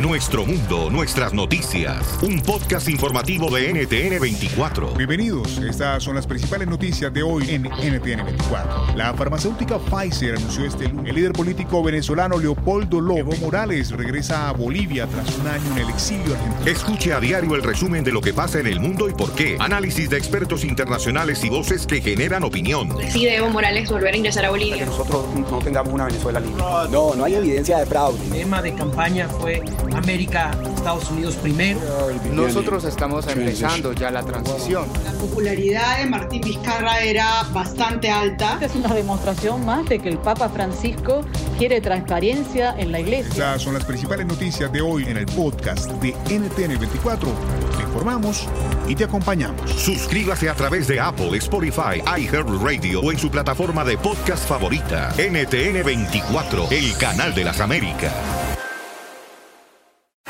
Nuestro mundo, nuestras noticias. Un podcast informativo de NTN 24. Bienvenidos. Estas son las principales noticias de hoy en NTN 24. La farmacéutica Pfizer anunció este lunes. El líder político venezolano Leopoldo Lobo Morales regresa a Bolivia tras un año en el exilio argentino. Escuche a diario el resumen de lo que pasa en el mundo y por qué. Análisis de expertos internacionales y voces que generan opinión. Decide Evo Morales volver a ingresar a Bolivia. Que nosotros no tengamos una Venezuela libre. No, no hay evidencia de fraude. El tema de campaña fue América, Estados Unidos primero. Nosotros estamos empezando ya la transición. La popularidad de Martín Vizcarra era bastante alta. Es una demostración más de que el Papa Francisco quiere transparencia en la iglesia. Estas son las principales noticias de hoy en el podcast de NTN 24. Te informamos y te acompañamos. Suscríbase a través de Apple, Spotify, iHeartRadio o en su plataforma de podcast favorita. NTN 24, el canal de las Américas.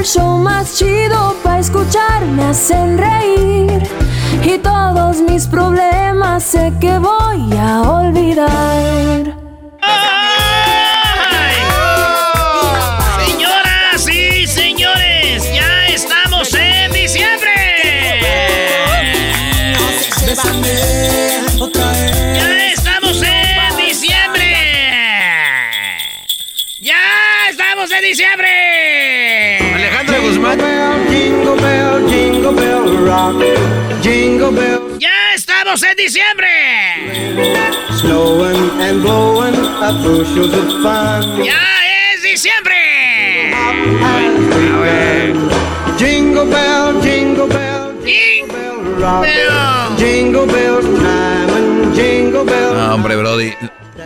El show más chido para escuchar. Me hacen reír y todos mis problemas sé que voy a olvidar. Señoras y señores, ya estamos en diciembre. Ya estamos en diciembre. Ya estamos en diciembre. Ya estamos en diciembre. Ya es diciembre. Jingle bell, jingle bell, jingle bell, jingle bells time and jingle bells. No, hombre, Brody.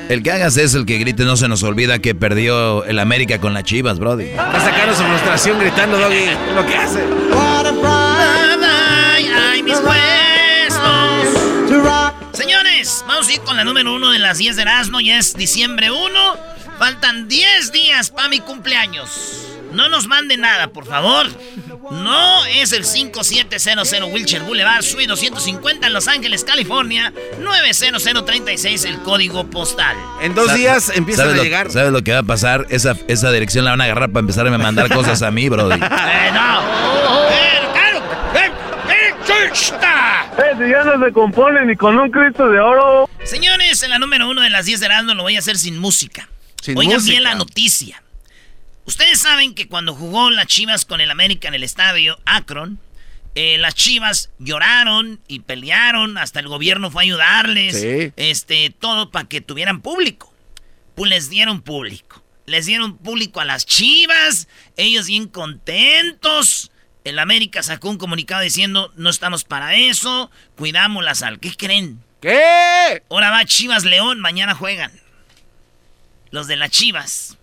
El que hagas es el que grite, no se nos olvida que perdió el América con las Chivas, Brody. Está sacando su frustración gritando, Doggy. Lo que hace. Con la número uno de las 10 de Erasmo. Ya es diciembre 1. Faltan 10 días para mi cumpleaños. No nos manden nada, por favor. No es el 5700 Wilshire Boulevard, Suite 250 en Los Ángeles, California. 90036 el código postal. En dos días empiezan a ¿sabes lo- llegar. ¿Sabes lo que va a pasar? Esa, esa dirección la van a agarrar para empezar a mandar cosas a mí, Brody. Eh, no. Eh, claro. Eh, ya no se compone ni con un Cristo de oro. Señores, en la número uno de las 10 de Erasmo lo voy a hacer sin música. Sin Oigan música. bien la noticia. Ustedes saben que cuando jugó las Chivas con el América en el estadio Akron, eh, las Chivas lloraron y pelearon, hasta el gobierno fue a ayudarles, Sí. este, todo para que tuvieran público. Pues les dieron público. Les dieron público a las Chivas, ellos bien contentos. El América sacó un comunicado diciendo, no estamos para eso, cuidamos la sal. ¿Qué creen? ¿Qué? Ahora va Chivas León, mañana juegan. Los de las Chivas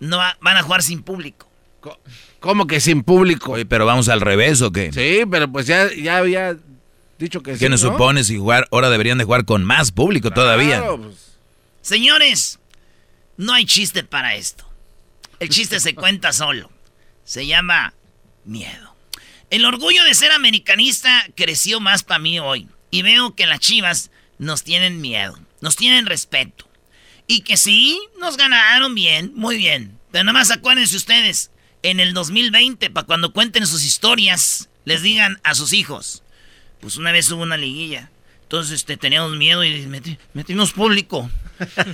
no va- van a jugar sin público. Co- ¿Cómo que sin público? Oye, pero vamos al revés o qué? Sí, pero pues ya, ya había dicho que sí. ¿Qué nos ¿no? supones y jugar? Ahora deberían de jugar con más público todavía. Pues. Señores, no hay chiste para esto. El chiste se cuenta solo. Se llama miedo. El orgullo de ser americanista creció más para mí hoy. Y veo que las chivas nos tienen miedo, nos tienen respeto. Y que sí, nos ganaron bien, muy bien. Pero nada más acuérdense ustedes, en el 2020 para cuando cuenten sus historias, les digan a sus hijos. Pues una vez hubo una liguilla. Entonces este, teníamos miedo y meti- metimos público.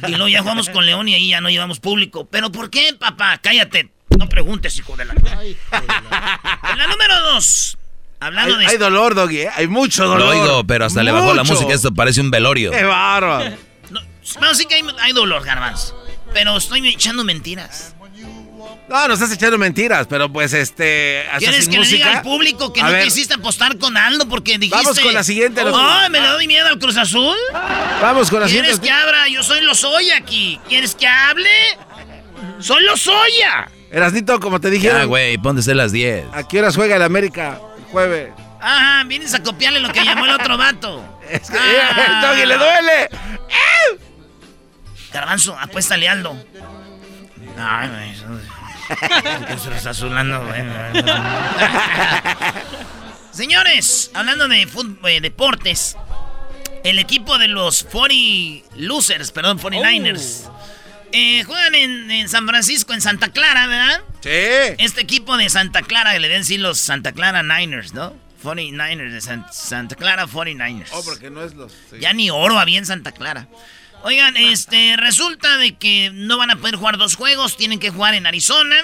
Y luego ya jugamos con León y ahí ya no llevamos público. ¿Pero por qué, papá? Cállate. No preguntes, hijo de la... En la número dos. Hablando Hay, de... hay dolor, Doggy, ¿eh? hay mucho dolor. Lo oigo, pero hasta le bajó la música. Esto parece un velorio. ¡Qué bárbaro! Bueno, sí que hay, hay dolor, garbanzo. Pero estoy echando mentiras. No, no estás echando mentiras, pero pues este. ¿Quieres que le música. diga al público que A no ver, quisiste apostar con Aldo porque dijiste... Vamos con la siguiente, ¡Ay, me le doy miedo al Cruz Azul! Vamos con la ¿Quieres siguiente. que abra? Yo soy Lozoya aquí. ¿Quieres que hable? ¡Soy Lozoya! Erasnito, como te Ya, dijeron, güey, ponte a ser las 10. ¿a qué horas juega el América el jueves? Ajá, vienes a copiarle lo que llamó el otro vato. Es que el Doggy le duele. Garbanzo, apuéstale Aldo. Ay, güey. eso- ¿Qué se lo está azulando, güey? Señores, hablando de eh, deportes, el equipo de los 40 Losers, perdón, 49ers, eh, juegan en, en San Francisco, en Santa Clara, ¿verdad? Sí. Este equipo de Santa Clara, que le den sí los Santa Clara Niners, ¿no? 49ers, de San- Santa Clara 49ers. Oh, porque no es los. sí. Ya ni oro había en Santa Clara. Oigan, este, resulta de que no van a poder jugar dos juegos, tienen que jugar en Arizona,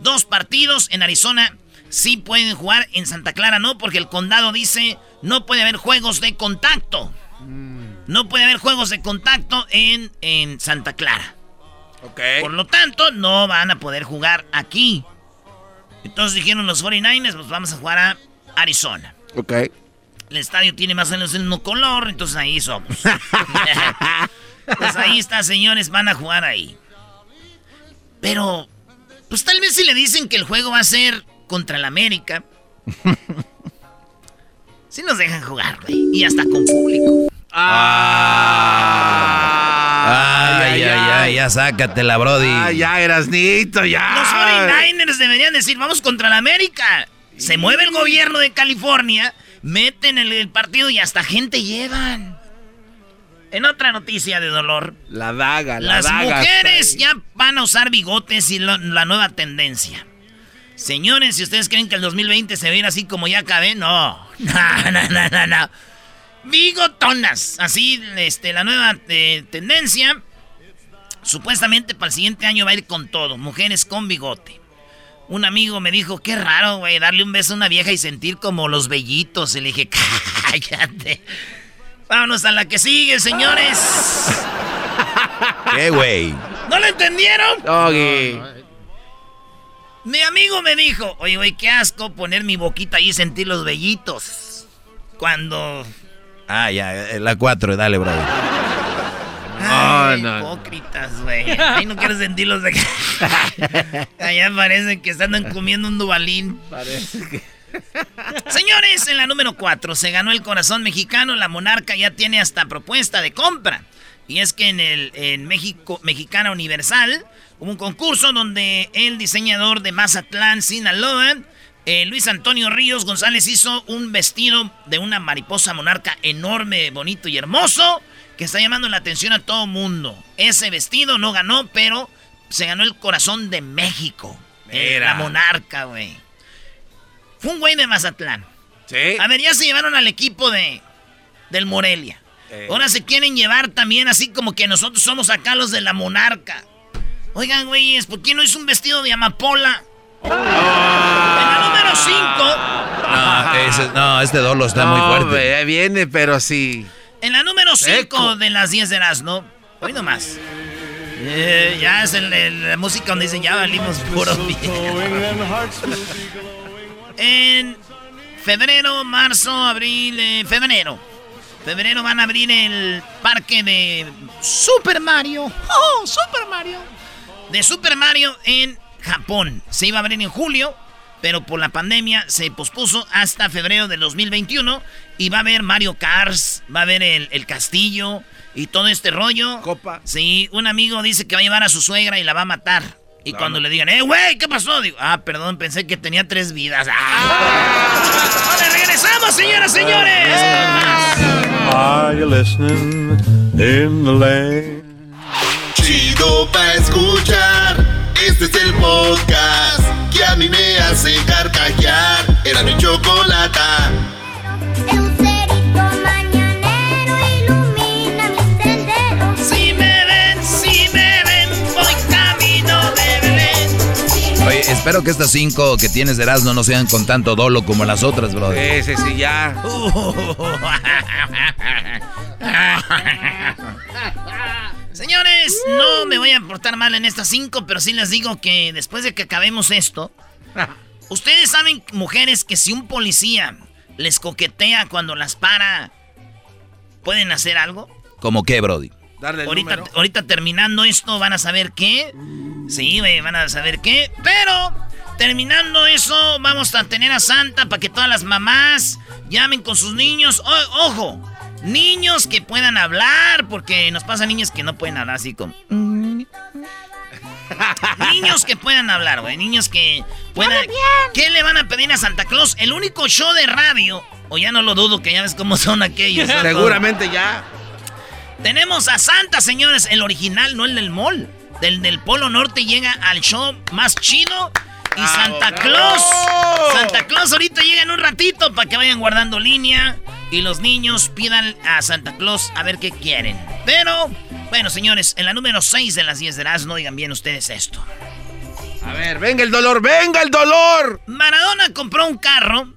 dos partidos en Arizona. Sí pueden jugar en Santa Clara, no, porque el condado dice no puede haber juegos de contacto. No puede haber juegos de contacto en, en Santa Clara. Por lo tanto, no van a poder jugar aquí. Entonces dijeron los 49ers, pues vamos a jugar a Arizona. Ok. El estadio tiene más o menos el mismo color, entonces ahí somos. pues ahí está, señores, van a jugar ahí. Pero, pues tal vez si le dicen que el juego va a ser contra el América. sí nos dejan jugar, güey. Y hasta con público. Ay, ay, ay, ya sácatela, Brody. Ah, ya, Erasnito, ya. Los 49ers deberían decir, vamos contra el América. Se mueve el gobierno de California, meten el, el partido y hasta gente llevan. En otra noticia de dolor, La daga, la las daga. mujeres ya van a usar bigotes y lo- la nueva tendencia. Señores, si ustedes creen que el 2020 se va a ir así como ya acabé, no. No, no, no, no, no. Bigotonas. Así, este, la nueva eh, tendencia. Supuestamente para el siguiente año va a ir con todo. Mujeres con bigote. Un amigo me dijo, qué raro, güey, darle un beso a una vieja y sentir como los vellitos. Y le dije, cállate. Vámonos a la que sigue, señores. ¿Qué, güey? ¿No lo entendieron? Doggy. Mi amigo me dijo, oye, güey, qué asco poner mi boquita ahí y sentir los vellitos. Cuando... Ah, ya, eh, la 4, dale, Brody. Ay, no. hipócritas, güey. Ahí no quiero sentirlos de Allá parece que se andan comiendo un dubalín. Parece que. Señores, en la número 4 se ganó el corazón mexicano. La monarca ya tiene hasta propuesta de compra. Y es que en el en México, Mexicana Universal hubo un concurso donde el diseñador de Mazatlán, Sinaloa, eh, Luis Antonio Ríos González hizo un vestido de una mariposa monarca enorme, bonito y hermoso que está llamando la atención a todo mundo. Ese vestido no ganó, pero se ganó el corazón de México. Eh, la monarca, güey. Fue un güey de Mazatlán. Sí. A ver, ya se llevaron al equipo de del Morelia. Eh. Ahora se quieren llevar también así como que nosotros somos acá los de la monarca. Oigan, güeyes, ¿por qué no es un vestido de amapola? En la número 5, No, ese- no, este dolo está muy No, fuerte. hombre, ahí viene, pero sí. en la número 5 Seco. de las 10 de Erasmo, hoy nomás. Eh, ya es el- el- la música donde dicen ya valimos puro En febrero, marzo, abril, eh, febrero. Febrero van a abrir el parque de Super Mario. ¡Oh, Super Mario! De Super Mario en Japón. Se iba a abrir en julio, pero por la pandemia se pospuso hasta febrero del 2021. Y va a haber Mario Kart, va a haber el, el castillo y todo este rollo. Copa. Sí, un amigo dice que va a llevar a su suegra y la va a matar. Y cuando le digan, eh, güey, ¿qué pasó? Digo, ah, perdón, pensé que tenía tres vidas. ¡Ah! ¡Ahora regresamos, señoras, señores! Are you listening in the lane? Chido pa' escuchar. Este es el podcast que a mí me hace carcajear. Era mi chocolata. Si me ven, si me ven, voy camino de Belén. Oye, espero que estas cinco que tienes de Erasmo no sean con tanto dolo como las otras, bro. Ese sí, ya. Señores, no me voy a portar mal en estas cinco, pero sí les digo que después de que acabemos esto, ustedes saben, mujeres, que si un policía les coquetea cuando las para, ¿pueden hacer algo? ¿Cómo qué, Brody? Darle el Ahorita, número. ahorita terminando esto van a saber qué. Sí, van a saber qué. Pero terminando eso, vamos a tener a Santa para que todas las mamás llamen con sus niños. O- ojo, niños que puedan hablar, porque nos pasa niños que no pueden hablar así como... niños que puedan hablar, güey. Niños que puedan... ¿Qué le van a pedir a Santa Claus? El único show de radio. O ya no lo dudo, que ya ves cómo son aquellos. ¿no? Seguramente ya. Tenemos a Santa, señores, el original, no el del mall. Del del Polo Norte llega al show más chido. Y Santa Claus, Santa Claus ahorita llega en un ratito para que vayan guardando línea. Y los niños pidan a Santa Claus a ver qué quieren. Pero, bueno, señores, en la número 6 de las 10 de no digan bien ustedes esto. A ver, venga el dolor, venga el dolor. Maradona compró un carro.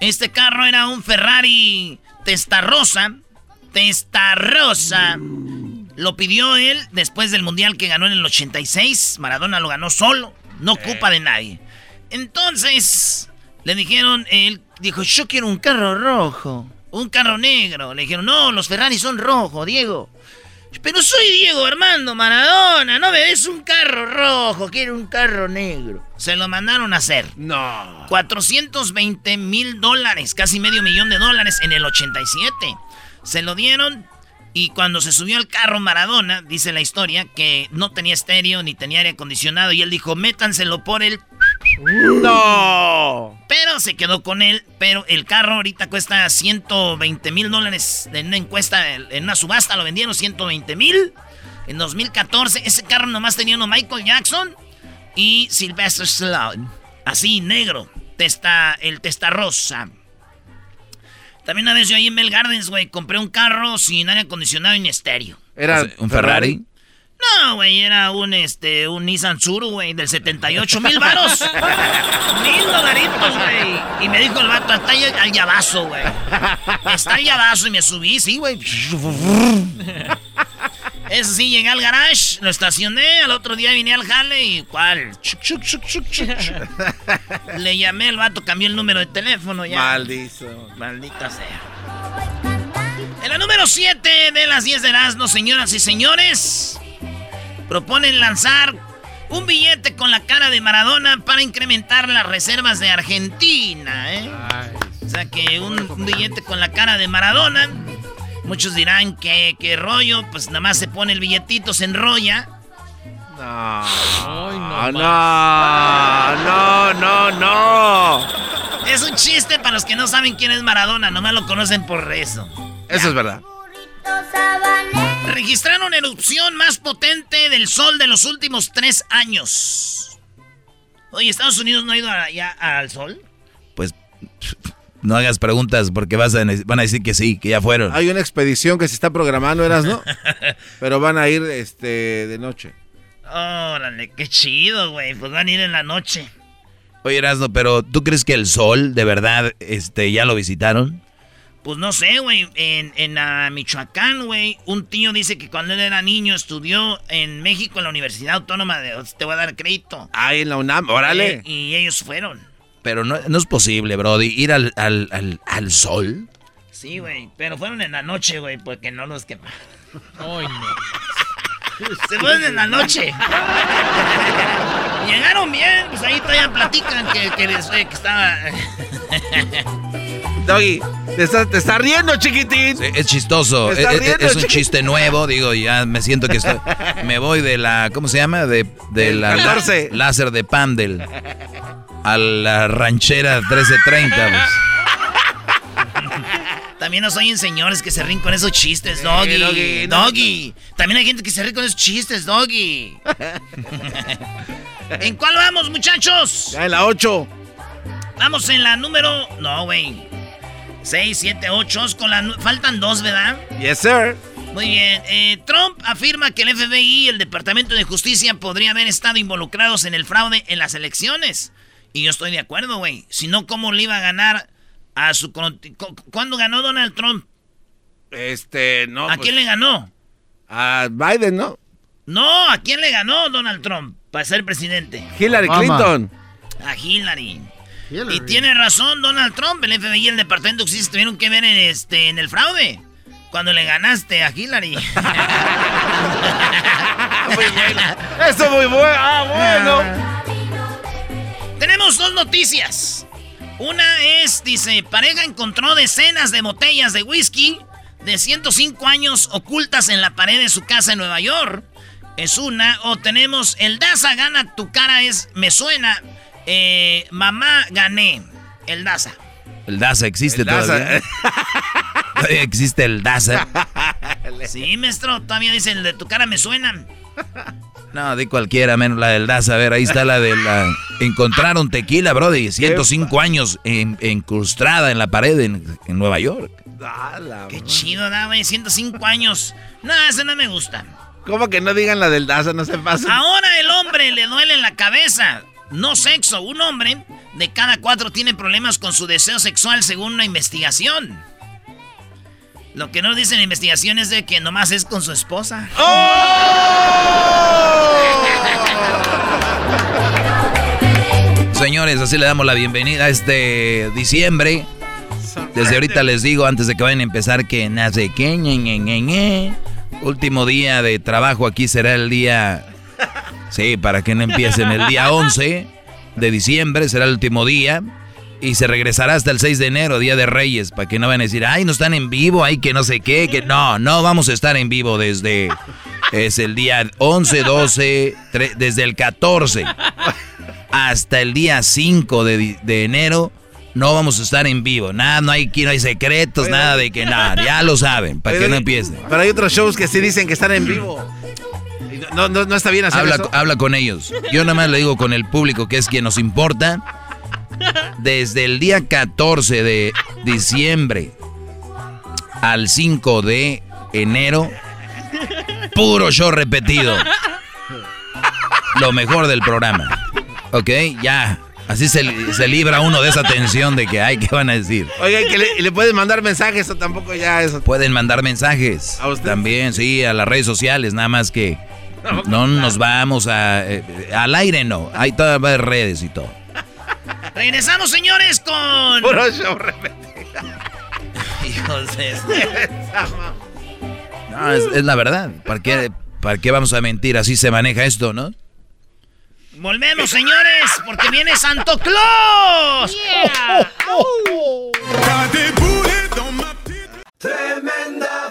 Este carro era un Ferrari Testarossa. Testarossa. Lo pidió él después del mundial que ganó en el 86. Maradona lo ganó solo. No ocupa de nadie. Entonces, le dijeron, él dijo, yo quiero un carro rojo. Un carro negro. Le dijeron, no, los Ferrari son rojos, Diego. Pero soy Diego Armando Maradona, no me des un carro rojo, quiero un carro negro. Se lo mandaron a hacer. No. 420 mil dólares, casi medio millón de dólares en el 87. Se lo dieron y cuando se subió al carro Maradona, dice la historia, que no tenía estéreo ni tenía aire acondicionado y él dijo, métanselo por el... No. Pero se quedó con él, pero el carro ahorita cuesta 120 mil dólares en una encuesta, en una subasta lo vendieron 120 mil. En 2014 ese carro nomás tenía uno Michael Jackson y Sylvester Stallone. Así, negro. Testa, el testa rosa. También una vez yo ahí en Bell Gardens, güey, compré un carro sin aire acondicionado y ni estéreo. Era ¿Un Ferrari? No, güey, era un, este, un Nissan Tsuru, güey, del 78 mil varos. mil dolaritos, güey. Y me dijo el vato, está ahí al llavazo, güey. Está al llavazo y me subí, sí, güey. Eso sí, llegué al garage, lo estacioné, al otro día vine al jale y ¿cuál? Chuc, chuc, chuc, chuc, chuc. Le llamé al vato, cambié el número de teléfono ya. Maldizo. Maldita sea. En la número 7 de las 10 de Erasmo, señoras y señores, proponen lanzar un billete con la cara de Maradona para incrementar las reservas de Argentina, ¿eh? O sea que un, un billete con la cara de Maradona. Muchos dirán que, que rollo, pues nada más se pone el billetito, se enrolla. No. no, no, no, no. Es un chiste para los que no saben quién es Maradona, nomás lo conocen por eso. Eso es verdad. Registraron erupción más potente del sol de los últimos tres años. Oye, ¿Estados Unidos no ha ido a- ya al sol? Pues no hagas preguntas porque vas a, van a decir que sí, que ya fueron. Hay una expedición que se está programando, ¿eras, no? Pero van a ir este de noche. Órale, qué chido, güey. Pues van a ir en la noche. Oye, Erasno, pero ¿tú crees que el sol de verdad este, ya lo visitaron? Pues no sé, güey. En, en ah, Michoacán, güey, un tío dice que cuando él era niño estudió en México en la Universidad Autónoma de... Te voy a dar crédito. Ahí en la UNAM, órale. Eh, y ellos fueron. Pero no, no es posible, Brody, ir al, al, al, al sol. Sí, güey. Pero fueron en la noche, güey, porque no los quemaron. Ay, no. Se fueron en la noche. Llegaron bien, pues ahí todavía platican que, que, les- que estaba... Doggy, te estás te está riendo, chiquitín. Sí, es chistoso, Te es, estás es- riendo, es un chiste nuevo, digo, ya me siento que estoy... Me voy de la, ¿cómo se llama? De, de la 14. láser de Pandel a la ranchera 1330. pues. También nos oyen señores que se ríen con esos chistes, doggy. doggy, doggy. no. También hay gente que se ríe con esos chistes, doggy. ¿En cuál vamos, muchachos? Ya en la 8. Vamos en la número. No, güey. 6, 7, 8. Con la... Faltan dos, ¿verdad? Yes, sir. Muy bien. Eh, Trump afirma que el FBI y el Departamento de Justicia podrían haber estado involucrados en el fraude en las elecciones. Y yo estoy de acuerdo, güey. Si no, ¿cómo le iba a ganar a su... ¿Cuándo ganó Donald Trump? Este, no. ¿A pues, quién le ganó? A Biden, ¿no? No, ¿a quién le ganó Donald Trump para ser presidente? Hillary Obama. Clinton. A Hillary. Y tiene razón Donald Trump, el FBI y el Departamento de Justicia tuvieron que ver en, este, en el fraude. Cuando le ganaste a Hillary. Eso muy bueno. Ah, bueno. Tenemos dos noticias. Una es, dice, pareja encontró decenas de botellas de whisky de 105 años ocultas en la pared de su casa en Nueva York. Es una. O tenemos, el Daza gana tu cara es, me suena. Eh, mamá gané. El Daza. El DASA existe El Daza. todavía. Todavía existe el DASA. Sí, maestro, todavía dice el de tu cara me suena. No, di cualquiera, menos la del DASA. A ver, ahí está la de la... Encontraron tequila, bro, de 105 años en- incrustada en la pared en, en Nueva York. Qué chido, da, güey. 105 años. No, ese no me gusta. ¿Cómo que no digan la del Daza? No se pasa. Ahora el hombre le duele en la cabeza. No sexo. Un hombre de cada cuatro tiene problemas con su deseo sexual según una investigación. Lo que no dice la investigación es de que nomás es con su esposa. Señores, así le damos la bienvenida a este diciembre. Desde ahorita les digo, antes de que vayan a empezar, que nace que. Último día de trabajo aquí será el día... Sí, para que no empiecen el día 11 de diciembre, será el último día. Y se regresará hasta el 6 de enero, Día de Reyes, para que no vayan a decir, ay, no están en vivo, ay, que no sé qué, que no, no vamos a estar en vivo desde... Es el día 11, 12, tre- desde el 14 hasta el día 5 de, de enero no vamos a estar en vivo. Nada, no hay, no hay secretos, nada de que nada. Ya lo saben, para que no empiecen. Pero hay otros shows que sí dicen que están en vivo. No, no, no está bien hacer Habla, eso. habla con ellos. Yo nada más le digo con el público, que es quien nos importa. Desde el día 14 de diciembre al 5 de enero, puro show repetido. Lo mejor del programa. ¿Ok? Ya. Así se, se libra uno de esa tensión de que, ay, ¿qué van a decir? Oiga, ¿y que le, pueden mandar mensajes o tampoco ya eso. Pueden mandar mensajes. ¿A usted? También, sí, a las redes sociales, nada más que no nos vamos a... eh, al aire no, hay todas las redes y todo. Regresamos, señores, con. Puro show. Hijos de. No, es, es la verdad. ¿Para qué, ¿Para qué vamos a mentir? Así se maneja esto, ¿no? Volvemos, señores, porque viene Santo Claus. Tremenda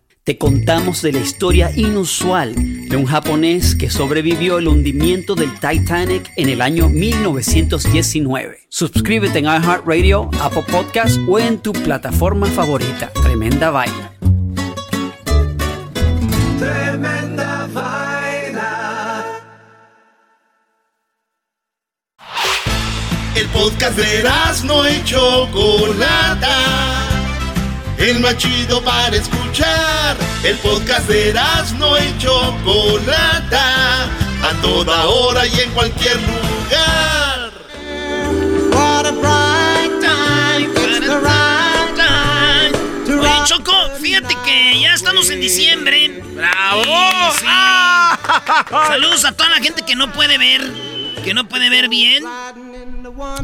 te contamos de la historia inusual de un japonés que sobrevivió el hundimiento del Titanic en el año 1919. Suscríbete en iHeartRadio, Apple Podcast o en tu plataforma favorita. Tremenda vaina. Tremenda vaina. El podcast de no y Chocolata. El más chido para escuchar. El podcast de no y Chocolata. A toda hora y en cualquier lugar. What a bright time, it's the right time. Oye, Choco, fíjate que ya estamos en diciembre. ¡Bravo! Saludos a toda la gente que no puede ver que no puede ver bien.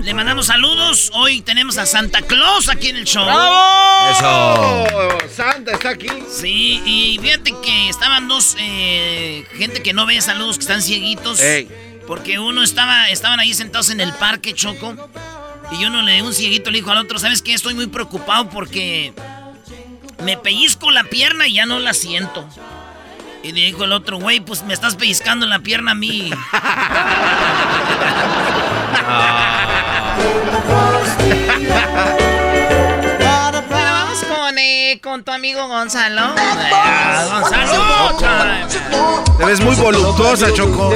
Le mandamos saludos. Hoy tenemos a Santa Claus aquí en el show. ¡Bravo! Eso. Santa está aquí. Sí, y fíjate que estaban dos eh, gente que no ve saludos, que están cieguitos. Porque uno estaba, estaban ahí sentados en el parque, Choco. Y uno le un cieguito le dijo al otro, ¿sabes qué? Estoy muy preocupado porque me pellizco la pierna y ya no la siento. Y le dijo el otro, güey, pues me estás pellizcando la pierna a mí. bueno, vamos con, eh, con tu amigo Gonzalo. Gonzalo, Te ves muy voluptuosa, Choco.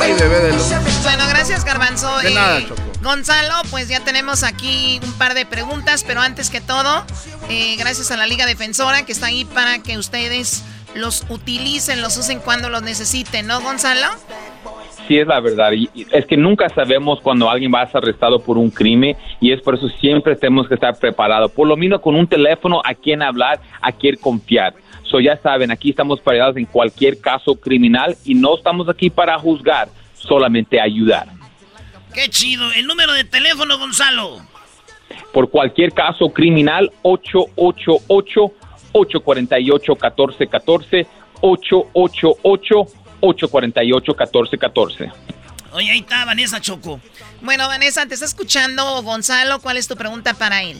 Ay, bebé de luz. Bueno, gracias, Garbanzo. De Eh, nada, Choco. Gonzalo, pues ya tenemos aquí un par de preguntas, pero antes que todo, eh, gracias a la Liga Defensora que está ahí para que ustedes los utilicen, los usen cuando los necesiten, ¿no, Gonzalo? Sí, es la verdad. Y es que nunca sabemos cuando alguien va a ser arrestado por un crimen y es por eso siempre tenemos que estar preparados. Por lo menos con un teléfono a quién hablar, a quién confiar. So ya saben, aquí estamos preparados en cualquier caso criminal y no estamos aquí para juzgar, solamente ayudar. Qué chido. El número de teléfono, Gonzalo. Por cualquier caso criminal, 888-848-1414, 888-848-1414. Oye, ahí está Vanessa Choco. Bueno, Vanessa, te está escuchando Gonzalo. ¿Cuál es tu pregunta para él?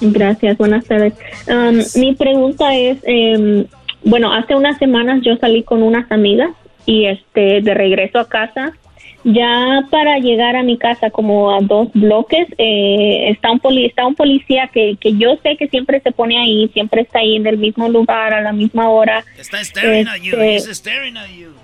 Gracias, buenas tardes. Um, mi pregunta es, em, bueno, hace unas semanas yo salí con unas amigas y este de regreso a casa, ya para llegar a mi casa como a dos bloques, eh, está un poli está un policía que, que yo sé que siempre se pone ahí, siempre está ahí en el mismo lugar a la misma hora. Está staring at you. Este, He's staring at you.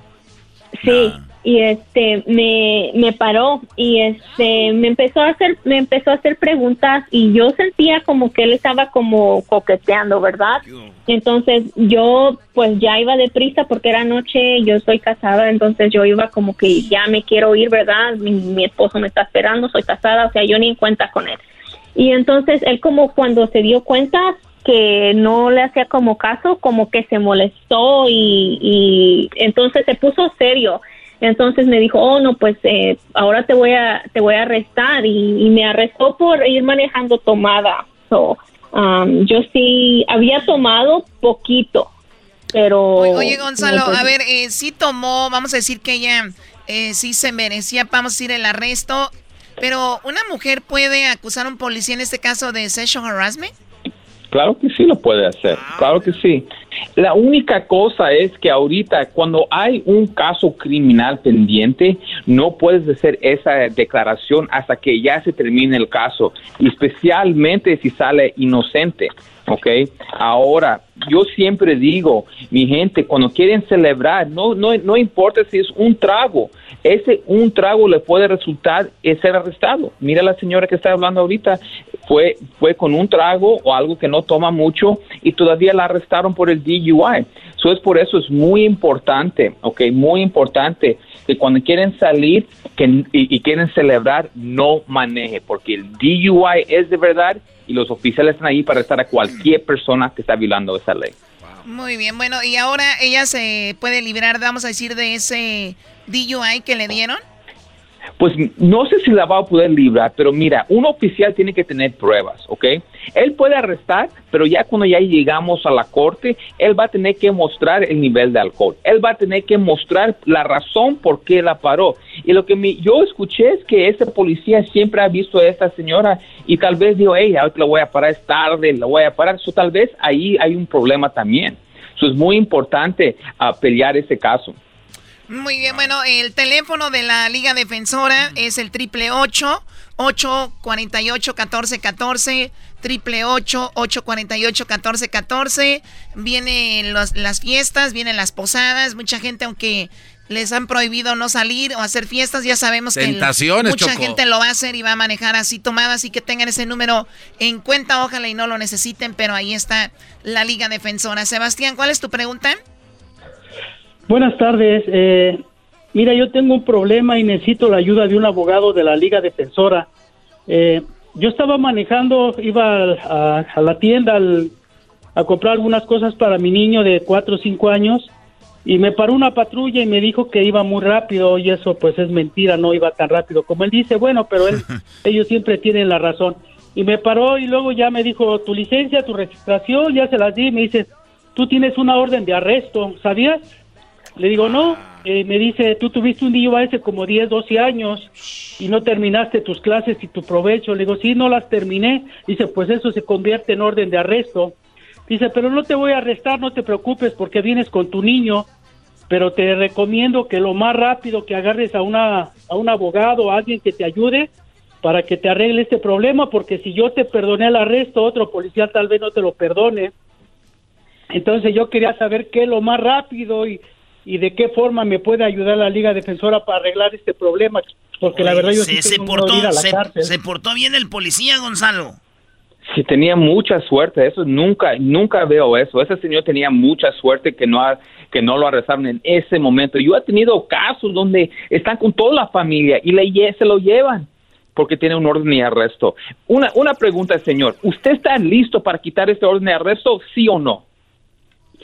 Sí, y este me, me paró y este me empezó a hacer me empezó a hacer preguntas y yo sentía como que él estaba como coqueteando, ¿verdad? Entonces yo pues ya iba deprisa porque era noche, yo soy casada, entonces yo iba como que ya me quiero ir, ¿verdad? Mi, mi esposo me está esperando, soy casada, o sea, yo ni en cuenta con él. Y entonces él como cuando se dio cuenta que no le hacía como caso, como que se molestó y, y entonces se puso serio. Entonces me dijo, oh no, pues eh, ahora te voy a te voy a arrestar y, y me arrestó por ir manejando tomada. So, um, yo sí había tomado poquito, pero Oye, Gonzalo, no, pues, a ver, eh, sí tomó, vamos a decir que ella eh, sí se merecía, vamos a decir, el arresto, pero ¿una mujer puede acusar a un policía en este caso de sexual harassment? Claro que sí lo puede hacer, claro que sí. La única cosa es que ahorita cuando hay un caso criminal pendiente, no puedes hacer esa declaración hasta que ya se termine el caso, especialmente si sale inocente. ¿ok? Ahora, yo siempre digo, mi gente, cuando quieren celebrar, no, no, no importa si es un trago, ese un trago le puede resultar en ser arrestado. Mira la señora que está hablando ahorita, fue, fue con un trago o algo que no toma mucho y todavía la arrestaron por el DUI. So es por eso es muy importante, ¿ok? Muy importante que cuando quieren salir que, y, quieren celebrar, no maneje, porque el DUI es de verdad y los oficiales están ahí para arrestar a cualquier persona que está violando esa ley. Muy bien, bueno, y ahora ella se puede liberar, vamos a decir, de ese DUI que le dieron. Pues no sé si la va a poder librar, pero mira, un oficial tiene que tener pruebas, ¿ok? Él puede arrestar, pero ya cuando ya llegamos a la corte, él va a tener que mostrar el nivel de alcohol. Él va a tener que mostrar la razón por qué la paró. Y lo que yo escuché es que ese policía siempre ha visto a esta señora y tal vez dijo, hey, ahorita la voy a parar, es tarde, la voy a parar. So, tal vez ahí hay un problema también. Eso es muy importante ah, pelear ese caso. Muy bien, bueno, el teléfono de la Liga Defensora es el triple ocho 848 1414 triple ocho 848 1414 Vienen los- las fiestas, vienen las posadas, mucha gente aunque les han prohibido no salir o hacer fiestas, ya sabemos que el- mucha Choco. gente lo va a hacer y va a manejar así tomada, así que tengan ese número en cuenta, ojalá y no lo necesiten, pero ahí está la Liga Defensora. Sebastián, ¿cuál es tu pregunta? Buenas tardes. Eh, mira, yo tengo un problema y necesito la ayuda de un abogado de la Liga Defensora. Eh, yo estaba manejando, iba a la tienda al- a comprar algunas cosas para mi niño de 4 o 5 años y me paró una patrulla y me dijo que iba muy rápido y eso pues es mentira, no iba tan rápido como él dice, bueno, pero él, ellos siempre tienen la razón. Y me paró y luego ya me dijo, tu licencia, tu registración, ya se las di, me dice, tú tienes una orden de arresto, ¿sabías? Le digo, no, Eh, me dice, tú tuviste un día ese como 10, 12 años y no terminaste tus clases y tu provecho. Le digo, sí, no las terminé. Dice, pues eso se convierte en orden de arresto. Dice, pero no te voy a arrestar, no te preocupes porque vienes con tu niño, pero te recomiendo que lo más rápido que agarres a, una, a un abogado, a alguien que te ayude para que te arregle este problema, porque si yo te perdoné el arresto, otro policía tal vez no te lo perdone. Entonces yo quería saber qué es lo más rápido y, y de qué forma me puede ayudar la Liga Defensora para arreglar este problema, porque la verdad yo se, sí portó, ir a la se, cárcel. se portó bien el policía, Gonzalo. Sí, tenía mucha suerte. Eso nunca, nunca veo eso. Ese señor tenía mucha suerte que no, ha- que no lo arrestaron en ese momento. Yo he tenido casos donde están con toda la familia y le, se lo llevan porque tiene un orden de arresto. Una, una pregunta, señor. ¿Usted está listo para quitar este orden de arresto, sí o no?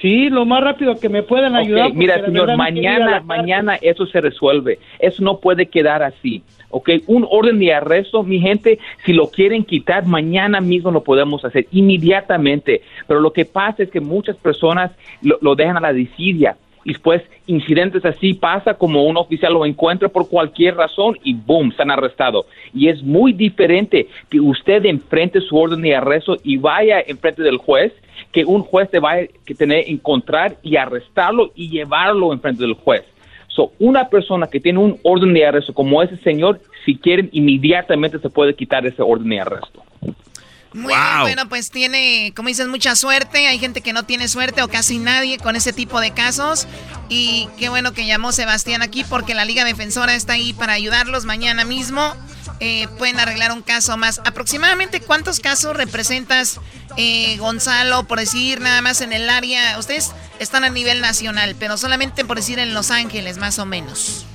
Sí, lo más rápido que me puedan ayudar. mira, señor, mañana, mañana eso se resuelve. Eso no puede quedar así. Ok, un orden de arresto, mi gente, si lo quieren quitar, mañana mismo lo podemos hacer inmediatamente. Pero lo que pasa es que muchas personas lo, lo dejan a la desidia. Y después incidentes así pasa como un oficial lo encuentra por cualquier razón y boom, están arrestados. Y es muy diferente que usted enfrente su orden de arresto y vaya enfrente del juez que un juez te va a que tener que encontrar y arrestarlo y llevarlo enfrente del juez. So, una persona que tiene un orden de arresto como ese señor, si quieren, inmediatamente se puede quitar ese orden de arresto. Muy bien, bueno, pues tiene, como dices, mucha suerte. Hay gente que no tiene suerte o casi nadie con ese tipo de casos. Y qué bueno que llamó Sebastián aquí porque la Liga Defensora está ahí para ayudarlos mañana mismo. Eh, pueden arreglar un caso más. Aproximadamente, ¿cuántos casos representas, eh, Gonzalo, por decir nada más en el área? Ustedes están a nivel nacional, pero solamente por decir en Los Ángeles, más o menos.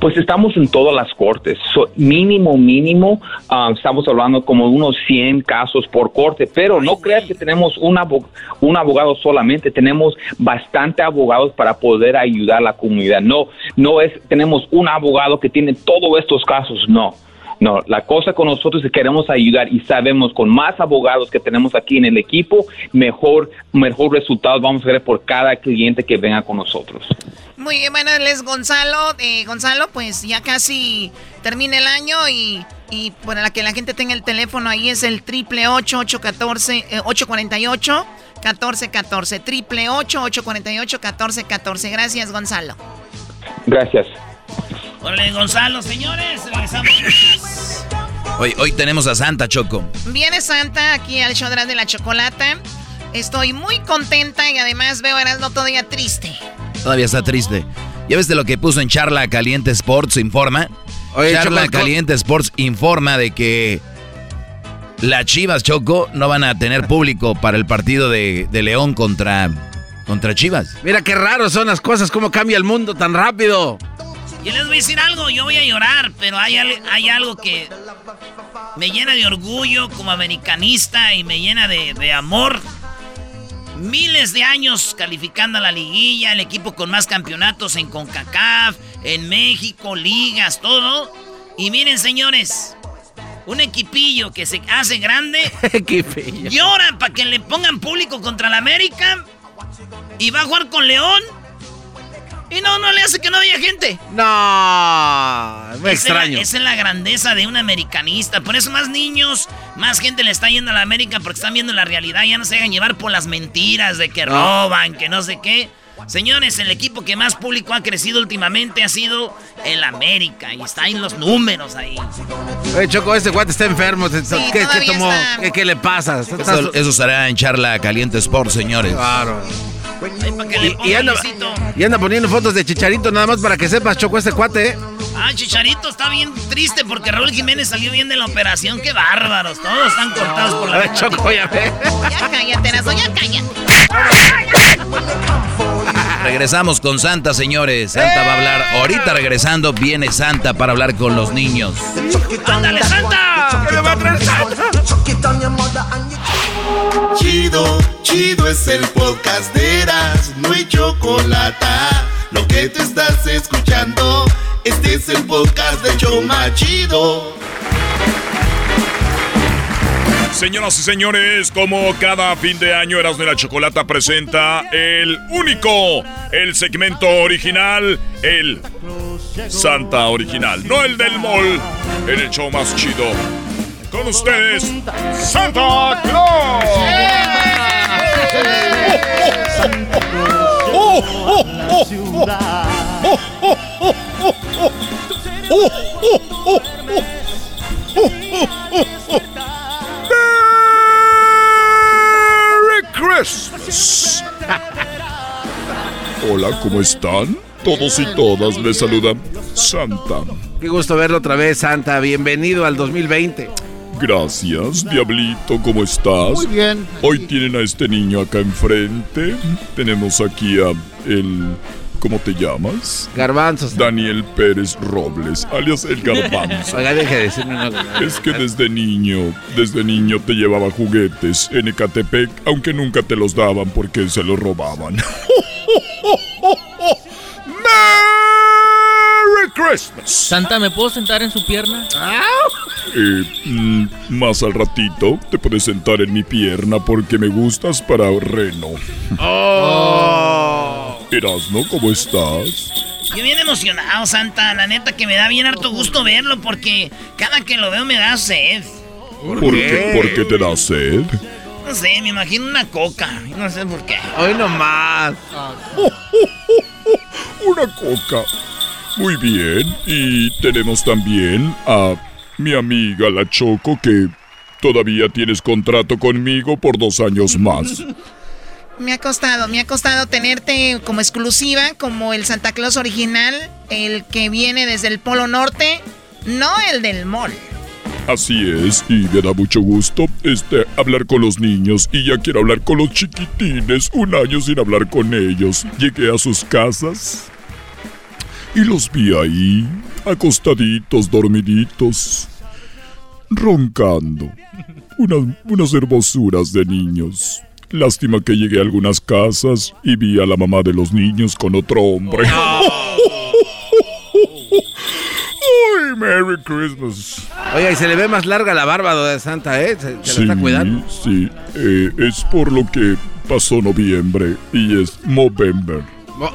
Pues estamos en todas las cortes. Mínimo, mínimo, ah, estamos hablando como unos 100 casos por corte. Pero no creas que tenemos un, abo- un abogado solamente. Tenemos bastante abogados para poder ayudar a la comunidad. No, no es, tenemos un abogado que tiene todos estos casos. No. No, la cosa con nosotros es que queremos ayudar y sabemos con más abogados que tenemos aquí en el equipo, mejor, mejor resultados vamos a ver por cada cliente que venga con nosotros. Muy bien, bueno, él es Gonzalo. Eh, Gonzalo, pues ya casi termina el año y, y para la que la gente tenga el teléfono ahí es el triple ocho ocho catorce eh. Gracias, Gonzalo. Gracias. Órale, Gonzalo, señores, regresamos. Hoy, hoy tenemos a Santa Choco. Viene Santa aquí al show de la chocolata. Estoy muy contenta y además veo a Erasmo todavía triste. Todavía está triste. ¿Ya ves de lo que puso en Charla Caliente Sports Informa? Oye, Charla Choco, Caliente Sports informa de que las Chivas Choco no van a tener público para el partido de, de León contra, contra Chivas. Mira qué raro son las cosas, cómo cambia el mundo tan rápido. Yo les voy a decir algo, yo voy a llorar, pero hay, al- hay algo que me llena de orgullo como americanista y me llena de, de amor. Miles de años calificando a la liguilla, el equipo con más campeonatos en CONCACAF, en México, ligas, todo. Y miren, señores, un equipillo que se hace grande llora para que le pongan público contra la América y va a jugar con León. Y no, no le hace que no haya gente. No, muy es la- extraño. Esa es la grandeza de un americanista. Por eso más niños, más gente le está yendo a la América porque están viendo la realidad. Ya no se hagan llevar por las mentiras de que No. roban, que no sé qué. Señores, el equipo que más público ha crecido últimamente ha sido el América. Y está en los números ahí. Oye, Choco, este guate está enfermo. ¿Qué, qué todavía tomó? está. ¿Qué, qué le pasa? Eso, eso será en Charla Caliente Sports, señores. Claro. Y, Y anda, y anda poniendo fotos de Chicharito nada más para que sepas, Choco, este cuate, ¿eh? Ah, Chicharito está bien triste porque Raúl Jiménez salió bien de la operación. ¡Qué bárbaros! Todos están cortados por la... A ver, Choco, ya ve. Ya cállate, Erasmo, ya cállate. Regresamos con Santa, señores. Santa va a hablar. Ahorita regresando viene Santa para hablar con los niños. ¡Ándale, Santa! ¿Qué me va a traer Santa? Chido, chido es el podcast de Eras, no hay chocolate. Lo que te estás escuchando, este es el podcast de Choma Chido. Señoras y señores, como cada fin de año Erasmo y la Chocolata presenta el único, el segmento original, el Santa original, no el del mall, en el show más chido. Con ustedes, Santa Claus. Merry Christmas. Hola, ¿cómo están? Todos y todas les saludan Santa. Qué gusto verlo otra vez, Santa. Bienvenido al 2020. Gracias, Diablito, ¿cómo estás? Muy bien. Hoy tienen a este niño acá enfrente. Tenemos aquí a el... ¿Cómo te llamas? Garbanzos. Daniel Pérez Robles, alias el Garbanzo. Oiga, deje de decirme una Es que desde niño, desde niño te llevaba juguetes en Ecatepec, aunque nunca te los daban porque se los robaban. Christmas! Santa, ¿me puedo sentar en su pierna? Eh, mm, más al ratito te puedes sentar en mi pierna porque me gustas para reno. Oh. Erasno, ¿cómo estás? Yo bien emocionado, Santa. La neta que me da bien harto gusto verlo porque cada que lo veo me da sed. ¿Por, qué? ¿Por qué te da sed? No sé, me imagino una coca. No sé por qué. Hoy nomás. Una coca. Muy bien. Y tenemos también a mi amiga la Choco que todavía tienes contrato conmigo por dos años más. Me ha costado, me ha costado tenerte como exclusiva, como el Santa Claus original, el que viene desde el Polo Norte, no el del mall. Así es, y me da mucho gusto este, hablar con los niños y ya quiero hablar con los chiquitines, un año sin hablar con ellos. Llegué a sus casas y los vi ahí, acostaditos, dormiditos, roncando. Unas, unas hermosuras de niños. Lástima que llegué a algunas casas y vi a la mamá de los niños con otro hombre. ¡Ay, Merry Christmas! Oiga, y se le ve más larga la barba de Santa, ¿eh? Se, se la está cuidando. Sí, eh, es por lo que pasó noviembre y es Movember. Oh,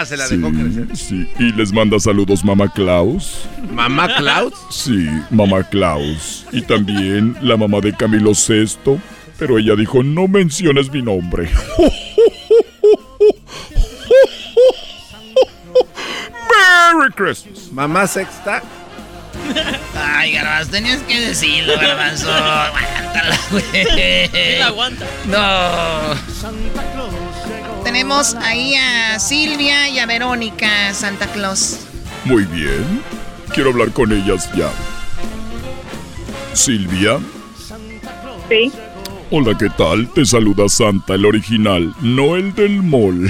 ah, se la Sí, dejó crecer. sí, y les manda saludos Mamá Klaus. ¿Mamá Klaus? Sí, Mamá Klaus. Y también la mamá de Camilo VI, pero ella dijo, no menciones mi nombre. Merry Christmas. Mamá sexta. Ay, Garbanzo, tenías que decirlo, Garbanzo. Aguántala, güey. la aguanta. No. Tenemos ahí a Silvia y a Verónica Santa Claus. Muy bien. Quiero hablar con ellas ya. Silvia. Sí. Hola, ¿qué tal? Te saluda Santa, el original, no el del mall.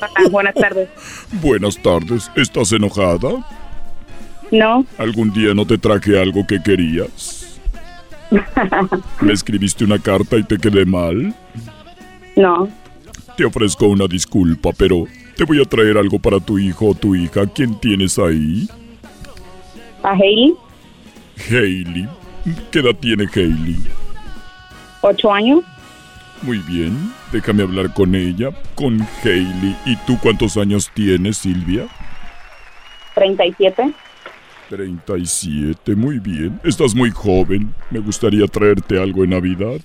Ah, buenas tardes. Buenas tardes. ¿Estás enojada? No. ¿Algún día no te traje algo que querías? ¿Me escribiste una carta y te quedé mal? No. Te ofrezco una disculpa, pero te voy a traer algo para tu hijo o tu hija. ¿Quién tienes ahí? ¿A Hailey? Hailey. ¿Qué edad tiene Hailey? ¿Ocho años? Muy bien, déjame hablar con ella, con Hailey. ¿Y tú cuántos años tienes, Silvia? ¿Treinta y siete? 37, muy bien. Estás muy joven. Me gustaría traerte algo en Navidad.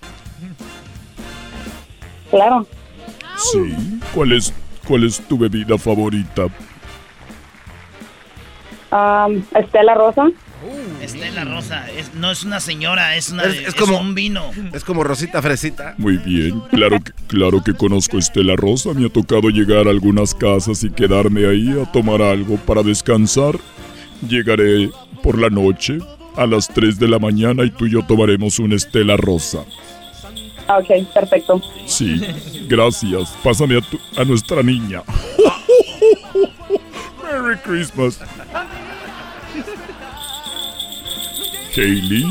Claro. Sí. ¿Cuál es, cuál es tu bebida favorita? Um, Estela Rosa. Estela Rosa, es- no es una señora, es, una, Es- es, es como- un vino. Es como Rosita Fresita. Muy bien, claro que, claro que conozco a Estela Rosa. Me ha tocado llegar a algunas casas y quedarme ahí a tomar algo para descansar. Llegaré por la noche a las 3 de la mañana y tú y yo tomaremos una Estela Rosa. Ok, perfecto. Sí, gracias. Pásame a, tu- a nuestra niña. Merry Christmas. Hailey,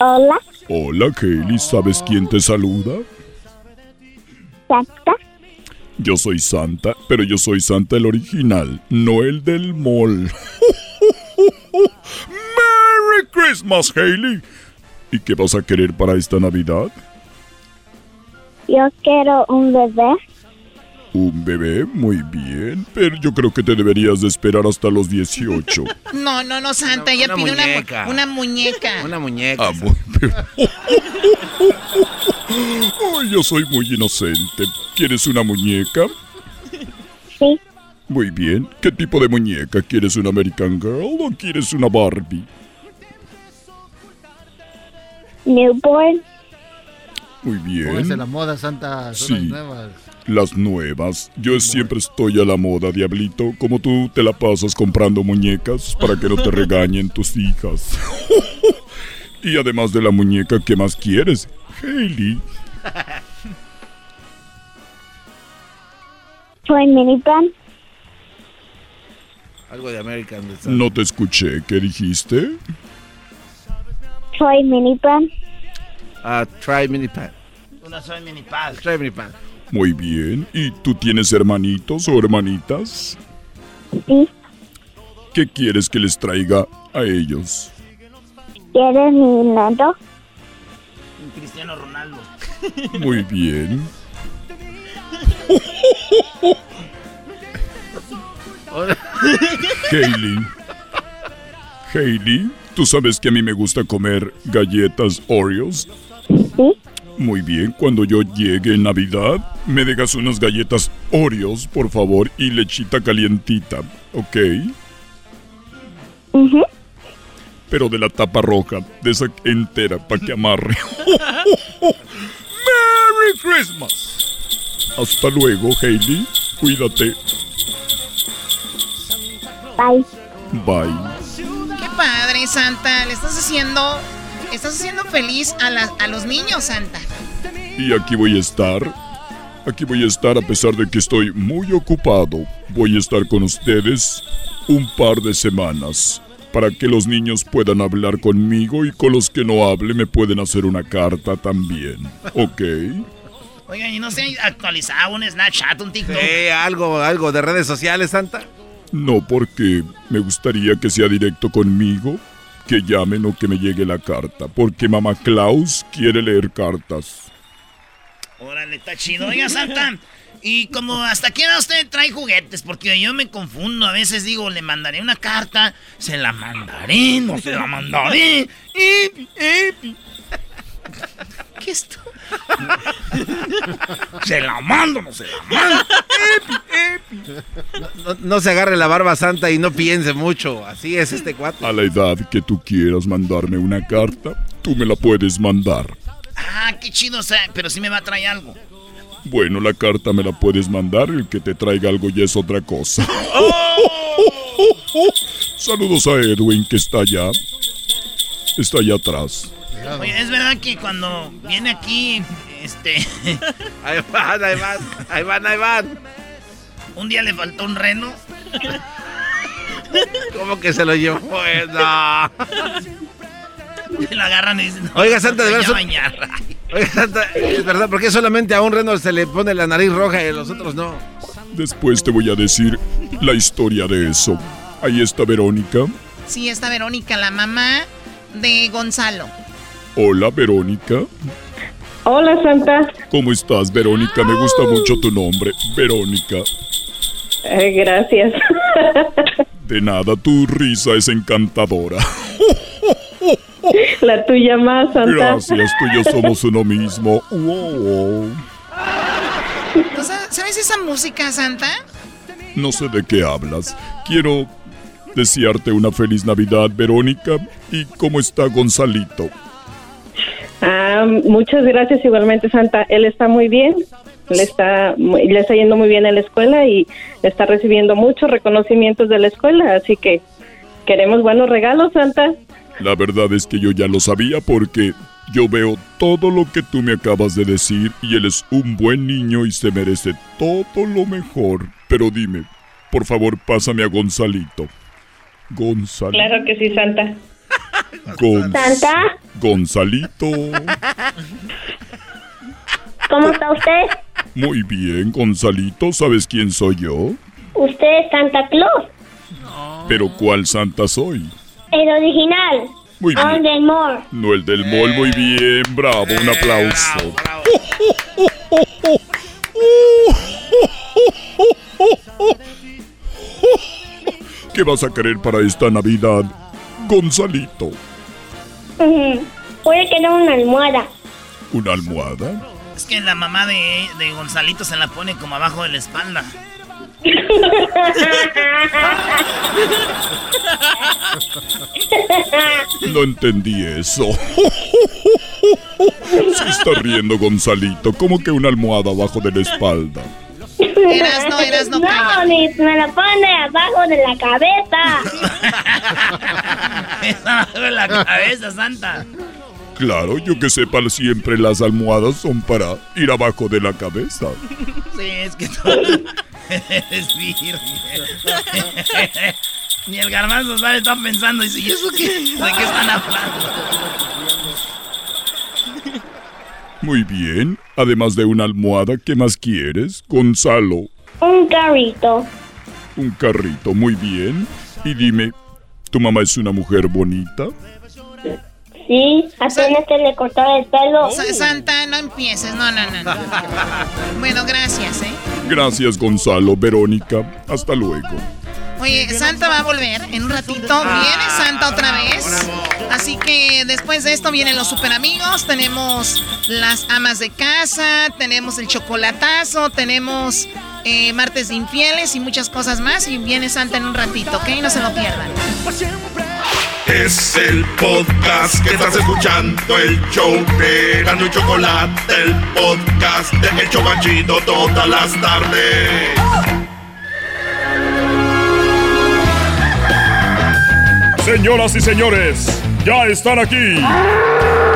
Hola. Hola, Hailey. ¿Sabes quién te saluda? Santa. Yo soy Santa, pero yo soy Santa el original, no el del mall. ¡Merry Christmas, Hailey! ¿Y qué vas a querer para esta Navidad? Yo quiero un bebé. Un bebé, muy bien, pero yo creo que te deberías de esperar hasta los 18. No, no, no, Santa, ella pide una mu- muñeca. una muñeca. Una muñeca. Ah, pero- yo soy muy inocente. ¿Quieres una muñeca? Sí. Muy bien. ¿Qué tipo de muñeca? ¿Quieres una American Girl o quieres una Barbie? Newborn. Muy bien. Póngase la moda, Santa. Son Sí. las nuevas. Las nuevas. Yo siempre estoy a la moda, diablito. Como tú te la pasas comprando muñecas para que no te regañen tus hijas. y además de la muñeca, ¿qué más quieres? Hailey. Soy minivan. Algo de American. No te escuché. ¿Qué dijiste? Soy minivan. Ah, try mini pan. Una soy mini paz. Try mini pan. Muy bien. ¿Y tú tienes hermanitos o hermanitas? Sí. ¿Qué quieres que les traiga a ellos? ¿Quieres mi neto? Cristiano Ronaldo. Muy bien. Hailey. Hailey, ¿tú sabes que a mí me gusta comer galletas Oreos? Sí. Muy bien, cuando yo llegue en Navidad, me dejas unas galletas Oreos, por favor, y lechita calientita, ¿ok? Pero de la tapa roja, de esa entera, para que amarre. ¡Merry Christmas! Hasta luego, Hailey. Cuídate. Bye. Bye. Padre, Santa. Le estás haciendo, estás haciendo feliz a, la- a los niños, Santa. Y aquí voy a estar. Aquí voy a estar a pesar de que estoy muy ocupado. Voy a estar con ustedes un par de semanas para que los niños puedan hablar conmigo y con los que no hable me pueden hacer una carta también. ¿Ok? Oigan, y no se ha actualizado un Snapchat, un TikTok. Sí, algo, algo de redes sociales, Santa. No porque me gustaría que sea directo conmigo, que llamen o que me llegue la carta, porque mamá Klaus quiere leer cartas. Órale, está chido. Oiga, Santa. Y como hasta qué edad usted trae juguetes, porque yo me confundo. A veces digo, le mandaré una carta, se la mandaré, no se la mandaré. Epi. ¿Qué es esto? Se la mando, no se la mando. No, no se agarre la barba santa y no piense mucho. Así es este cuate. A la edad que tú quieras mandarme una carta, tú me la puedes mandar. Ah, qué chido, o sea, pero sí me va a traer algo. Bueno, la carta me la puedes mandar, el que te traiga algo ya es otra cosa. Saludos a Edwin que está allá. Está allá atrás. Oye, es verdad que cuando viene aquí, este. Ahí van, ahí van, ahí van, ahí van. Un día le faltó un reno. ¿Cómo que se lo llevó? Eh, No. Y lo agarran y dicen. Oiga, Santa, de "No, verdad. ya bañar". Oiga, Santa, es verdad, ¿por qué solamente a un reno se le pone la nariz roja y a los otros no? Después te voy a decir la historia de eso. Ahí está Verónica. Sí, está Verónica, la mamá de Gonzalo. Hola, Verónica. Hola, Santa. ¿Cómo estás, Verónica? Me gusta mucho tu nombre, Verónica. Eh, gracias. De nada, tu risa es encantadora. La tuya más, Santa. Gracias, tú y yo somos uno mismo. Wow. ¿Tú sa- ¿Sabes esa música, Santa? No sé de qué hablas. Quiero desearte una feliz Navidad, Verónica. ¿Y cómo está Gonzalito? Ah, muchas gracias igualmente, Santa. Él está muy bien. Le está, le está yendo muy bien en la escuela y está recibiendo muchos reconocimientos de la escuela. Así que queremos buenos regalos, Santa. La verdad es que yo ya lo sabía porque yo veo todo lo que tú me acabas de decir y él es un buen niño y se merece todo lo mejor. Pero dime, por favor, pásame a Gonzalito. Gonzalito. Claro que sí, Santa. Gon- Santa, Gonzalito. ¿cómo está usted? Muy bien, Gonzalito. ¿Sabes quién soy yo? Usted es Santa Claus, Pero ¿cuál santa soy? el original. Muy bien. On the More. No el del mall. Muy bien, bravo. Un aplauso. ¿Qué vas a querer para esta Navidad, Gonzalito? Puede querer una almohada. ¿Una almohada? Es que la mamá de, de Gonzalito se la pone como abajo de la espalda. No entendí eso. Se está riendo Gonzalito. ¿Cómo que una almohada abajo de la espalda? Eras no, eras no. No, ni me la pone abajo de la cabeza. abajo de la cabeza, Santa. Claro, yo que sepa, siempre las almohadas son para ir abajo de la cabeza. Sí, es que tú eres virgen. Ni el garbanzo sabe, está pensando, dice, ¿y eso qué? ¿De qué están hablando? Muy bien. Además de una almohada, ¿qué más quieres? Gonzalo, Un carrito. un carrito. Muy bien. Y dime, ¿tu mamá es una mujer bonita? Sí, apenas se le cortaba el pelo. Sa- Santa, no empieces. No, no, no. no. Bueno, gracias, ¿eh? Gracias, Gonzalo. Verónica, hasta luego. Oye, Santa va a volver en un ratito. Viene Santa otra vez. Así que después de esto vienen los super amigos. Tenemos las amas de casa. Tenemos el chocolatazo. Tenemos eh, martes de infieles y muchas cosas más. Y viene Santa en un ratito, ¿ok? No se lo pierdan. Es el podcast que estás escuchando, el show de Gano y Chocolate, el podcast de El Chocachito todas las tardes. Señoras y señores, ya están aquí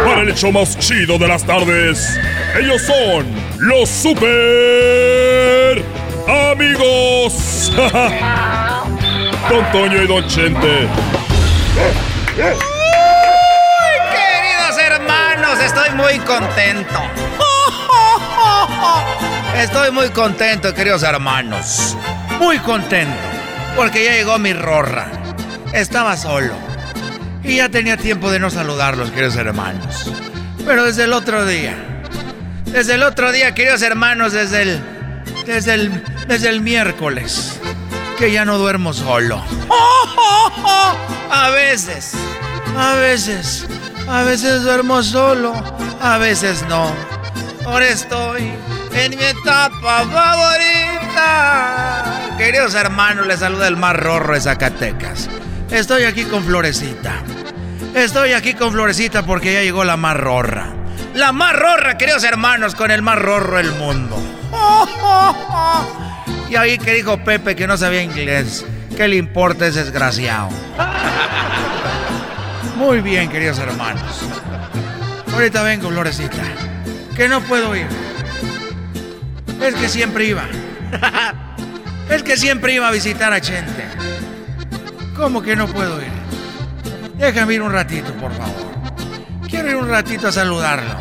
para el hecho más chido de las tardes. Ellos son los super amigos. Don Toño y Don Chente. Queridos hermanos, estoy muy contento. Estoy muy contento, queridos hermanos. Muy contento. Porque ya llegó mi rorra. Estaba solo. Y ya tenía tiempo de no saludarlos, queridos hermanos. Pero desde el otro día. Desde el otro día, queridos hermanos, desde el. Desde el. Desde el miércoles. Que ya no duermo solo. A veces. A veces. A veces duermo solo. A veces no. Ahora estoy en mi etapa favorita. Queridos hermanos, les saluda el más rorro de Zacatecas. Estoy aquí con Florecita. Estoy aquí con Florecita porque ya llegó la más rorra. La más rorra, queridos hermanos, con el más rorro del mundo. Y ahí que dijo Pepe que no sabía inglés. ¿Qué le importa ese desgraciado? Muy bien, queridos hermanos. Ahorita vengo, Florecita. Que no puedo ir. Es que siempre iba. Es que siempre iba a visitar a Chente. ¿Cómo que no puedo ir? Déjame ir un ratito, por favor. Quiero ir un ratito a saludarlo.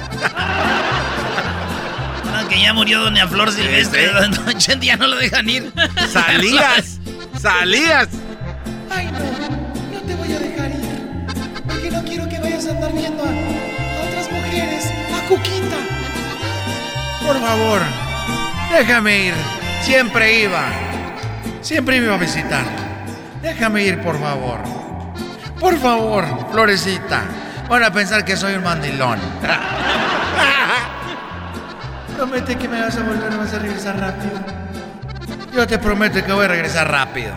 No, que ya murió Doña Flor Silvestre. Don Chente ya no lo dejan ir. Salías, salías. Ay, no, no te voy a dejar ir. Porque no quiero que vayas a andar viendo a, a otras mujeres, a Cuquita. Por favor, déjame ir. Siempre iba. Siempre iba a visitar. Déjame ir, por favor. Por favor, Florecita. Van a pensar que soy un mandilón. Promete que me vas a volver, vas a regresar rápido. Yo te prometo que voy a regresar rápido.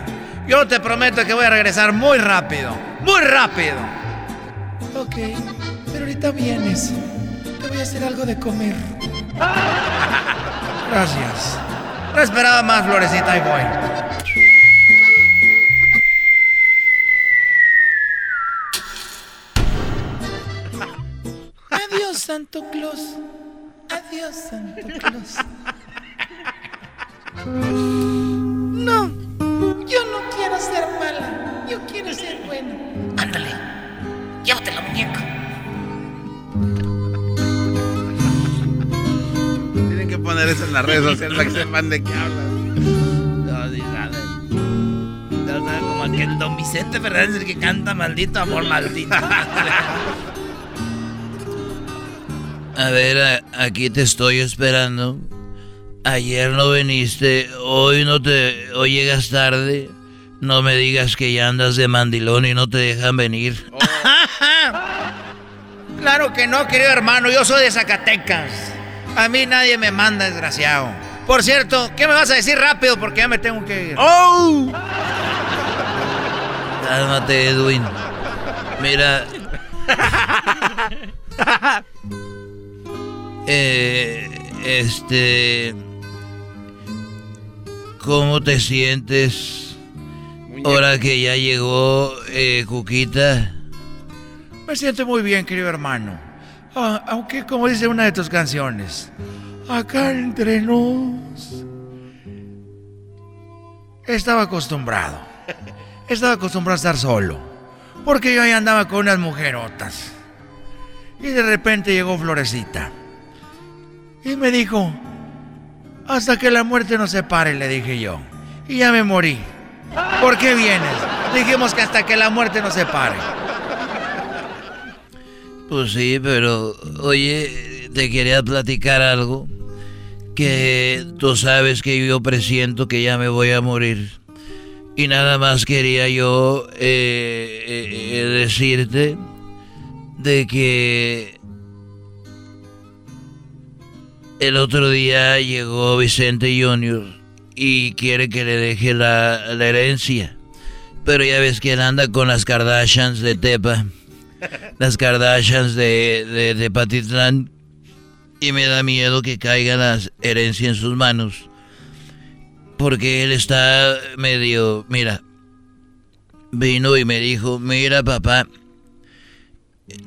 Yo te prometo que voy a regresar muy rápido. Muy rápido. Ok, pero ahorita vienes. Te voy a hacer algo de comer. Gracias. No esperaba más, Florecita, y voy. Santo Claus. Adiós, Santo Claus. No, yo no quiero ser mala. Yo quiero ser buena. Ándale. Llévatela, muñeca. Tienen que poner eso en las redes sociales para que sepan de qué hablan. No, ni nada. No, no, como aquel Don Vicente Fernández el que canta maldito amor maldito. A ver, aquí te estoy esperando. Ayer no viniste, hoy no te, hoy llegas tarde. No me digas que ya andas de mandilón y no te dejan venir. claro que no, querido hermano. Yo soy de Zacatecas. A mí nadie me manda, desgraciado. Por cierto, ¿qué me vas a decir rápido? Porque ya me tengo que ir. ¡Oh! Cálmate, Edwin. Mira. Eh, este. ¿Cómo te sientes? Ahora que ya llegó eh, Cuquita. Me siento muy bien, querido hermano. Ah, aunque, como dice una de tus canciones, acá entre nos. Estaba acostumbrado. Estaba acostumbrado a estar solo. Porque yo ahí andaba con unas mujerotas. Y de repente llegó Florecita. Y me dijo, hasta que la muerte nos separe, le dije yo. Y ya me morí. ¿Por qué vienes? Dijimos que hasta que la muerte nos separe. Pues sí, pero oye, te quería platicar algo. Que tú sabes que yo presiento que ya me voy a morir. Y nada más quería yo eh, eh, eh, decirte de que el otro día llegó Vicente Junior y quiere que le deje la, herencia. Pero ya ves que él anda con las Kardashians de Tepa las Kardashians de, de, de Patitlán y me da miedo que caiga la herencia en sus manos. Porque él está medio, mira, vino y me dijo, mira papá,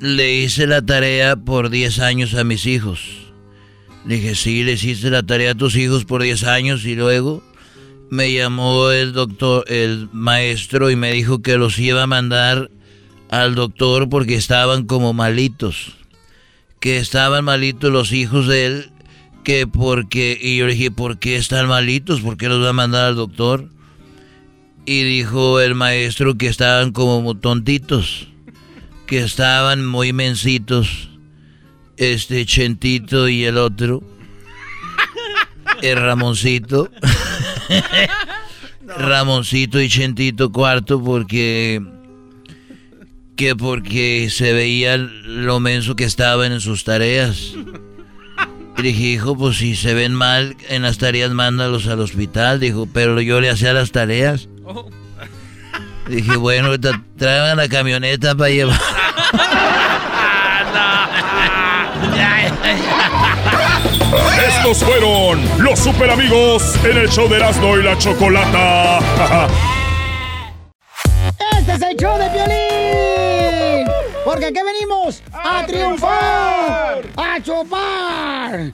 le hice la tarea por 10 años a mis hijos. Le dije, sí, le hiciste la tarea a tus hijos por 10 años y luego me llamó el doctor, el maestro y me dijo que los iba a mandar al doctor porque estaban como malitos. Que estaban malitos los hijos de él. Que porque. Y yo le dije, ¿por qué están malitos? ¿Por qué los va a mandar al doctor? Y dijo el maestro que estaban como tontitos. Que estaban muy mensitos. Este Chentito y el otro. El Ramoncito. Ramoncito y Chentito cuarto porque que porque se veía lo menso que estaban en sus tareas. Y dije, hijo, pues si se ven mal en las tareas, mándalos al hospital. Dijo, pero yo le hacía las tareas. Dije, bueno, traigan la camioneta para llevar. Estos fueron los super amigos en el show de Erasmo y la Chocolata. Este es el show de Piolín. Porque aquí venimos a, triunfar, a chupar.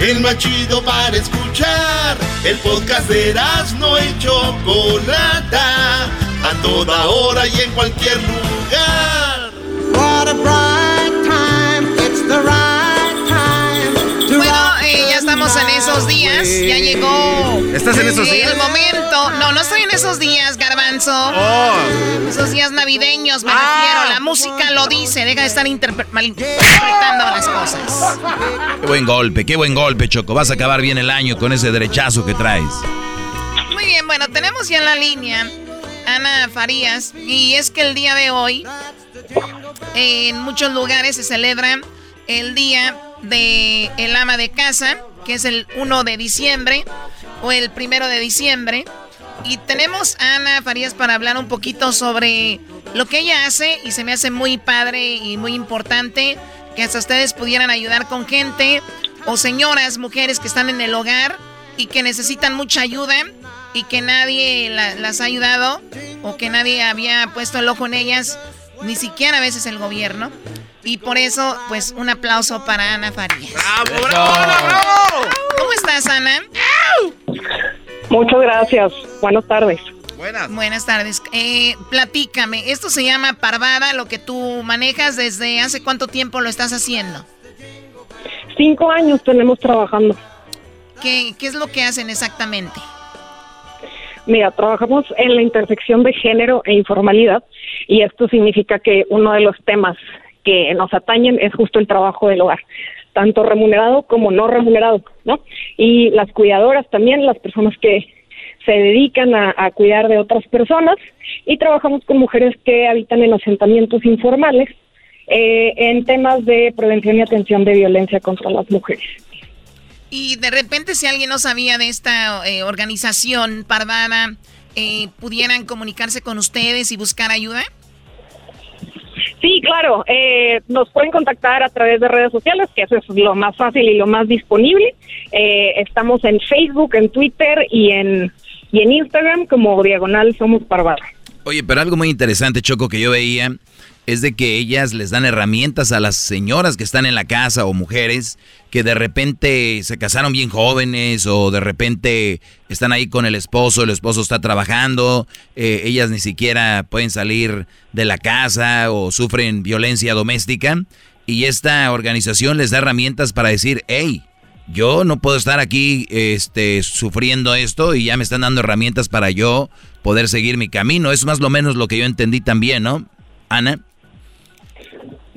El más chido para escuchar. El podcast de no y Chocolata, a toda hora y en cualquier lugar. What a estamos en esos días, ya llegó. ¿Estás en esos días? El momento. No, no estoy en esos días, Garbanzo. Oh. Esos días navideños, me refiero. La música lo dice. Deja de estar malinterpretando las cosas. Qué buen golpe, qué buen golpe, Choco. Vas a acabar bien el año con ese derechazo que traes. Muy bien, bueno, tenemos ya en la línea Ana Farías. Y es que el día de hoy, en muchos lugares se celebra el día de el ama de casa, es el 1 de diciembre o el 1 de diciembre. Y tenemos a Ana Farías para hablar un poquito sobre lo que ella hace y se me hace muy padre y muy importante que hasta ustedes pudieran ayudar con gente o señoras, mujeres que están en el hogar y que necesitan mucha ayuda y que nadie las ha ayudado o que nadie había puesto el ojo en ellas, ni siquiera a veces el gobierno. Y por eso, pues, un aplauso para Ana Farías. ¡Bravo, bravo, bravo! ¿Cómo estás, Ana? Muchas gracias. Buenas tardes. Buenas. Buenas tardes. Eh, platícame, esto se llama Parvada, lo que tú manejas desde hace cuánto tiempo lo estás haciendo. Cinco años tenemos trabajando. ¿Qué, qué es lo que hacen exactamente? Mira, trabajamos en la intersección de género e informalidad y esto significa que uno de los temas que nos atañen es justo el trabajo del hogar, tanto remunerado como no remunerado, ¿no? Y las cuidadoras también, las personas que se dedican a, cuidar de otras personas y trabajamos con mujeres que habitan en asentamientos informales eh, en temas de prevención y atención de violencia contra las mujeres. Y de repente si alguien no sabía de esta eh, organización Parvada, eh, ¿pudieran comunicarse con ustedes y buscar ayuda? Sí, claro. Eh, nos pueden contactar a través de redes sociales, que eso es lo más fácil y lo más disponible. Eh, estamos en Facebook, en Twitter y en, y en Instagram como Diagonal Somos Parvada. Oye, pero algo muy interesante, Choco, que yo veía es de que ellas les dan herramientas a las señoras que están en la casa o mujeres que de repente se casaron bien jóvenes o de repente están ahí con el esposo, el esposo está trabajando, eh, ellas ni siquiera pueden salir de la casa o sufren violencia doméstica y esta organización les da herramientas para decir, hey, yo no puedo estar aquí este, sufriendo esto y ya me están dando herramientas para yo poder seguir mi camino. Es más o menos lo que yo entendí también, ¿no? Ana.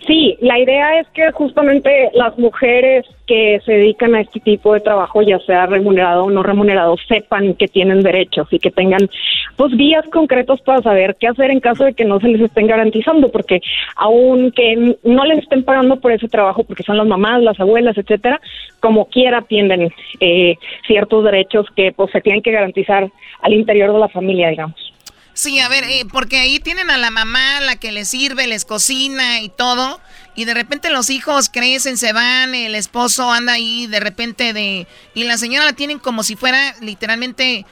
Sí, la idea es que justamente las mujeres que se dedican a este tipo de trabajo, ya sea remunerado o no remunerado, sepan que tienen derechos y que tengan pues guías concretos para saber qué hacer en caso de que no se les estén garantizando, porque aunque no les estén pagando por ese trabajo, porque son las mamás, las abuelas, etcétera, como quiera tienen eh, ciertos derechos que pues se tienen que garantizar al interior de la familia, digamos. Sí, a ver, eh, porque ahí tienen a la mamá, la que les sirve, les cocina y todo. Y de repente los hijos crecen, se van, el esposo anda ahí de repente de... Y la señora la tienen como si fuera literalmente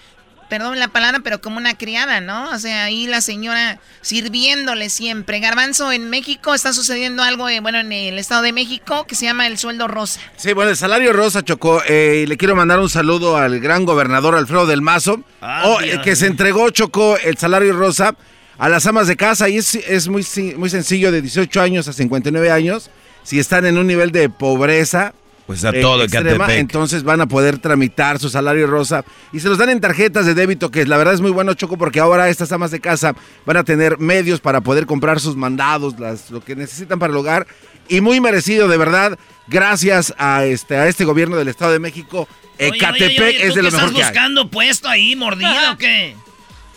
perdón la palabra, pero como una criada, ¿no? O sea, ahí la señora sirviéndole siempre. Garbanzo, en México está sucediendo algo, eh, bueno, en el Estado de México, que se llama el sueldo rosa. Sí, bueno, el salario rosa, Chocó. Eh, y le quiero mandar un saludo al gran gobernador Alfredo del Mazo, ah, oh, que se entregó, Chocó, el salario rosa a las amas de casa. Y es, es muy, muy sencillo, de 18 años a 59 años. Si están en un nivel de pobreza, pues a todo extrema, entonces van a poder tramitar su salario rosa y se los dan en tarjetas de débito, que la verdad es muy bueno, Choco, porque ahora estas amas de casa van a tener medios para poder comprar sus mandados, las, lo que necesitan para el hogar y muy merecido, de verdad, gracias a este, a este gobierno del Estado de México. Ecatepec es de lo mejor estás buscando puesto ahí, mordido o qué?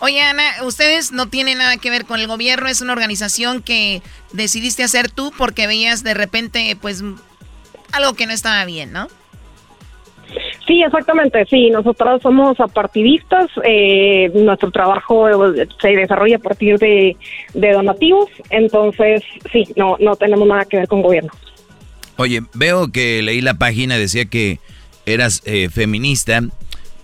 Oye, Ana, ustedes no tienen nada que ver con el gobierno, es una organización que decidiste hacer tú porque veías de repente, pues, algo que no estaba bien, ¿no? Sí, exactamente, sí, nosotros somos apartidistas, eh, nuestro trabajo se desarrolla a partir de, donativos, entonces sí, no, no tenemos nada que ver con gobierno. Oye, veo que leí la página, decía que eras eh, feminista,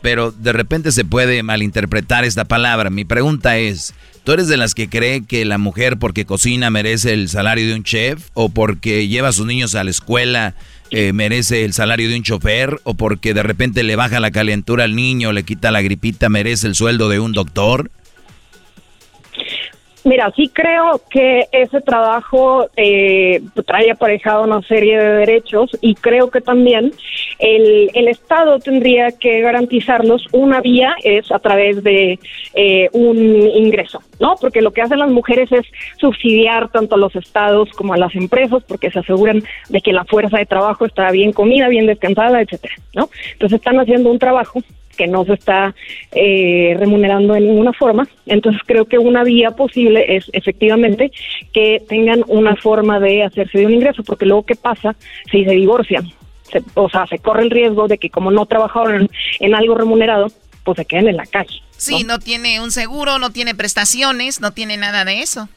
pero de repente se puede malinterpretar esta palabra. Mi pregunta es, ¿Tú eres de las que cree que la mujer porque cocina merece el salario de un chef? ¿O porque lleva a sus niños a la escuela eh, merece el salario de un chofer? ¿O porque de repente le baja la calentura al niño, le quita la gripita, merece el sueldo de un doctor? Mira, sí creo que ese trabajo eh, trae aparejado una serie de derechos y creo que también el, el Estado tendría que garantizarlos. Una vía es a través de eh, un ingreso, ¿no? Porque lo que hacen las mujeres es subsidiar tanto a los estados como a las empresas porque se aseguran de que la fuerza de trabajo está bien comida, bien descansada, etcétera, ¿no? Entonces están haciendo un trabajo que no se está eh, remunerando de ninguna forma. Entonces creo que una vía posible es efectivamente que tengan una forma de hacerse de un ingreso, porque luego qué pasa si se divorcian, o sea, se corre el riesgo de que como no trabajaron en, algo remunerado, pues se queden en la calle. Sí, ¿no? tiene un seguro, no tiene prestaciones, no tiene nada de eso.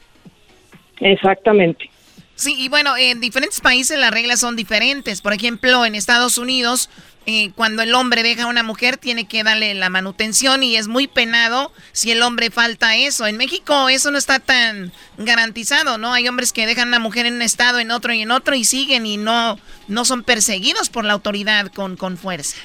Exactamente. Sí, y bueno, en diferentes países las reglas son diferentes. Por ejemplo, en Estados Unidos eh, cuando el hombre deja a una mujer tiene que darle la manutención y es muy penado si el hombre falta eso. En México eso no está tan garantizado, ¿no? Hay hombres que dejan a una mujer en un estado, en otro y en otro y siguen y no, no son perseguidos por la autoridad con, con fuerza.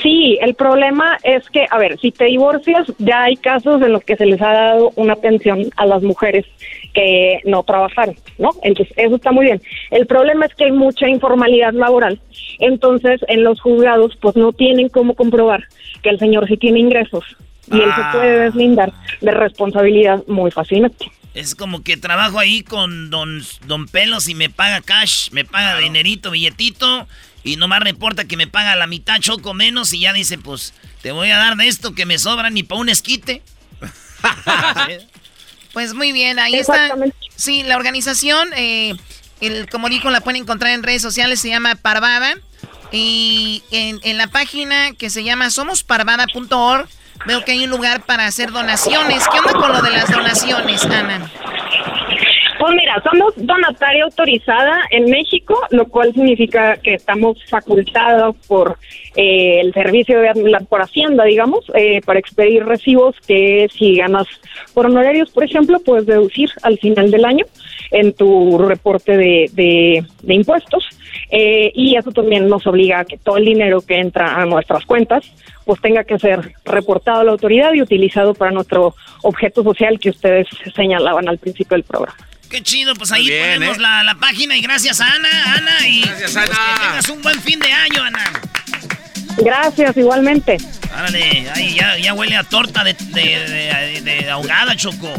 Sí, el problema es que, a ver, si te divorcias, ya hay casos en los que se les ha dado una pensión a las mujeres que no trabajaron, ¿no? Entonces, eso está muy bien. El problema es que hay mucha informalidad laboral, entonces en los juzgados pues no tienen cómo comprobar que el señor sí tiene ingresos y él se puede ah. deslindar de responsabilidad muy fácilmente. Es como que trabajo ahí con don, don Pelos y me paga cash, me paga dinerito, billetito y nomás reporta que me paga la mitad choco menos y ya dice, pues, te voy a dar de esto que me sobra ni para un esquite. pues muy bien, ahí está. Sí, la organización, eh, el, como dijo, la pueden encontrar en redes sociales, se llama Parvada. Y en, en la página que se llama somosparvada.org veo que hay un lugar para hacer donaciones. ¿Qué onda con lo de las donaciones, Ana? Pues mira, somos donataria autorizada en México, lo cual significa que estamos facultados por eh, el servicio de por Hacienda, digamos, eh, para expedir recibos que si ganas por honorarios, por ejemplo, puedes deducir al final del año en tu reporte de, impuestos. Eh, y eso también nos obliga a que todo el dinero que entra a nuestras cuentas pues tenga que ser reportado a la autoridad y utilizado para nuestro objeto social que ustedes señalaban al principio del programa. Qué chido, pues ahí ponemos ¿eh? la, página y gracias a Ana, Ana, y gracias, Ana. Pues que tengas un buen fin de año, Ana. Gracias, igualmente. Árale, ahí ya, ya huele a torta de, de, de, ahogada, Choco.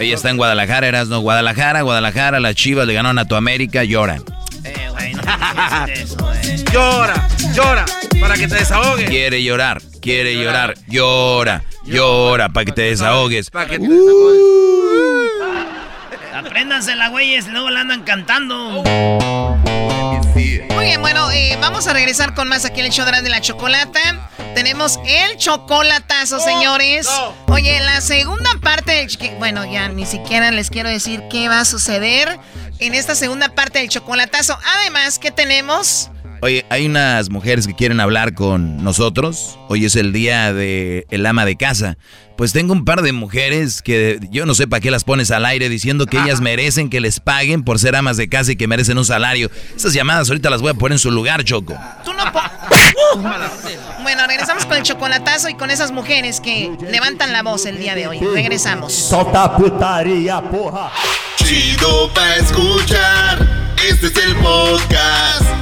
Ella está en Guadalajara, eras no Guadalajara, Guadalajara, las chivas le ganaron a tu América, llora. Eh, güey, no eso, eh. Llora, llora, para que te desahogues. Quiere llorar, quiere llorar, llora, llora, para que te desahogues. Para que te desahogues. Apréndansela, güeyes, luego la andan cantando. Muy bien, bueno, eh, vamos a regresar con más aquí en el show de la chocolata. Tenemos el chocolatazo, señores. Oye, la segunda parte del... Bueno, ya ni siquiera les quiero decir qué va a suceder en esta segunda parte del chocolatazo. Además, ¿qué tenemos? Oye, hay unas mujeres que quieren hablar con nosotros. Hoy es el día de el ama de casa. Pues tengo un par de mujeres que yo no sé para qué las pones al aire diciendo que ellas merecen que les paguen por ser amas de casa y que merecen un salario. Esas llamadas ahorita las voy a poner en su lugar, Choco. Tú no Bueno, regresamos con el chocolatazo y con esas mujeres que levantan la voz el día de hoy. Regresamos. Sota putaría, porra. Chido pa escuchar. Este es el podcast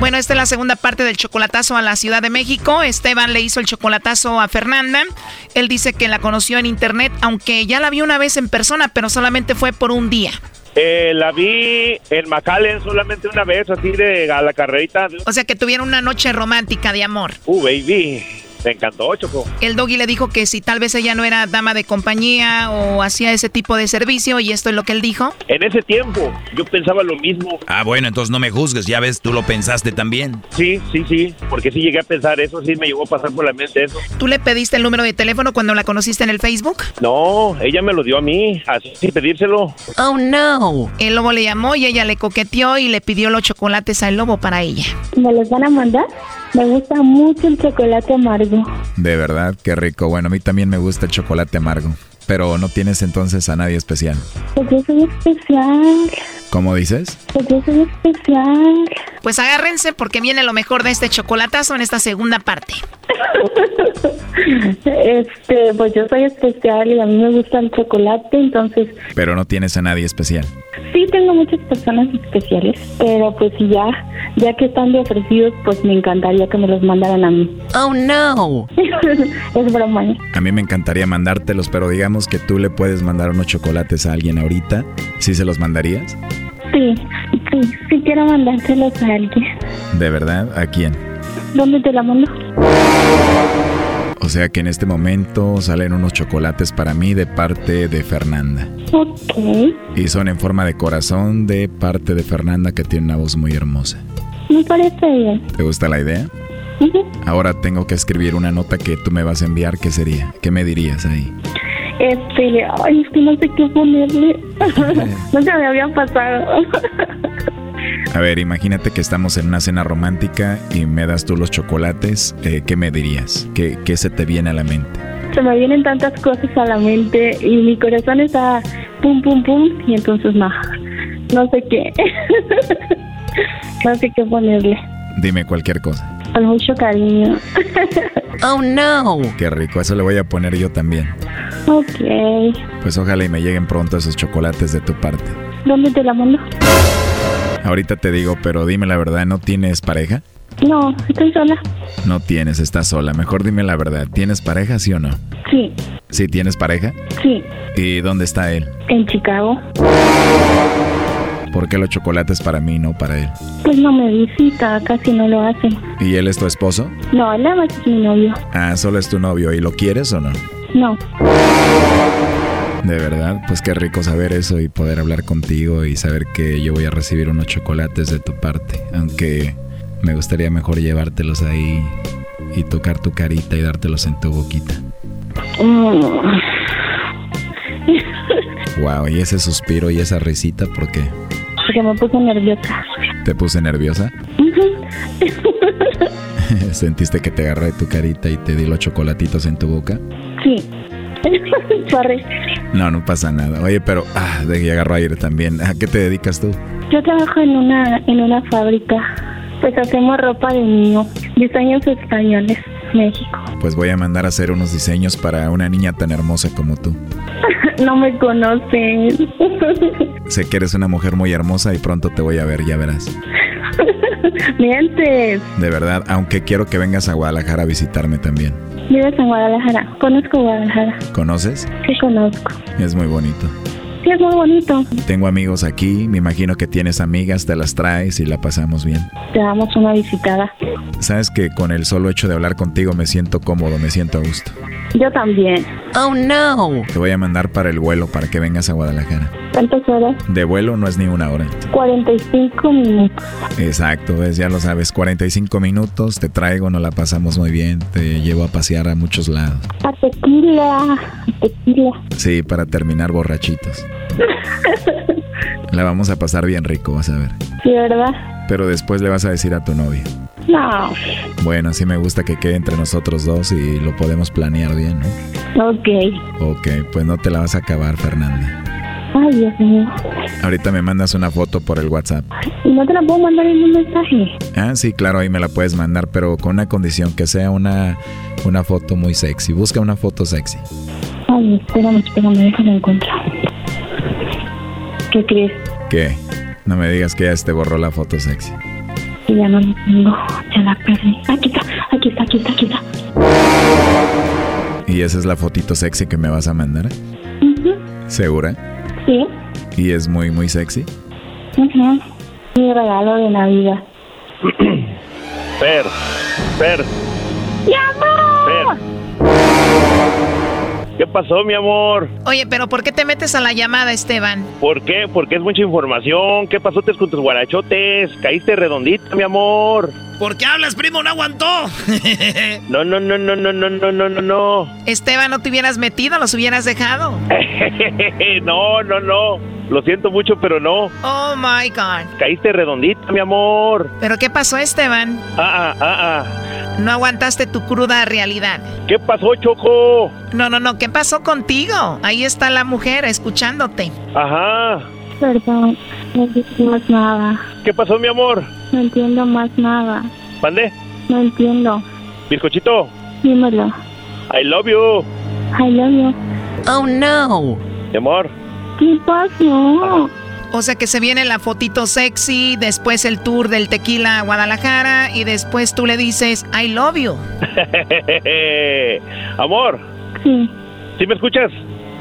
Bueno, esta es la segunda parte del chocolatazo a la Ciudad de México. Esteban le hizo el chocolatazo a Fernanda. Él dice que la conoció en internet, aunque ya la vio una vez en persona, pero solamente fue por un día. Eh, la vi en McAllen solamente una vez, así de a la carrerita. O sea que tuvieron una noche romántica de amor. Uh, baby. Me encantó, Choco. El doggy le dijo que si tal vez ella no era dama de compañía o hacía ese tipo de servicio y esto es lo que él dijo. En ese tiempo yo pensaba lo mismo. Ah, bueno, entonces no me juzgues, ya ves, tú lo pensaste también. Sí, sí, sí, porque sí llegué a pensar eso, sí me llegó a pasar por la mente eso. ¿Tú le pediste el número de teléfono cuando la conociste en el Facebook? No, ella me lo dio a mí, así sin pedírselo. Oh, no. El lobo le llamó y ella le coqueteó y le pidió los chocolates al lobo para ella. ¿Me los van a mandar? Me gusta mucho el chocolate amargo. De verdad, qué rico. Bueno, a mí también me gusta el chocolate amargo. Pero no tienes entonces a nadie especial. Pues yo soy especial. ¿Cómo dices? Pues yo soy especial. Pues agárrense porque viene lo mejor de este chocolatazo en esta segunda parte. Este, pues yo soy especial y a mí me gusta el chocolate, entonces Pero no tienes a nadie especial. sí tengo muchas personas especiales, pero pues si ya, ya que están de ofrecidos, pues me encantaría que me los mandaran a mí. Oh no. es broma. ¿eh? A mí me encantaría mandártelos, pero digamos que tú le puedes mandar unos chocolates a alguien ahorita. ¿Sí se los mandarías? Sí, sí, sí quiero mandárselos a alguien. ¿De verdad? ¿A quién? ¿Dónde te la mando? O sea que en este momento salen unos chocolates para mí de parte de Fernanda. Ok. Y son en forma de corazón de parte de Fernanda que tiene una voz muy hermosa. Me parece bien. ¿Te gusta la idea? Ujú. Ahora tengo que escribir una nota que tú me vas a enviar. ¿Qué sería? ¿Qué me dirías ahí? Este, ay, es que no sé qué ponerle. Nunca me había pasado. A ver, imagínate que estamos en una cena romántica y me das tú los chocolates. eh, ¿Qué me dirías? ¿Qué, ¿Qué se te viene a la mente? Se me vienen tantas cosas a la mente y mi corazón está pum, pum, pum, y entonces no, no sé qué. no sé qué ponerle. Dime cualquier cosa. Con mucho cariño. Oh no. Qué rico, eso le voy a poner yo también. Ok. Pues ojalá y me lleguen pronto esos chocolates de tu parte. ¿Dónde te la mando? Ahorita te digo, pero dime la verdad, ¿no tienes pareja? No, estoy sola. No tienes, estás sola. Mejor dime la verdad, ¿tienes pareja, sí o no? Sí, ¿Sí tienes pareja? sí, ¿Y dónde está él? en Chicago. ¿Por qué los chocolates para mí, no para él? Pues no me visita, casi no lo hace. ¿Y él es tu esposo? No, él nada más es mi novio. Ah, solo es tu novio. ¿Y lo quieres o no? No. De verdad, pues qué rico saber eso y poder hablar contigo y saber que yo voy a recibir unos chocolates de tu parte. Aunque me gustaría mejor llevártelos ahí y tocar tu carita y dártelos en tu boquita. Mm. Wow, y ese suspiro y esa risita, ¿por qué? Porque me puse nerviosa. ¿Te puse nerviosa? ¿Sentiste que te agarré tu carita y te di los chocolatitos en tu boca? Sí. No, no pasa nada. Oye, pero ah, de que agarro aire también. ¿A qué te dedicas tú? Yo trabajo en una en una fábrica. Pues hacemos ropa de niño, diseños españoles, México. Pues voy a mandar a hacer unos diseños para una niña tan hermosa como tú. No me conocen. Sé que eres una mujer muy hermosa y pronto te voy a ver, ya verás. Mientes. De verdad, aunque quiero que vengas a Guadalajara a visitarme también. Vives en Guadalajara. Conozco Guadalajara. ¿Conoces? Sí, conozco. Es muy bonito. Sí, es muy bonito. Tengo amigos aquí, me imagino que tienes amigas, te las traes y la pasamos bien. Te damos una visitada. Sabes que con el solo hecho de hablar contigo me siento cómodo, me siento a gusto. Yo también. Oh no. Te voy a mandar para el vuelo para que vengas a Guadalajara. ¿Cuántas horas? De vuelo no es ni una hora. 45 minutos. Exacto, ves, ya lo sabes, 45 minutos, te traigo, nos la pasamos muy bien, te llevo a pasear a muchos lados. A tequila. a Tequila. Sí, para terminar borrachitos. La vamos a pasar bien rico, vas a ver. Sí, ¿verdad? Pero después le vas a decir a tu novia. No. Bueno, sí me gusta que quede entre nosotros dos y lo podemos planear bien, ¿no? Ok. Ok, pues no te la vas a acabar, Fernanda. Ay, Dios mío. Ahorita me mandas una foto por el WhatsApp. ¿Y no te la puedo mandar en un mensaje? Ah, sí, claro, ahí me la puedes mandar, pero con una condición, que sea una, una foto muy sexy. Busca una foto sexy. Ay, espérame, espérame, déjame encontrar. ¿Qué crees? ¿Qué? No me digas que ya te borró la foto sexy. Que ya no la tengo. Ya la perdí. Aquí está, aquí está, aquí está, aquí está. ¿Y esa es la fotito sexy que me vas a mandar? Ujú, ¿Segura? Sí. ¿Y es muy, muy sexy? ujú. Mi regalo de Navidad. Fer, Fer, ¡Mi amor! ¿Qué pasó, mi amor? Oye, pero ¿por qué te metes a la llamada, Esteban? ¿Por qué? Porque es mucha información. ¿Qué pasó con tus guarachotes? Caíste redondita, mi amor. ¿Por qué hablas, primo? No aguantó. no, no, no, no, no, no, no, no, no. Esteban, no te hubieras metido, los hubieras dejado. no, no, no. Lo siento mucho, pero no. Oh my God. Caíste redondita, mi amor. ¿Pero qué pasó, Esteban? Ah, ah, ah, ah. No aguantaste tu cruda realidad. ¿Qué pasó, Choco? No, no, no. ¿Qué pasó contigo? Ahí está la mujer escuchándote. Ajá. Perdón, no entiendo más nada. ¿Qué pasó, mi amor? No entiendo más nada. ¿Mande? No entiendo. ¿Bizcochito? Dímelo. I love you. I love you. Oh, no. Mi amor. ¿Qué pasó? O sea que se viene la fotito sexy, después el tour del tequila a Guadalajara y después tú le dices I love you. amor. Sí. ¿Sí me escuchas?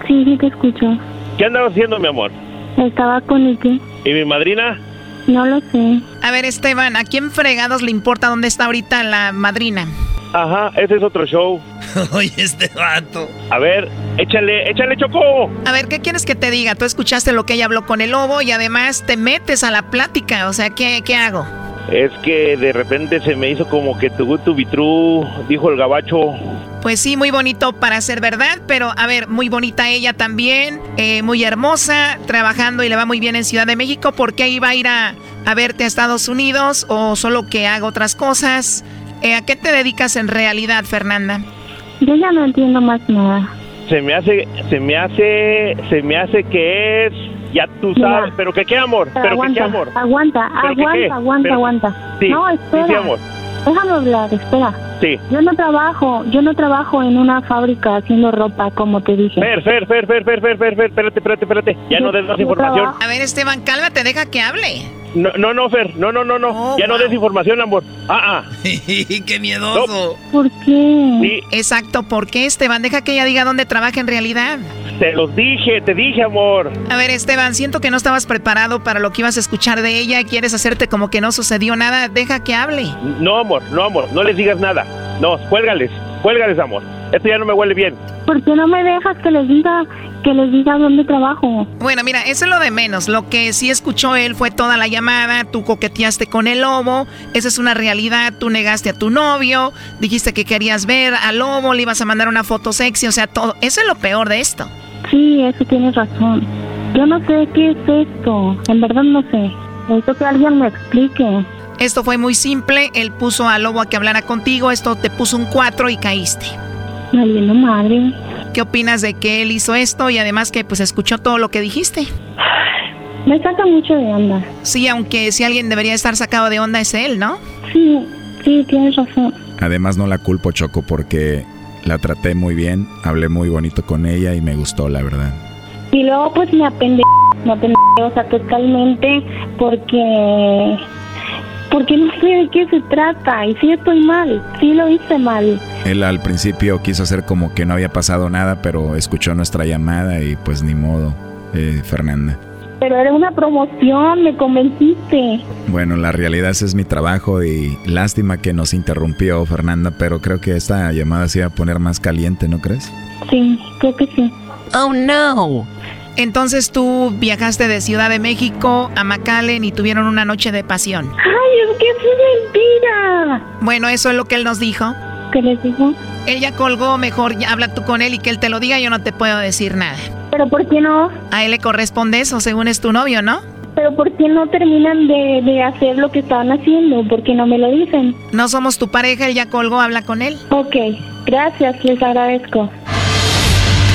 Sí, sí te escucho. ¿Qué andabas haciendo, mi amor? Estaba con Ike. ¿Y mi madrina? No lo sé. A ver, Esteban, ¿a quién fregados le importa dónde está ahorita la madrina? Ajá, ese es otro show. Oye, este vato. A ver, échale, échale, Choco. A ver, ¿qué quieres que te diga? Tú escuchaste lo que ella habló con el lobo y además te metes a la plática. O sea, ¿qué, qué hago? Es que de repente se me hizo como que tu tu vitru, dijo el gabacho. Pues sí, muy bonito para ser verdad, pero a ver, muy bonita ella también, eh, muy hermosa, trabajando y le va muy bien en Ciudad de México. ¿Por qué iba a ir a, a verte a Estados Unidos o solo que haga otras cosas? Eh, ¿A qué te dedicas en realidad, Fernanda? Yo ya no entiendo más nada. Se me hace, se me hace, se me hace que es, ya tú sabes, Mira, pero que qué amor, pero aguanta, que qué amor. Aguanta, aguanta, qué, aguanta, pero, aguanta. Sí, no, espera. Sí, sí, amor. Déjame hablar, espera. Sí. Yo no trabajo, yo no trabajo en una fábrica haciendo ropa, como te dije. Fer, Fer, Fer, Fer, Fer, Fer, Fer, espérate, espérate, espérate. Ya yo, no des más información. Trabajo. A ver, Esteban, cálmate, deja que hable. No, no, no, Fer, no, no, no, no. Oh, ya no des información, amor. Ah, ah. Qué miedoso. ¿Por qué? Sí. Exacto, ¿por qué, Esteban? Deja que ella diga dónde trabaja en realidad. Te los dije, te dije, amor. A ver, Esteban, siento que no estabas preparado para lo que ibas a escuchar de ella y quieres hacerte como que no sucedió nada. Deja que hable. No, amor, no, amor, no les digas nada. No, cuélgales, cuélgales, amor. Esto ya no me huele bien. ¿Por qué no me dejas que les diga que les diga dónde trabajo? Bueno, mira, eso es lo de menos. Lo que sí escuchó él fue toda la llamada, tú coqueteaste con el lobo, esa es una realidad, tú negaste a tu novio, dijiste que querías ver al lobo, le ibas a mandar una foto sexy, o sea, todo. Eso es lo peor de esto. Sí, eso tienes razón. Yo no sé qué es esto, en verdad no sé. Necesito que alguien me explique. Esto fue muy simple, él puso al lobo a que hablara contigo, esto te puso un 4 y caíste. Valiendo madre. ¿Qué opinas de que él hizo esto y además que pues escuchó todo lo que dijiste? Me saca mucho de onda. Sí, aunque si alguien debería estar sacado de onda es él, ¿no? Sí, sí, tienes razón. Además no la culpo, Choco, porque la traté muy bien, hablé muy bonito con ella y me gustó, la verdad. Y luego pues me apende, me apende, o sea, totalmente porque porque no sé de qué se trata y sí estoy mal, sí lo hice mal. Él al principio quiso hacer como que no había pasado nada, pero escuchó nuestra llamada y pues ni modo, eh, Fernanda. Pero era una promoción, me convenciste. Bueno, la realidad ese es mi trabajo y lástima que nos interrumpió Fernanda, pero creo que esta llamada se iba a poner más caliente, ¿no crees? Sí, creo que sí. Oh no. Entonces tú viajaste de Ciudad de México a McAllen y tuvieron una noche de pasión. ¡Ay, es que es mentira! Bueno, eso es lo que él nos dijo. ¿Qué les dijo? Él ya colgó, mejor ya habla tú con él y que él te lo diga, yo no te puedo decir nada. ¿Pero por qué no? A él le corresponde eso, según es tu novio, ¿no? ¿Pero por qué no terminan de, de hacer lo que estaban haciendo? ¿Por qué no me lo dicen? No somos tu pareja, él ya colgó, habla con él. Ok, gracias, les agradezco.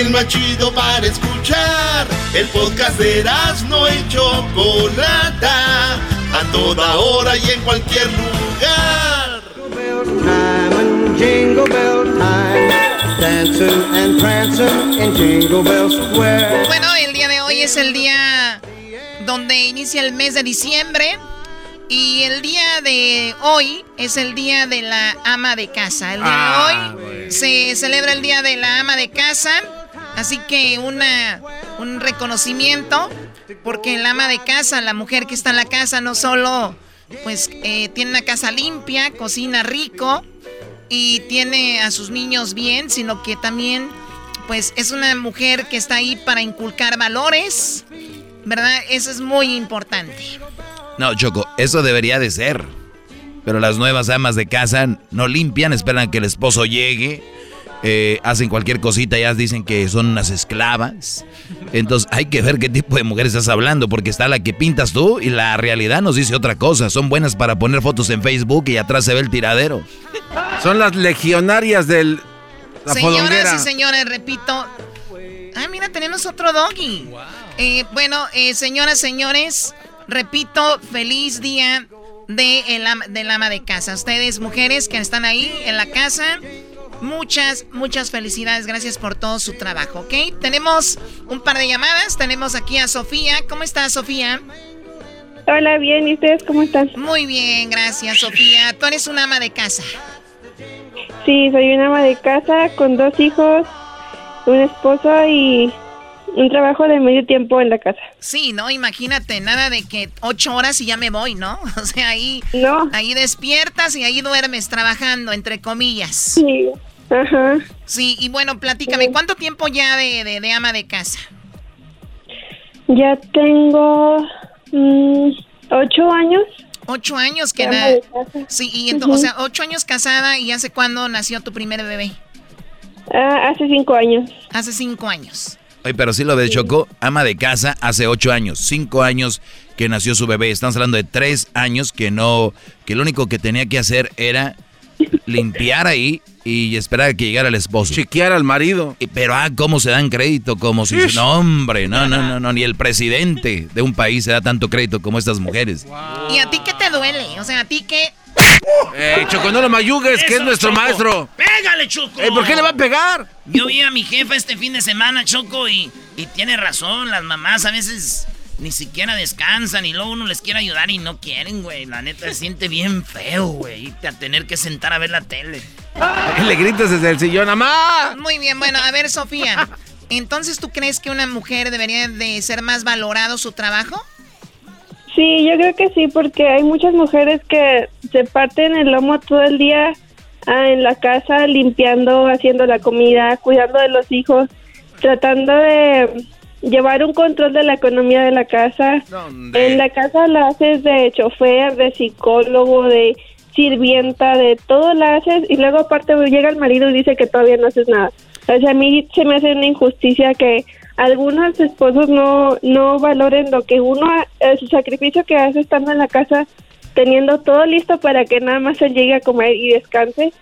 el más chido para escuchar. El podcast de no y Chocolata, a toda hora y en cualquier lugar. Bueno, el día de hoy es el día donde inicia el mes de diciembre. Y el día de hoy es el día de la ama de casa. El día de ah, hoy se celebra el día de la ama de casa. Así que una, un reconocimiento porque el ama de casa, la mujer que está en la casa, no solo pues eh, tiene una casa limpia, cocina rico y tiene a sus niños bien, sino que también pues es una mujer que está ahí para inculcar valores, ¿verdad? Eso es muy importante. No, Choco, eso debería de ser. Pero las nuevas amas de casa no limpian, esperan que el esposo llegue eh, hacen cualquier cosita, ya dicen que son unas esclavas. Entonces hay que ver qué tipo de mujer estás hablando, porque está la que pintas tú y la realidad nos dice otra cosa. Son buenas para poner fotos en Facebook y atrás se ve el tiradero. Son las legionarias del... La Señoras y señores, repito. Ah, mira, tenemos otro doggy. Eh, bueno, eh, señoras, señores, repito, feliz día de el, del ama de casa. Ustedes, mujeres que están ahí en la casa, Muchas, muchas felicidades. Gracias por todo su trabajo, ¿ok? Tenemos un par de llamadas. Tenemos aquí a Sofía. ¿Cómo estás, Sofía? Hola, bien. ¿Y ustedes cómo están? Muy bien, gracias, Sofía. Tú eres una ama de casa. Sí, soy una ama de casa con dos hijos, un esposo y un trabajo de medio tiempo en la casa. Sí, no, imagínate, nada de que ocho horas y ya me voy, ¿no? O sea, ahí, ahí despiertas y ahí duermes trabajando, entre comillas. Sí. Ajá. Sí, y bueno, platícame, ¿cuánto tiempo ya de, ama de casa? Ya tengo mm, ocho años. Ocho años que nada. Sí, y entonces, o sea, ocho años casada y ¿hace cuándo nació tu primer bebé? Ah, hace cinco años. Hace cinco años. Oye, pero sí lo ves, Choco, ama de casa hace ocho años, cinco años que nació su bebé. Estamos hablando de tres años que no, que lo único que tenía que hacer era limpiar ahí y esperar a que llegara el esposo. Chiquear al marido. Y, pero, ah, cómo se dan crédito, como si... No, hombre, no, no, no, no, ni el presidente de un país se da tanto crédito como estas mujeres. ¿Y a ti qué te duele? O sea, a ti qué... Eh, Choco, no lo mayugues, que es nuestro maestro. ¡Pégale, Choco! Eh, ¿Por qué le va a pegar? Yo vi a mi jefa este fin de semana, Choco, y, y tiene razón, las mamás a veces ni siquiera descansan y luego uno les quiere ayudar y no quieren, güey. La neta se siente bien feo, güey, a tener que sentar a ver la tele. Le gritas desde el sillón, ¡mamá! Muy bien, bueno, a ver, Sofía. Entonces, ¿tú crees que una mujer debería de ser más valorado su trabajo? Sí, yo creo que sí, porque hay muchas mujeres que se parten el lomo todo el día ah, en la casa, limpiando, haciendo la comida, cuidando de los hijos, tratando de llevar un control de la economía de la casa. En la casa la haces de chofer, de psicólogo, de sirvienta, de todo la haces y luego aparte llega el marido y dice que todavía no haces nada. O sea, a mí se me hace una injusticia que algunos esposos no, no valoren lo que uno, el sacrificio que hace estando en la casa, teniendo todo listo para que nada más él llegue a comer y descanse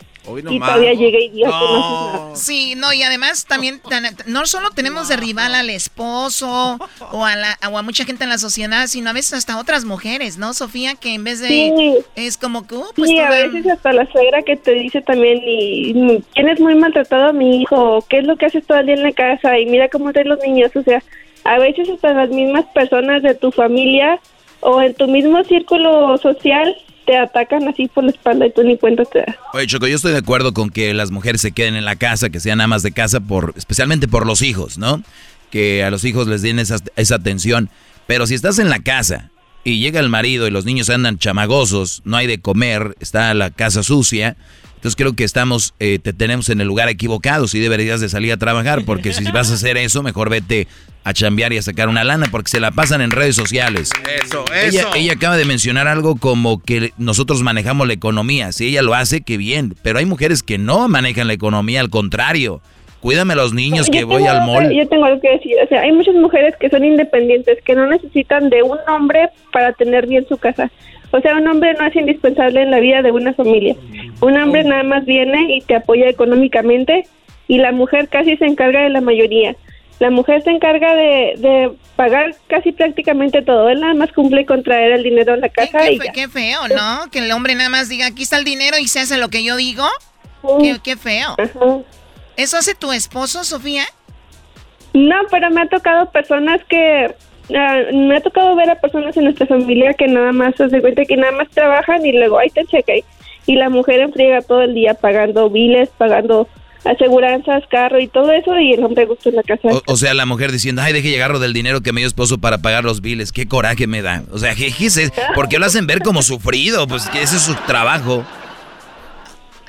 y todavía llega y diga no. Sí, no, y además también no solo tenemos de rival al esposo o a, la, o a mucha gente en la sociedad, sino a veces hasta otras mujeres, ¿no, Sofía? Que en vez de... Es como que... Uh, pues sí, a veces hasta la suegra que te dice también, y tienes muy maltratado a mi hijo, ¿qué es lo que haces todo el día en la casa? Y mira cómo traen los niños, o sea, a veces hasta las mismas personas de tu familia o en tu mismo círculo social te atacan así por la espalda y tú ni cuenta te das. Oye, Choco, yo estoy de acuerdo con que las mujeres se queden en la casa, que sean amas de casa, por, especialmente por los hijos, ¿no? Que a los hijos les den esa, esa atención. Pero si estás en la casa y llega el marido y los niños andan chamagosos, no hay de comer, está la casa sucia, entonces creo que estamos, eh, te tenemos en el lugar equivocado, si deberías de salir a trabajar, porque si vas a hacer eso, mejor vete a chambear y a sacar una lana, porque se la pasan en redes sociales. Eso, eso. Ella, acaba de mencionar algo como que nosotros manejamos la economía. Si ella lo hace, qué bien. Pero hay mujeres que no manejan la economía, al contrario. Cuídame a los niños que voy al mall. Yo tengo algo que decir. O sea, hay muchas mujeres que son independientes, que no necesitan de un hombre para tener bien su casa. O sea, un hombre no es indispensable en la vida de una familia. Un hombre nada más viene y te apoya económicamente y la mujer casi se encarga de la mayoría. La mujer se encarga de, pagar casi prácticamente todo. Él nada más cumple con traer el dinero a la casa. Qué, y qué feo, ¿no? Que el hombre nada más diga, aquí está el dinero y se hace lo que yo digo. Qué, qué, feo. ¿Eso hace tu esposo, Sofía? No, pero me ha tocado personas que ah, me ha tocado ver a personas en nuestra familia que nada más se dan cuenta que nada más trabajan y luego ahí te cheque y la mujer enfriega todo el día pagando biles, pagando aseguranzas, carro y todo eso y el hombre gusta en la casa. O, sea, la mujer diciendo, ay, deje llegarlo del dinero que me dio esposo para pagar los biles. Qué coraje me da. O sea, ¿por qué lo hacen ver como sufrido? Pues que ese es su trabajo.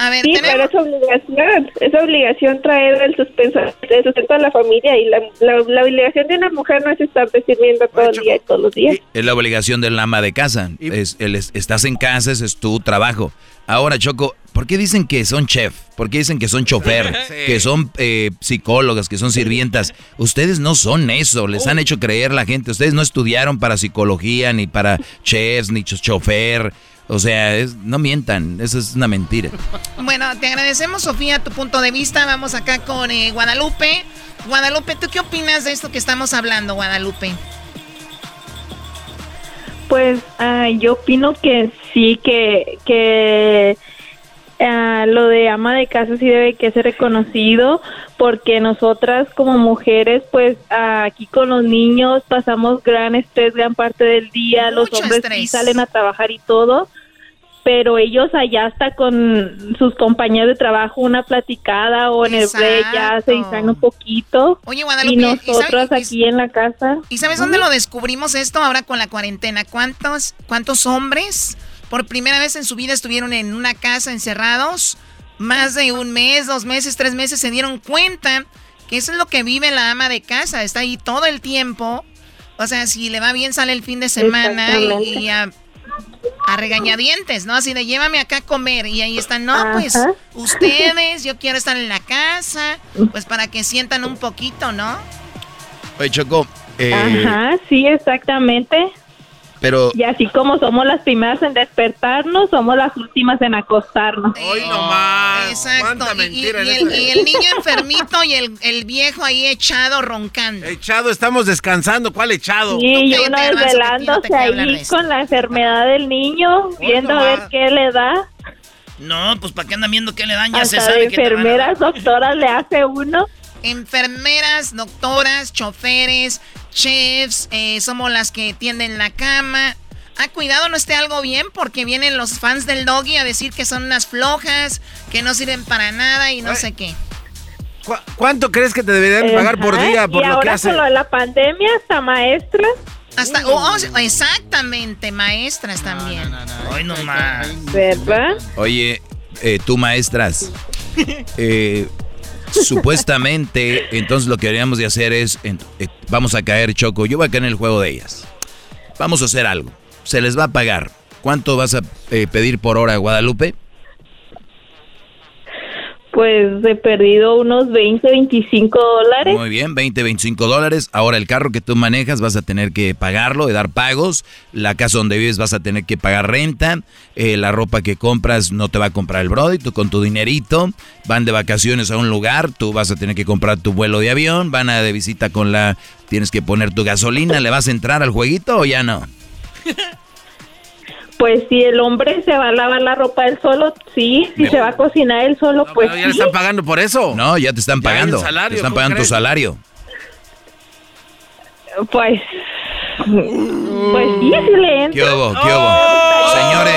A ver, sí, pero es obligación, es obligación traer el suspenso, el sustento a la familia y la, la, obligación de una mujer no es estar sirviendo todo el día y todos los días. Es la obligación del ama de casa. Es, el, estás en casa, ese es tu trabajo. Ahora, Choco, ¿por qué dicen que son chef? ¿Por qué dicen que son chofer? Que son eh, psicólogas, que son sirvientas. Ustedes no son eso, les han oh. hecho creer la gente. Ustedes no estudiaron para psicología, ni para chefs, ni chofer. O sea, no mientan, eso es una mentira. Bueno, te agradecemos, Sofía, tu punto de vista. Vamos acá con eh, Guadalupe. Guadalupe, ¿tú qué opinas de esto que estamos hablando, Guadalupe? Pues ah, yo opino que sí, que, que ah, lo de ama de casa sí debe que ser reconocido porque nosotras como mujeres pues aquí con los niños pasamos gran estrés gran parte del día, los hombres sí salen a trabajar y todo, pero ellos allá está con sus compañeros de trabajo una platicada o en el break ya se distraen un poquito. Oye, Guadalupe, y nosotros aquí en la casa. ¿Y sabes dónde lo descubrimos esto ahora con la cuarentena? ¿Cuántos, cuántos hombres por primera vez en su vida estuvieron en una casa encerrados? Más de un mes, dos meses, tres meses se dieron cuenta que eso es lo que vive la ama de casa. Está ahí todo el tiempo. O sea, si le va bien sale el fin de semana y, a a regañadientes, ¿no? Así de llévame acá a comer. Y ahí están, no, pues ustedes, yo quiero estar en la casa, pues para que sientan un poquito, ¿no? Oye, Choco. Eh, Ajá, sí, exactamente. Pero... Y así como somos las primeras en despertarnos, somos las últimas en acostarnos. ¡Hoy no más! Exacto. Y, el, niño enfermito y el, viejo ahí echado roncando. Echado, estamos descansando. ¿Cuál echado? Sí, y uno desvelándose ahí con la enfermedad del niño, viendo a ver qué le da. No, pues ¿para qué andan viendo qué le dan? Ya Hasta se sabe enfermeras, doctoras le hace uno. Enfermeras, doctoras, choferes, chefs, eh, somos las que tienden la cama. Ah, cuidado, no esté algo bien porque vienen los fans del doggy a decir que son unas flojas, que no sirven para nada y no sé qué. ¿Cuánto crees que te deberían pagar por día por lo que hace? Ahora la pandemia, hasta maestras. Hasta, oh, oh, exactamente, maestras también. Hoy no más. ¿Verdad? Oye, eh, tú maestras, eh, Supuestamente, entonces lo que deberíamos de hacer es, eh, vamos a caer Choco, yo voy a caer en el juego de ellas. Vamos a hacer algo. Se les va a pagar. ¿Cuánto vas a eh, pedir por hora, Guadalupe? Pues he perdido unos 20, 25 dólares. Muy bien, 20, 25 dólares. Ahora el carro que tú manejas vas a tener que pagarlo, de dar pagos. La casa donde vives vas a tener que pagar renta. Eh, la ropa que compras no te va a comprar el Brody, tú con tu dinerito. Van de vacaciones a un lugar, tú vas a tener que comprar tu vuelo de avión. Van a de visita con la... Tienes que poner tu gasolina. ¿Le vas a entrar al jueguito o ya no? Pues si el hombre se va a lavar la ropa él solo, sí. Si se va a cocinar él solo, pues ya le están pagando por eso. No, ya te están pagando. te están pagando tu salario. Pues... Pues sí, sí le ¿Qué hubo? ¿Qué hubo? Señores,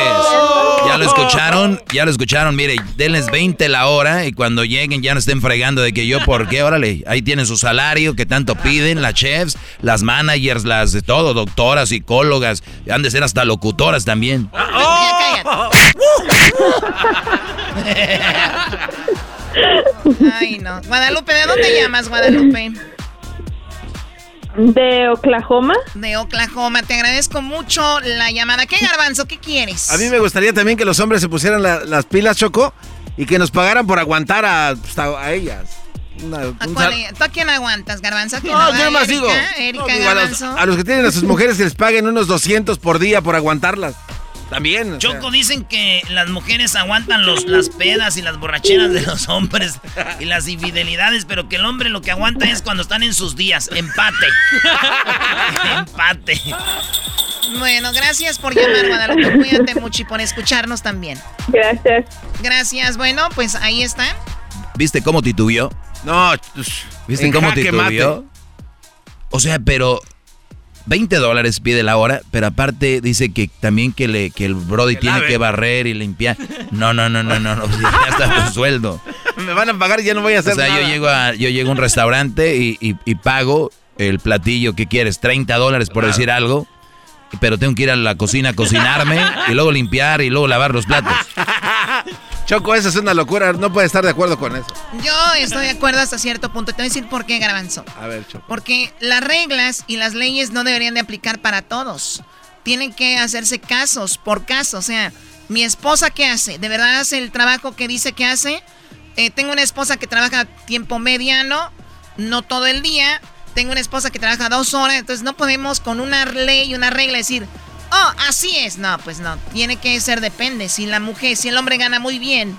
ya lo escucharon, ya lo escucharon. Mire, denles 20 la hora y cuando lleguen ya no estén fregando de que yo, ¿por qué? Órale, ahí tienen su salario que tanto piden, las chefs, las managers, las de todo, doctoras, psicólogas, han de ser hasta locutoras también. Ay, no. Guadalupe, ¿de dónde llamas, Guadalupe? De Oklahoma. De Oklahoma. Te agradezco mucho la llamada. ¿Qué garbanzo? ¿Qué quieres? A mí me gustaría también que los hombres se pusieran las pilas, Choco, y que nos pagaran por aguantar a, pues, a ellas. ¿Tú a quién aguantas, Garbanzo? no, yo más digo. a, los, que tienen a sus mujeres que les paguen unos 200 por día por aguantarlas. También. Choco, dicen que las mujeres aguantan los, las pedas y las borracheras de los hombres y las infidelidades, pero que el hombre lo que aguanta es cuando están en sus días. Empate. Empate. Bueno, gracias por llamar, Guadalupe. Cuídate mucho y por escucharnos también. Gracias. Gracias. Bueno, pues ahí está. ¿Viste cómo titubió? No, ¿viste cómo te titubeó? O sea, pero 20 dólares pide la hora, pero aparte dice que también que, le, que el Brody tiene que barrer y limpiar. No, no, no, no, no, no ya está tu sueldo. Me van a pagar y ya no voy a hacer nada. O sea, yo llego a, yo llego a un restaurante y, y, pago el platillo que quieres, 30 dólares por decir algo, pero tengo que ir a la cocina a cocinarme y luego limpiar y luego lavar los platos. Choco, eso es una locura. No puede estar de acuerdo con eso. Yo estoy de acuerdo hasta cierto punto. Te voy a decir por qué, Garbanzo. A ver, Choco. Porque las reglas y las leyes no deberían de aplicar para todos. Tienen que hacerse casos por caso. O sea, mi esposa, ¿qué hace? ¿De verdad hace el trabajo que dice que hace? Eh, tengo una esposa que trabaja tiempo mediano, no todo el día. Tengo una esposa que trabaja dos horas. Entonces no podemos con una ley y una regla decir, oh, así es. No, pues no. Tiene que ser depende. Si la mujer, si el hombre gana muy bien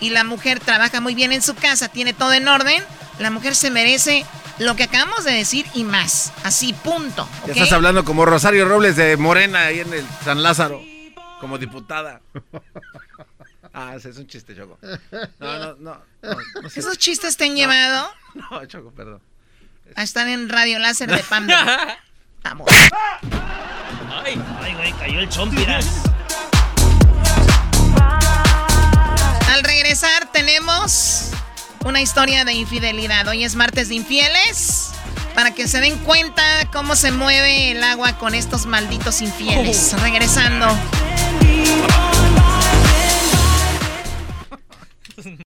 y la mujer trabaja muy bien en su casa, tiene todo en orden, la mujer se merece lo que acabamos de decir y más. Así, punto. Ya estás hablando como Rosario Robles de Morena ahí en el San Lázaro, como diputada. Ah, ese es un chiste, Choco. No, no, no. ¿Esos chistes te han llevado? No, Choco, perdón. A estar en Radio Láser de Pam. Vamos. Ay, ay, güey, cayó el chompiras. Al regresar tenemos una historia de infidelidad. Hoy es martes de infieles. Para que se den cuenta cómo se mueve el agua con estos malditos infieles. Oh. Regresando.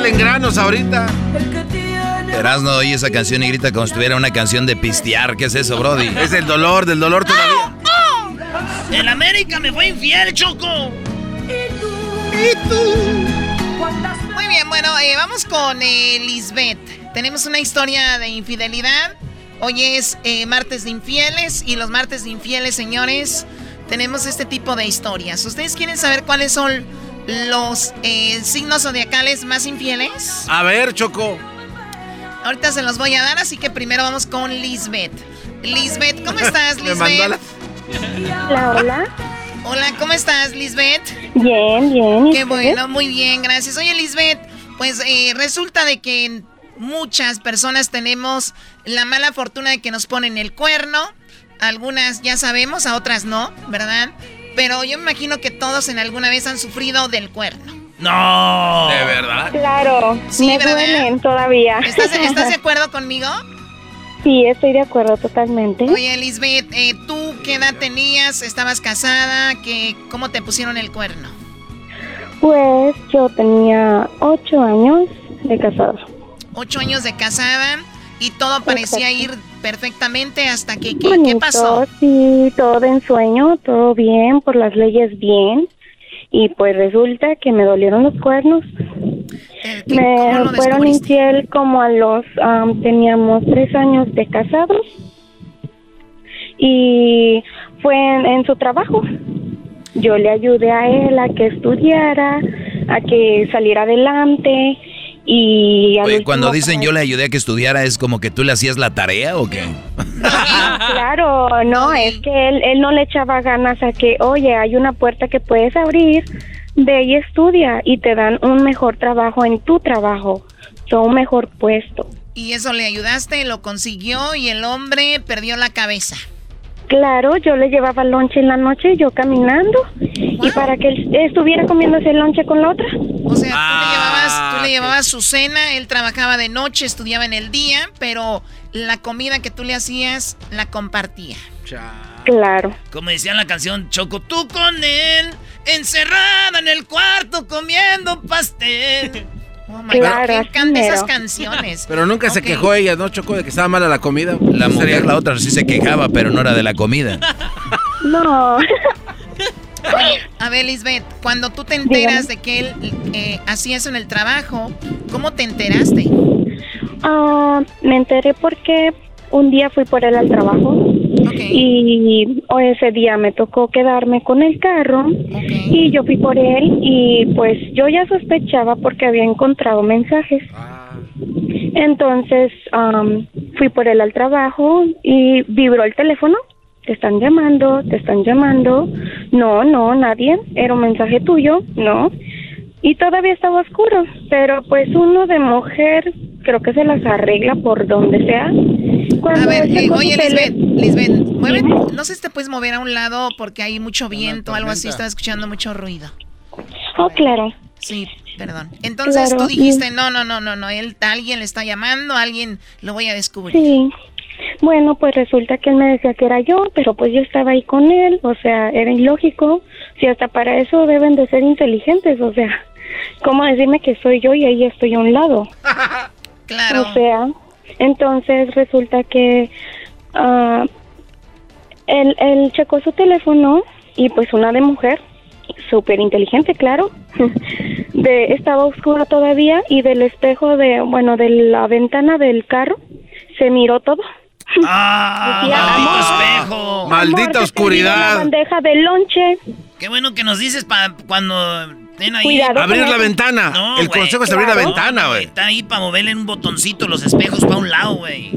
Salen granos ahorita. no oye esa canción y grita como si tuviera una canción de pistear. ¿Qué es eso, Brody? Es el dolor, del dolor todavía. El América me fue infiel, Choco. ¿Y tú? Muy bien, bueno, eh, vamos con eh, Lisbeth. Tenemos una historia de infidelidad. Hoy es eh, martes de infieles y los martes de infieles, señores, tenemos este tipo de historias. ¿Ustedes quieren saber cuáles son los eh, signos zodiacales más infieles? A ver, Choco. Ahorita se los voy a dar, así que primero vamos con Lisbeth. Lisbeth, ¿cómo estás, Lisbeth? Hola, hola. Hola, ¿cómo estás, Lisbeth? Bien, bien. Qué bueno, muy bien, gracias. Oye, Lisbeth, pues eh, resulta de que muchas personas tenemos la mala fortuna de que nos ponen el cuerno algunas ya sabemos, a otras no, ¿verdad? Pero yo me imagino que todos en alguna vez han sufrido del cuerno. No. ¿De verdad? Claro. Sí, me duelen todavía. ¿Estás, de acuerdo conmigo? Sí, estoy de acuerdo totalmente. Oye, Elizabeth, eh, ¿tú qué edad tenías? ¿Estabas casada? ¿Qué, ¿Cómo te pusieron el cuerno? Pues yo tenía ocho años de casada. Ocho años de casada y todo parecía ir perfectamente hasta que ¿qué, pasó? Sí, todo en sueño, todo bien, por las leyes bien. Y pues resulta que me dolieron los cuernos. Eh, me fueron infiel como a los, teníamos tres años de casados. Y fue en su trabajo. Yo le ayudé a él a que estudiara, a que saliera adelante y cuando dicen yo le ayudé a que estudiara, ¿es como que tú le hacías la tarea o qué? claro, no, es que él, él no le echaba ganas a que, oye, hay una puerta que puedes abrir, ve y estudia y te dan un mejor trabajo en tu trabajo, un mejor puesto. Y eso le ayudaste, lo consiguió y el hombre perdió la cabeza. Claro, yo le llevaba lonche en la noche, yo caminando, y para que él estuviera comiéndose el lonche con la otra. O sea, tú, le llevabas, tú le ah, llevabas su cena, él trabajaba de noche, estudiaba en el día, pero la comida que tú le hacías la compartía. Claro. Como decía la canción Choco, tú con él, encerrada en el cuarto comiendo pastel. Oh my claro, God, canta esas canciones. Pero nunca se quejó ella, ¿no, Choco, de que estaba mala la comida? La mujer, la otra sí se quejaba, pero no era de la comida. No. Oye, a ver, Lisbeth, cuando tú te enteras de que él eh, hacía eso en el trabajo, ¿cómo te enteraste? Ah, me enteré porque un día fui por él al trabajo y ese día me tocó quedarme con el carro y yo fui por él y pues yo ya sospechaba porque había encontrado mensajes. Entonces fui por él al trabajo y vibró el teléfono. Te están llamando, te están llamando. No, no, nadie. Era un mensaje tuyo. No. Y todavía estaba oscuro, pero pues uno de mujer creo que se las arregla por donde sea. a ver, eh, oye Lisbeth, Lisbeth, mueve, no sé si te puedes mover a un lado porque hay mucho viento, algo así, estaba escuchando mucho ruido. Oh, claro. Sí, perdón. Entonces tú dijiste, no, no, no, no, no, él, alguien le está llamando, alguien lo voy a descubrir. Sí. Bueno, pues resulta que él me decía que era yo, pero pues yo estaba ahí con él, o sea, era ilógico. Si hasta para eso deben de ser inteligentes, o sea, ¿cómo decirme que soy yo y ahí estoy a un lado? claro. O sea, entonces resulta que uh, él, él checó su teléfono y pues una de mujer, súper inteligente, claro, de, estaba oscura todavía y del espejo de, bueno, de la ventana del carro se miró todo. ¡Ah! ¡Maldito espejo! ¡Maldita oscuridad! bandeja de lonche. Qué bueno que nos dices para cuando estén ahí. abrir la ventana. el consejo es abrir la ventana, güey. está ahí para moverle en un botoncito los espejos para un lado, güey.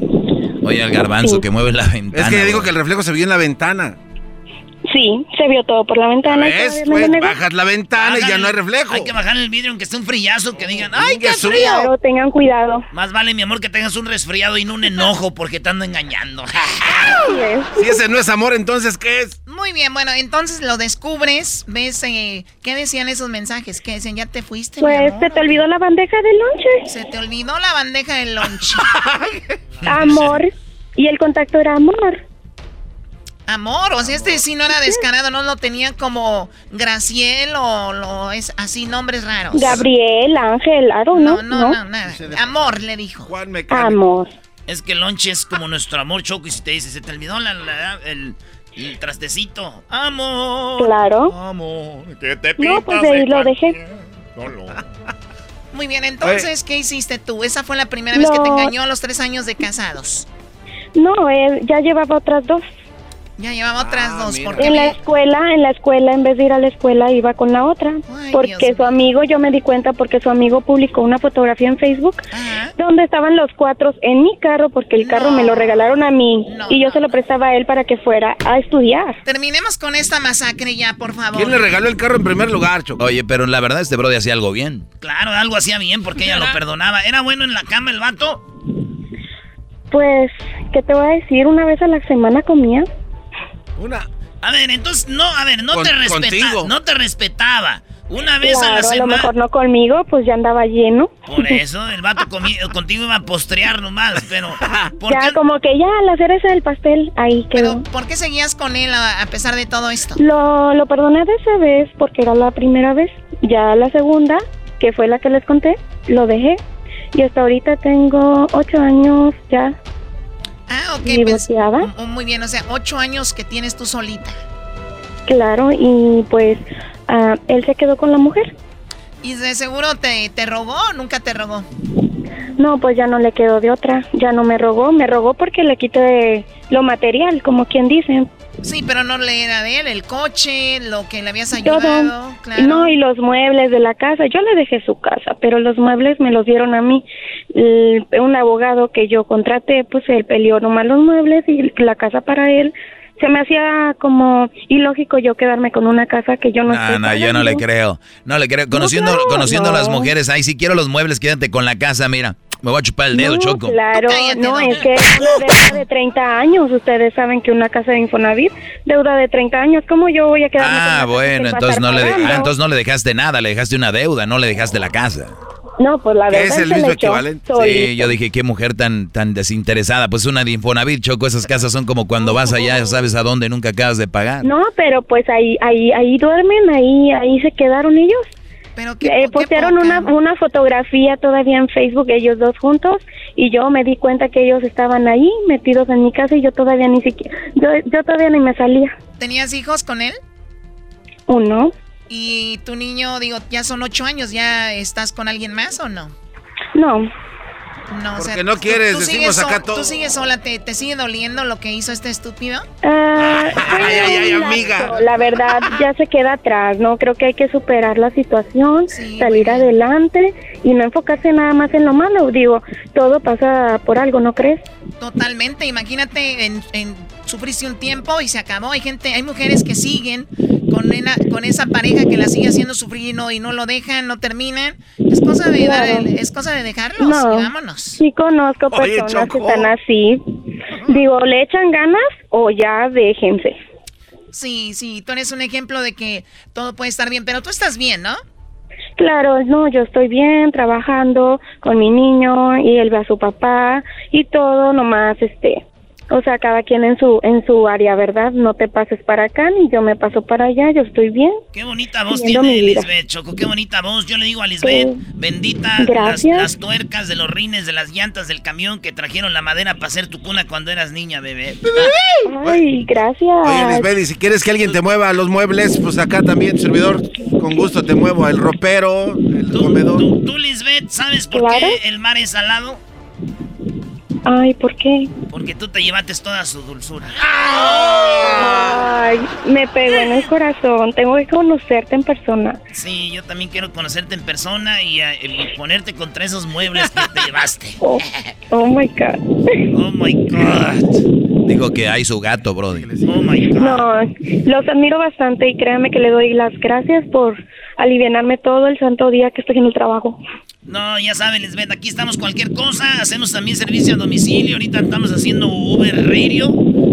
Oye, el garbanzo que mueve la ventana. Es que ya digo que el reflejo se vio en la ventana. Sí, se vio todo por la ventana. ¿Ves? Pues, bajas la ventana y ya no hay reflejo. Hay que bajar el vidrio aunque esté un frillazo que digan, ¡ay, qué frío! tengan cuidado. Más vale, mi amor, que tengas un resfriado y no un enojo porque te ando engañando. si ese no es amor, entonces, ¿qué es? Muy bien, bueno, entonces lo descubres, ves, eh, ¿qué decían esos mensajes? ¿Qué decían? ¿Ya te fuiste, Pues se te olvidó la bandeja de lonche. Se te olvidó la bandeja de lonche. amor. Y el contacto era amor. Amor, o sea, este sí no era descarado, no lo tenía como Graciel o lo es así nombres raros. Gabriel, Ángel, Aro, no, no, no, nada. Amor, le dijo. Juan Amor. Es que el lonche es como nuestro amor, Choco, y si te dice, se te olvidó la, el, trastecito. Amor. Claro. Amor, que te No, pues ahí lo dejé. Muy bien, entonces, ¿qué hiciste tú? Esa fue la primera vez que te engañó a los tres años de casados. No, él ya llevaba otras dos. Ya llevaba otras ah, dos. en la escuela, en la escuela, en vez de ir a la escuela, iba con la otra. porque su amigo, yo me di cuenta porque su amigo publicó una fotografía en Facebook donde estaban los cuatro en mi carro porque el carro me lo regalaron a mí y yo se lo prestaba a él para que fuera a estudiar. Terminemos con esta masacre ya, por favor. ¿Quién le regaló el carro en primer lugar, Choco? Oye, pero la verdad este brody hacía algo bien. Claro, algo hacía bien porque ella lo perdonaba. ¿Era bueno en la cama el vato? Pues, ¿qué te voy a decir? Una vez a la semana comía. Una. A ver, entonces, no, a ver, no te respetaba. No te respetaba. Una vez a la semana. A lo mejor no conmigo, pues ya andaba lleno. Por eso, el vato contigo iba a postrear nomás, pero. ya, como que ya la cereza del pastel ahí quedó. Pero, ¿por qué seguías con él a, pesar de todo esto? Lo, lo perdoné de esa vez porque era la primera vez. Ya la segunda, que fue la que les conté, lo dejé. Y hasta ahorita tengo ocho años ya Ah, ok. Pues, muy bien, o sea, ocho años que tienes tú solita. Claro, y pues ah, él se quedó con la mujer. ¿Y de seguro te, te rogó o nunca te rogó? No, pues ya no le quedó de otra. Ya no me rogó. Me rogó porque le quité lo material, como quien dice. Sí, pero no le era de él, el coche, lo que le habías ayudado. Claro. No, y los muebles de la casa. Yo le dejé su casa, pero los muebles me los dieron a mí. un abogado que yo contraté, pues él peleó nomás los muebles y la casa para él. Se me hacía como ilógico yo quedarme con una casa que yo no No, no, yo no le creo. No le creo. Conociendo, conociendo a las mujeres, ay, si quiero los muebles, quédate con la casa, mira. Me voy a chupar el dedo, Choco. Claro, no, es que es una deuda de 30 años. Ustedes saben que una casa de Infonavit, deuda de 30 años, ¿cómo yo voy a quedar? Ah, bueno, entonces no, le ah, entonces no le dejaste nada, le dejaste una deuda, no le dejaste la casa. No, pues la verdad es el mismo equivalente. Sí, solito. yo dije, qué mujer tan, tan desinteresada. Pues una de Infonavit, Choco, esas casas son como cuando vas allá, ya sabes a dónde, nunca acabas de pagar. No, pero pues ahí, ahí, ahí duermen, ahí, ahí se quedaron ellos. Pero eh, postearon una, una fotografía todavía en Facebook ellos dos juntos y yo me di cuenta que ellos estaban ahí metidos en mi casa y yo todavía ni siquiera, yo, yo todavía ni me salía. ¿Tenías hijos con él? Uno. ¿Y tu niño, digo, ya son ocho años, ya estás con alguien más o no? No. No, o sea, Porque no tú- quieres, tú decimos sigues acá todo. ¿Tú sigues sola? ¿Te, ¿Te sigue doliendo lo que hizo este estúpido? Fue Ay, ay, ay, amiga. La verdad ya se queda atrás, ¿no? Creo que hay que superar la situación, salir adelante y no enfocarse nada más en lo malo. Digo, todo pasa por algo, ¿no crees? Totalmente, imagínate, en, en, sufriste un tiempo y se acabó. Hay gente, hay mujeres que siguen con, una- con esa pareja que la sigue haciendo sufrir y no, y no lo dejan, no terminan. Es cosa de, dar el- es cosa de dejarlos No. y vámonos. Sí conozco Oye, personas que están así. Digo, ¿le echan ganas o ya déjense? Sí, sí, tú eres un ejemplo de que todo puede estar bien, pero tú estás bien, ¿no? Claro, no, yo estoy bien trabajando con mi niño y él ve a su papá y todo, nomás este, o sea, cada quien en su en su área, ¿verdad? No te pases para acá ni yo me paso para allá, yo estoy bien. Qué bonita voz tiene. Lisbeth, Choco, qué bonita voz. Yo le digo a Lisbeth, Sí. bendita las, Gracias. las tuercas de los rines, de las llantas del camión que trajeron la madera para hacer tu cuna cuando eras niña, bebé. Ay, gracias. Oye, Lisbeth, y si quieres que alguien te mueva los muebles, pues acá también, servidor, con gusto te muevo el ropero, el comedor. Tú, Lisbeth, ¿sabes por Claro. qué el mar es salado? Ay, ¿por qué? Porque tú te llevaste toda su dulzura. Ay, me pegó en el corazón. Tengo que conocerte en persona. Sí, yo también quiero conocerte en persona y, y ponerte contra esos muebles que te llevaste. Oh, oh my God. Oh my God. Dijo que hay su gato, Brody. Oh my God. No, los admiro bastante y créanme que le doy las gracias por alivianarme todo el santo día que estoy en el trabajo. No, ya saben, Lisbeth, aquí estamos cualquier cosa. Hacemos también servicio a domicilio. Ahorita estamos haciendo Uber Radio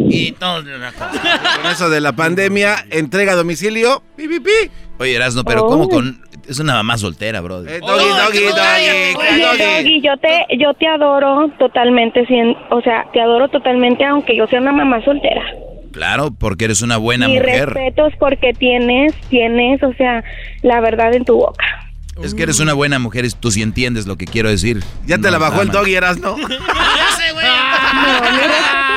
y todo. Con eso de la pandemia, entrega a domicilio, pi, pi, pi. Oye, Erasno, pero Oh. ¿cómo con...? Es una mamá soltera, Brody. Eh, doggy, doggy, doggy, Oye, doggy. Doggy, yo te, yo te adoro totalmente, cien- o sea, te adoro totalmente aunque yo sea una mamá soltera. Claro, porque eres una buena Mi mujer. respeto es porque tienes, tienes, o sea, la verdad en tu boca. Es que eres una buena mujer y tú sí entiendes lo que quiero decir. Ya te la bajó el doggy, Erasno. Ya sé, güey.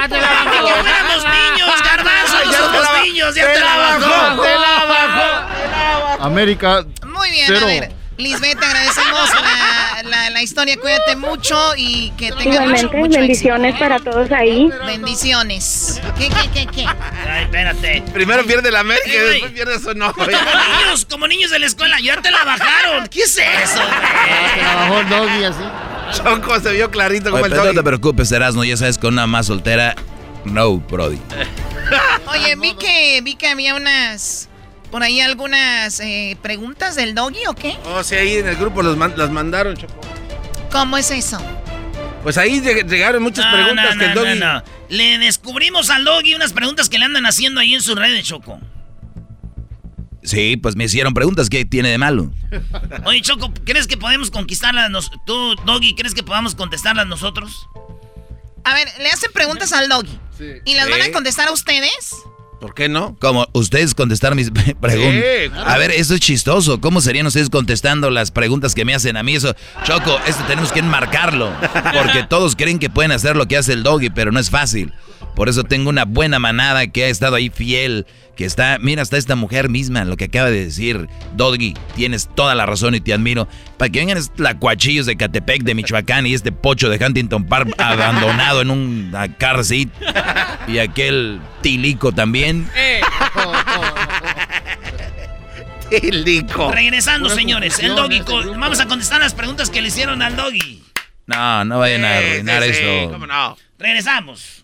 Que fuéramos niños, garbanzo, no Ya te la somos ba- niños, ya te te la la bajó. bajó, te la bajó. América. Muy bien, Cero. a ver. Lisbeth, te agradecemos la, la, la historia. Cuídate mucho y que tengas mucho, Igualmente, mucho bendiciones para todos ahí. Bendiciones. ¿Qué, qué, qué, qué? Ay, espérate. Primero pierde la América y después pierde su Como novia. niños, como niños de la escuela, ya te la bajaron. ¿Qué es eso, Se la bajó el doggy así. Choco se vio clarito como Oye, el pero no te preocupes, Erasno, ya sabes, con una más soltera, no, Brody. Oye, vi que, vi que había unas... Por ahí algunas eh, preguntas del doggy o qué? Oh, sí, ahí en el grupo los man- las mandaron, Choco. ¿Cómo es eso? Pues ahí lleg- llegaron muchas No, preguntas no, que el doggy... no, no. Le descubrimos al Doggy unas preguntas que le andan haciendo ahí en sus redes, Choco. Sí, pues me hicieron preguntas, ¿qué tiene de malo? Oye, Choco, ¿crees que podemos conquistarlas? Tú, Doggy, ¿crees que podamos contestarlas nosotros? A ver, le hacen preguntas al doggy. ¿Y las van a contestar a ustedes? ¿Por qué no? Como ustedes contestaron mis preguntas. Sí, claro. A ver, eso es chistoso. ¿Cómo serían ustedes contestando las preguntas que me hacen a mí? Eso, Choco, esto tenemos que enmarcarlo. Porque todos creen que pueden hacer lo que hace el doggy, pero no es fácil. Por eso tengo una buena manada que ha estado ahí fiel. Que está, mira, hasta esta mujer misma, lo que acaba de decir. Doggy, tienes toda la razón y te admiro. Para que vengan estos lacuachillos de Catepec, de Michoacán y este pocho de Huntington Park abandonado en un car seat. Y aquel tilico también. Tilico. Regresando, señores. El Doggy, grupo. vamos a contestar las preguntas que le hicieron al Doggy. No, no vayan a arruinar Sí, sí, sí, esto. ¿Cómo no? Regresamos.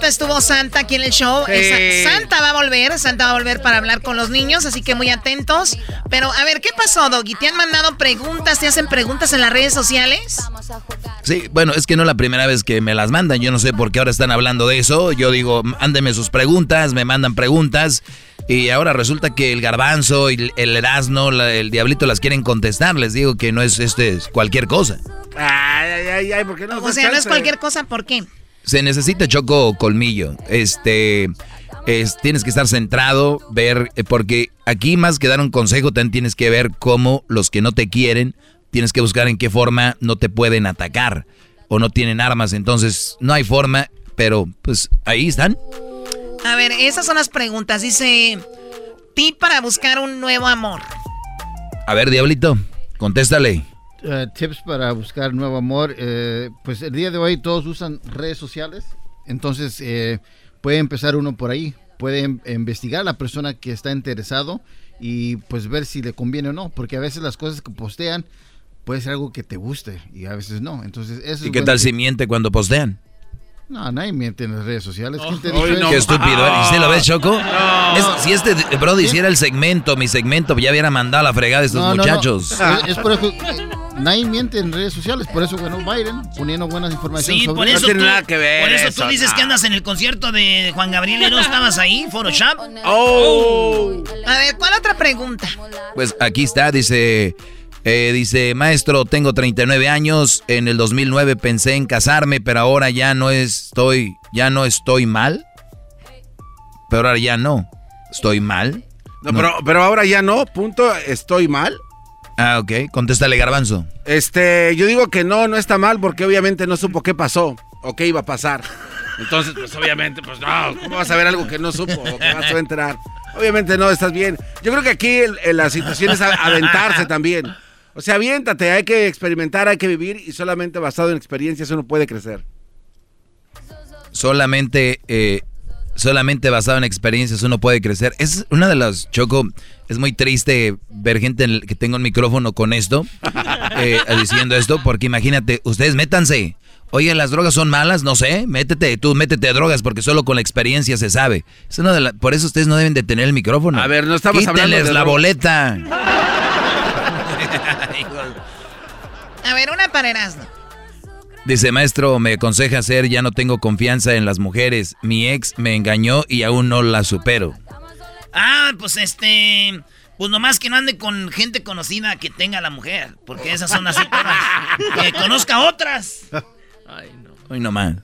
Ratito estuvo Santa aquí en el show. Santa va a volver, Santa va a volver para hablar con los niños, así que muy atentos. Pero a ver, ¿qué pasó, Doggy? ¿Te han mandado preguntas? ¿Te hacen preguntas en las redes sociales? Sí, bueno, es que no es la primera vez que me las mandan. Yo no sé por qué ahora están hablando de eso. Yo digo, ándeme sus preguntas, me mandan preguntas. Y ahora resulta que el garbanzo y el erasno, el diablito las quieren contestar. Les digo que no es este cualquier cosa. Ay, ay, ay, ¿por qué no? O sea, no es cualquier cosa, ¿por qué? Se necesita choco colmillo. Este, es, tienes que estar centrado, ver, eh, porque aquí más que dar un consejo, también tienes que ver cómo los que no te quieren, tienes que buscar en qué forma no te pueden atacar o no tienen armas. Entonces, no hay forma, pero pues ahí están. A ver, esas son las preguntas. Dice, tip para buscar un nuevo amor. A ver, Diablito, contéstale. Eh, tips para buscar nuevo amor. Eh, pues el día de hoy todos usan redes sociales. Entonces eh, puede empezar uno por ahí. Puede em, investigar a la persona que está interesado y pues ver si le conviene o no. Porque a veces las cosas que postean puede ser algo que te guste y a veces no. Entonces, eso ¿Y qué tal si miente cuando postean? No, nadie miente en las redes sociales. ¿Quién te Qué estúpido. ¿Y usted lo ves, Choco? si este Brody hiciera el segmento, mi segmento, ya hubiera mandado la fregada a estos muchachos. Es, por eso, nadie miente en redes sociales. Por eso ganó Biden, poniendo buenas informaciones. Sí, por eso, tú, nada que ver por eso, tú dices que andas en el concierto de Juan Gabriel y no estabas ahí, Photoshop. Oh. A ver, ¿cuál otra pregunta? Pues aquí está, dice... Eh, dice, maestro, tengo 39 años, en el 2009 pensé en casarme, pero ahora ya no estoy, ya no estoy mal. Pero ahora ya no, estoy mal. No, Pero, pero ahora ya no, punto, estoy mal. Ah, ok, contéstale Garbanzo. Este, yo digo que no, no está mal porque obviamente no supo qué pasó o qué iba a pasar. Entonces, pues obviamente, pues no, ¿cómo vas a ver algo que no supo o que vas a enterar? Obviamente no, estás bien. Yo creo que aquí la situación es aventarse también. O sea, aviéntate, hay que experimentar, hay que vivir y solamente basado en experiencias uno puede crecer. Solamente, eh, solamente basado en experiencias uno puede crecer. Es una de las, Choco, es muy triste ver gente que tenga un micrófono con esto, eh, diciendo esto, porque imagínate, ustedes métanse. Oye, las drogas son malas, no sé, métete, tú métete a drogas porque solo con la experiencia se sabe. Es una de por eso ustedes no deben de tener el micrófono. A ver, no estamos hablando de la boleta. A ver, una para Erasmo. Dice, maestro, me aconseja hacer, ya no tengo confianza en las mujeres. Mi ex me engañó y aún no la supero. Ah, pues este... Pues nomás que no ande con gente conocida que tenga la mujer. Porque esas son así todas. que conozca otras. Ay, no. Hoy nomás.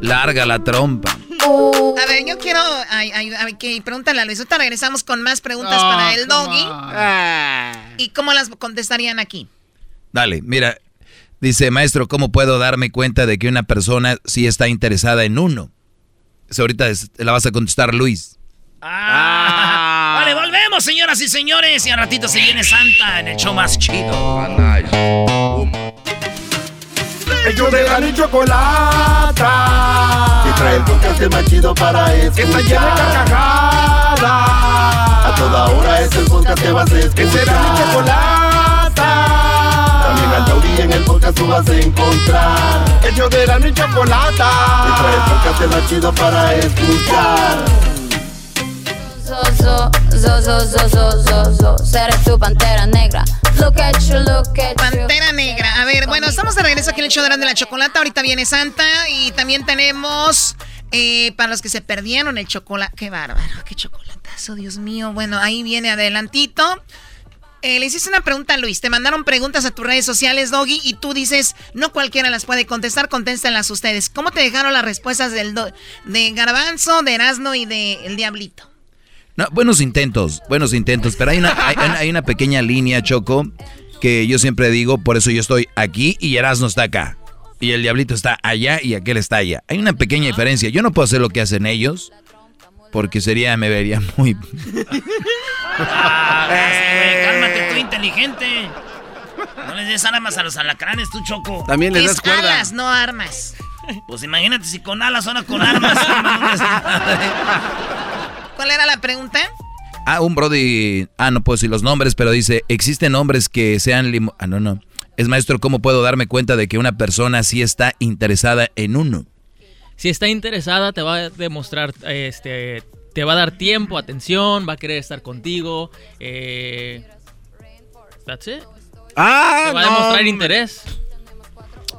Larga la trompa. A ver, yo quiero. Ay, ay, que pregúntale a Luis. Ahorita regresamos con más preguntas para el doggy. ¿Y cómo las contestarían aquí? Dale, mira. Dice, maestro, ¿cómo puedo darme cuenta de que una persona sí está interesada en uno? Eso ahorita la vas a contestar Luis. Ah. Vale, volvemos, señoras y señores. Y a ratito se viene Santa en el show más chido. Ellos de la chocolata. Que trae el podcast más chido para escuchar. Que está llena de carcajadas. A toda hora es el podcast que vas a escuchar. Que será mi chocolata. En el podcast tú vas a encontrar. Ellos de la ni chocolata. Trae el podcast más chido para escuchar. So, so, so, so, so, Seré tu pantera negra. Look at you, look at Pantera negra. A ver, bueno, estamos de regreso aquí en el show de la chocolate. Ahorita viene Santa y también tenemos eh, para los que se perdieron el chocolate. Qué bárbaro, qué chocolatazo, Dios mío. Bueno, ahí viene adelantito. Eh, le hiciste una pregunta a Luis. Te mandaron preguntas a tus redes sociales, Doggy, y tú dices, no cualquiera las puede contestar, contéstenlas ustedes. ¿Cómo te dejaron las respuestas del de Garbanzo, de Erasmo y de El Diablito? No, buenos intentos, buenos intentos, pero hay una, hay, una pequeña línea, Choco, que yo siempre digo, por eso yo estoy aquí y Erasmo está acá. Y el diablito está allá y aquel está allá. Hay una pequeña diferencia. Yo no puedo hacer lo que hacen ellos, porque sería, me vería muy... ah, cálmate, tú inteligente. No les des armas a los alacranes, tú, Choco. También les das cuerda. alas, no armas. Pues imagínate si con alas, ahora con armas. ¿Cuál era la pregunta? Ah, un Brody. Ah, no puedo decir los nombres, pero dice: ¿existen hombres que sean. Limo ah, no, no. Es maestro, ¿cómo puedo darme cuenta de que una persona sí está interesada en uno? Si está interesada, te va a demostrar, este, te va a dar tiempo, atención, va a querer estar contigo. Eh, that's it. Ah, te va a no, demostrar hombre. interés.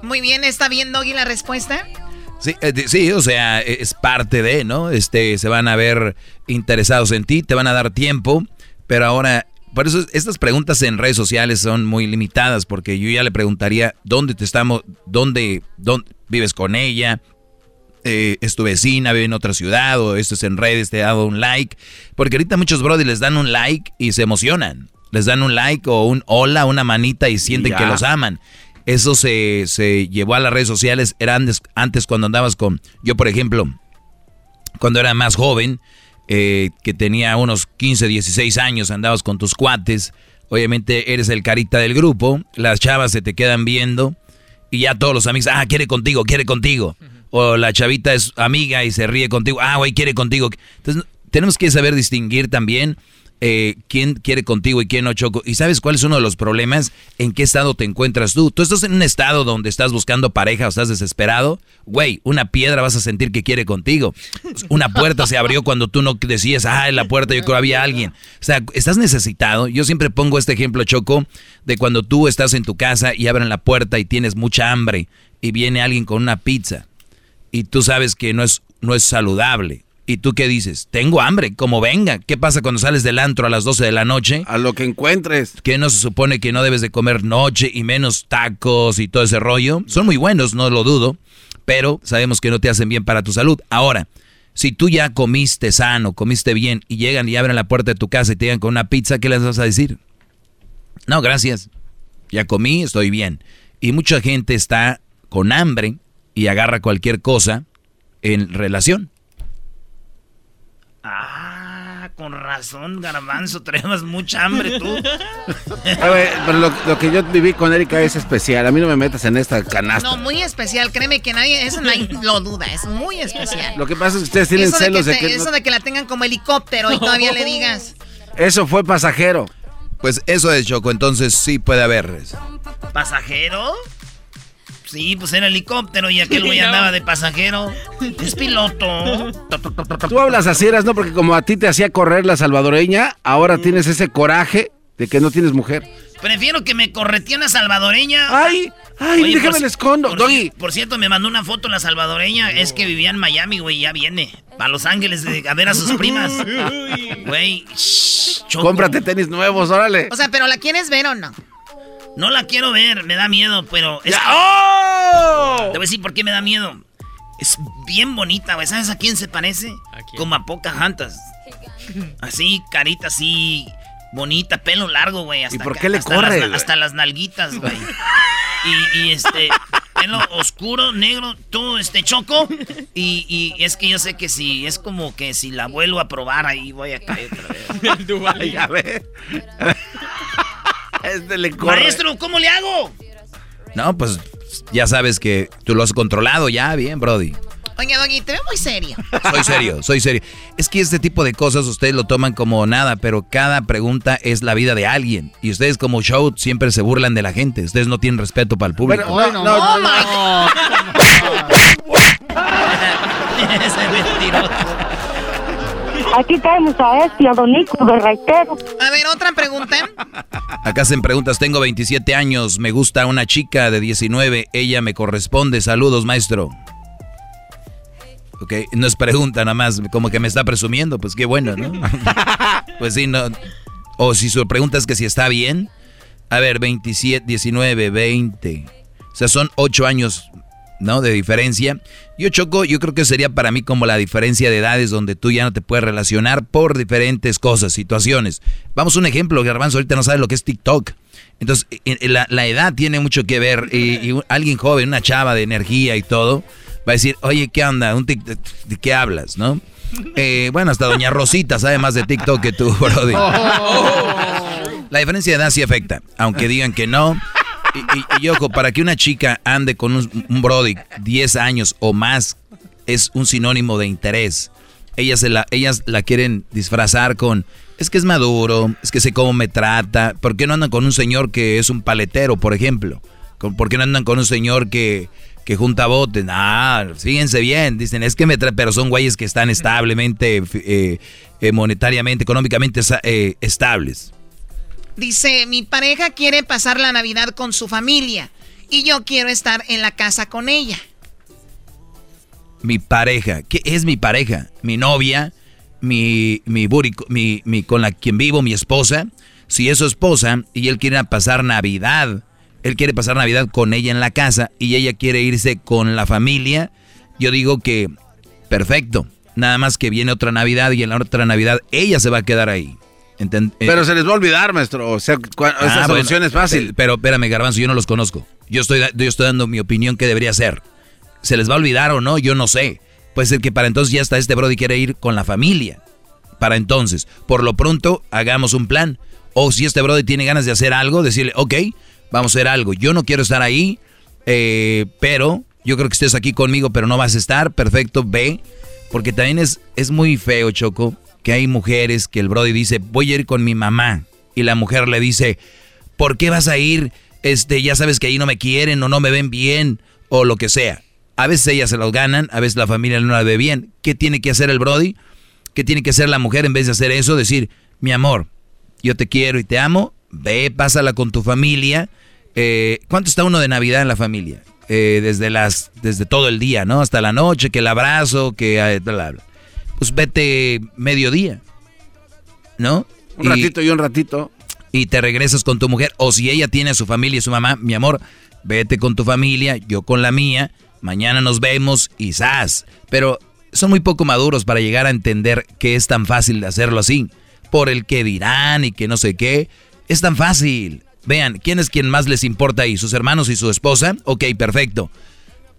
Muy bien, ¿está bien, Doggy, la respuesta? Sí, eh, sí, o sea, e, es parte de, ¿no? Este, se van a ver interesados en ti, te van a dar tiempo, pero ahora, por eso estas preguntas en redes sociales son muy limitadas, porque yo ya le preguntaría dónde te estamos, dónde, dónde vives con ella, eh, es tu vecina, vive en otra ciudad, o esto es en redes, te ha dado un like, porque ahorita muchos brothers les dan un like y se emocionan, les dan un like o un hola, una manita y sienten Ya. que los aman. Eso se, se llevó a las redes sociales. Era antes, antes cuando andabas con... Yo, por ejemplo, cuando era más joven, eh, que tenía unos 15, 16 años, andabas con tus cuates. Obviamente eres el carita del grupo. Las chavas se te quedan viendo. Y ya todos los amigos, ah, quiere contigo, quiere contigo. O la chavita es amiga y se ríe contigo. Ah, güey, quiere contigo. Entonces, tenemos que saber distinguir también eh, quién quiere contigo y quién no choco. ¿Y sabes cuál es uno de los problemas? ¿En qué estado te encuentras tú? Tú estás en un estado donde estás buscando pareja o estás desesperado. Güey, una piedra vas a sentir que quiere contigo. Una puerta se abrió cuando tú no decías, ah, en la puerta yo creo que había alguien. O sea, estás necesitado. Yo siempre pongo este ejemplo, Choco, de cuando tú estás en tu casa y abren la puerta y tienes mucha hambre y viene alguien con una pizza y tú sabes que no es, no es saludable. ¿Y tú qué dices? Tengo hambre, como venga. ¿Qué pasa cuando sales del antro a las 12 de la noche? A lo que encuentres. ¿Qué no se supone que no debes de comer noche y menos tacos y todo ese rollo? Son muy buenos, no lo dudo, pero sabemos que no te hacen bien para tu salud. Ahora, si tú ya comiste sano, comiste bien y llegan y abren la puerta de tu casa y te llegan con una pizza, ¿qué les vas a decir? No, gracias. Ya comí, estoy bien. Y mucha gente está con hambre y agarra cualquier cosa en relación. Ah, con razón, garbanzo, traemos mucha hambre tú. A ver, pero lo, lo que yo viví con Erika es especial. A mí no me metas en esta canasta. No, muy especial, créeme que nadie, eso nadie lo duda, es muy especial. Lo que pasa es que ustedes tienen eso de celos que de te- que... eso no- de que la tengan como helicóptero y todavía le digas. Eso fue pasajero. Pues eso es, Choco, entonces sí puede haber. ¿Pasajero? Sí, pues era helicóptero y aquel güey No. andaba de pasajero. Es piloto. Tú hablas así, eras, ¿no? Porque como a ti te hacía correr la salvadoreña, ahora tienes ese coraje de que no tienes mujer. Prefiero que me corretee una salvadoreña. ¡Ay! ¡Ay! Oye, déjame por le ci- escondo. Por, Doggy. por cierto, me mandó una foto la salvadoreña. Es que vivía en Miami, güey. Ya viene. A Los Ángeles de- a ver a sus primas. Güey. Cómprate tenis nuevos, órale. O sea, pero ¿la quieres ver o no? No la quiero ver, me da miedo, pero. Es Ya- que- ¡Oh! Te voy a decir por qué me da miedo. Es bien bonita, güey. ¿Sabes a quién se parece? Como a Pocahontas. Así, carita así, bonita, pelo largo, güey. ¿Y por qué le hasta corre, las- hasta las nalguitas, güey. Y, y, este, pelo oscuro, negro, todo este choco. Y, y es que yo sé que si es como que si la vuelvo a probar, ahí voy a caer otra vez. A ver. Este le corre. Maestro, ¿cómo le hago? No, pues ya sabes que tú lo has controlado ya, bien, Brody. Oye, Doggy, te veo muy serio. Soy serio, soy serio. Es que este tipo de cosas ustedes lo toman como nada, pero cada pregunta es la vida de alguien. Y ustedes como show siempre se burlan de la gente. Ustedes no tienen respeto para el público. Bueno, no, no, no, no. Ese mentiroso. Aquí caemos a este, a Don Nico de Raitero. A ver, otra pregunta. Acá hacen preguntas, tengo 27 años, me gusta una chica de 19, ella me corresponde. Saludos, maestro. Ok, no es pregunta nada más, como que me está presumiendo, pues qué bueno, ¿no? pues sí, no. O si su pregunta es que si está bien. A ver, 27, 19, 20. O sea, son 8 años, ¿no? De diferencia. Yo choco, yo creo que sería para mí como la diferencia de edades donde tú ya no te puedes relacionar por diferentes cosas, situaciones. Vamos a un ejemplo, Garbanzo ahorita no sabe lo que es TikTok. Entonces, eh, eh, la, la edad tiene mucho que ver y, alguien joven, una chava de energía y todo, va a decir, oye, ¿qué onda? Un tic- ¿De qué hablas, no? Eh, bueno, hasta Doña Rosita sabe más de TikTok que tú, Brody. La diferencia de edad sí afecta, aunque digan que no. Y, y- y ojo, para que una chica ande con un, Brody 10 años o más, es un sinónimo de interés. Ellas, se la, ellas la quieren disfrazar con, es que es maduro, es que sé cómo me trata. ¿Por qué no andan con un señor que es un paletero, por ejemplo? ¿Por qué no andan con un señor que, que junta botes. Ah, fíjense bien. Dicen, es que me trae, pero son güeyes que están establemente, eh, eh, monetariamente, económicamente eh, estables. Dice, mi pareja quiere pasar la Navidad con su familia y yo quiero estar en la casa con ella. Mi pareja, ¿qué es mi pareja? Mi novia, mi, mi, mi, mi con la quien vivo, mi esposa. Si es su esposa y él quiere pasar Navidad él quiere pasar Navidad con ella en la casa y ella quiere irse con la familia, yo digo que perfecto. Nada más que viene otra Navidad y en la otra Navidad ella se va a quedar ahí. Eh, pero se les va a olvidar, maestro. O sea, esa ah, solución es fácil. Pero espérame, Garbanzo, yo no los conozco. Yo estoy, yo estoy dando mi opinión que debería ser. ¿Se les va a olvidar o no? Yo no sé. Puede ser que para entonces ya está este Brody quiere ir con la familia. Para entonces, por lo pronto, hagamos un plan. O si este Brody tiene ganas de hacer algo, decirle, ok, vamos a hacer algo. Yo no quiero estar ahí, eh, pero yo creo que estés aquí conmigo, pero no vas a estar. Perfecto, ve. Porque también es, es muy feo, Choco, que hay mujeres que el Brody dice, voy a ir con mi mamá. Y la mujer le dice, ¿por qué vas a ir? Este, ya sabes que ahí no me quieren o no me ven bien o lo que sea. A veces ellas se los ganan, a veces la familia no la ve bien. ¿Qué tiene que hacer el Brody? ¿Qué tiene que hacer la mujer en vez de hacer eso? Decir, mi amor, yo te quiero y te amo, ve, pásala con tu familia. Eh, ¿Cuánto está uno de Navidad en la familia? Eh, desde las, desde todo el día, ¿no? Hasta la noche, que el abrazo, que bla. Pues vete mediodía, ¿no? Un ratito y un ratito. Y te regresas con tu mujer. O si ella tiene a su familia y su mamá, mi amor, vete con tu familia, yo con la mía. Mañana nos vemos y ¡zas! Pero son muy poco maduros para llegar a entender que es tan fácil de hacerlo así. Por el que dirán y que no sé qué. Es tan fácil. Vean, ¿quién es quien más les importa ahí? ¿Sus hermanos y su esposa? Ok, perfecto.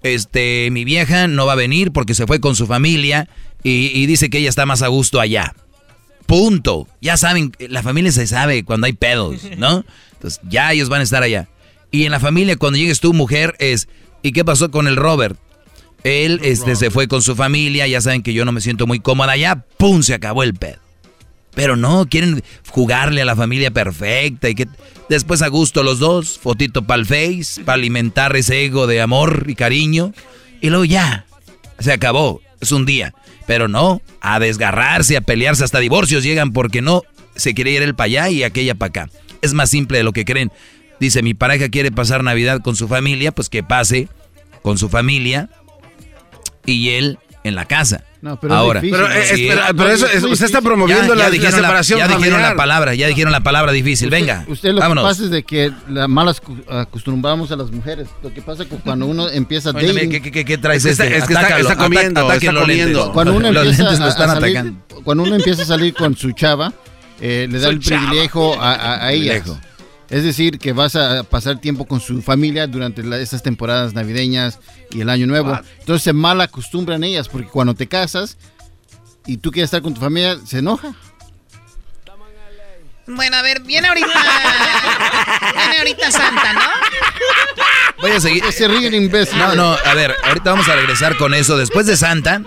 Este, mi vieja no va a venir porque se fue con su familia y, dice que ella está más a gusto allá. Punto. Ya saben, la familia se sabe cuando hay pedos, ¿no? Entonces, ya ellos van a estar allá. Y en la familia, cuando llegues tu mujer, es, ¿y qué pasó con el Robert? Él este, se fue con su familia, ya saben que yo no me siento muy cómoda allá, ¡pum! Se acabó el pedo. Pero no, quieren jugarle a la familia perfecta y que después a gusto los dos, fotito para el face, para alimentar ese ego de amor y cariño. Y luego ya, se acabó, es un día. Pero no, a desgarrarse, a pelearse, hasta divorcios llegan porque no se quiere ir el para allá y aquella para acá. Es más simple de lo que creen. Dice, mi pareja quiere pasar Navidad con su familia, pues que pase con su familia y él en la casa. No, pero Ahora, pero, eso, usted está promoviendo la, separación Ya dijeron la palabra, ya dijeron la palabra difícil. Venga, usted lo que pasa es de que la malas acostumbramos a las mujeres. Lo que pasa es que cuando uno empieza a dating... ¿qué, qué, traes es este? Es que está, está, comiendo, está comiendo. Cuando uno empieza a, salir, Cuando uno empieza a salir con su chava, eh, le da el privilegio a, a ella. Es decir, que vas a pasar tiempo con su familia durante estas temporadas navideñas y el año nuevo. Entonces se mal acostumbran ellas, porque cuando te casas y tú quieres estar con tu familia, se enoja. Bueno, a ver, viene ahorita. viene ahorita Santa, ¿no? Voy a seguir. Se ríe imbécil. No, no, a ver, ahorita vamos a regresar con eso. Después de Santa.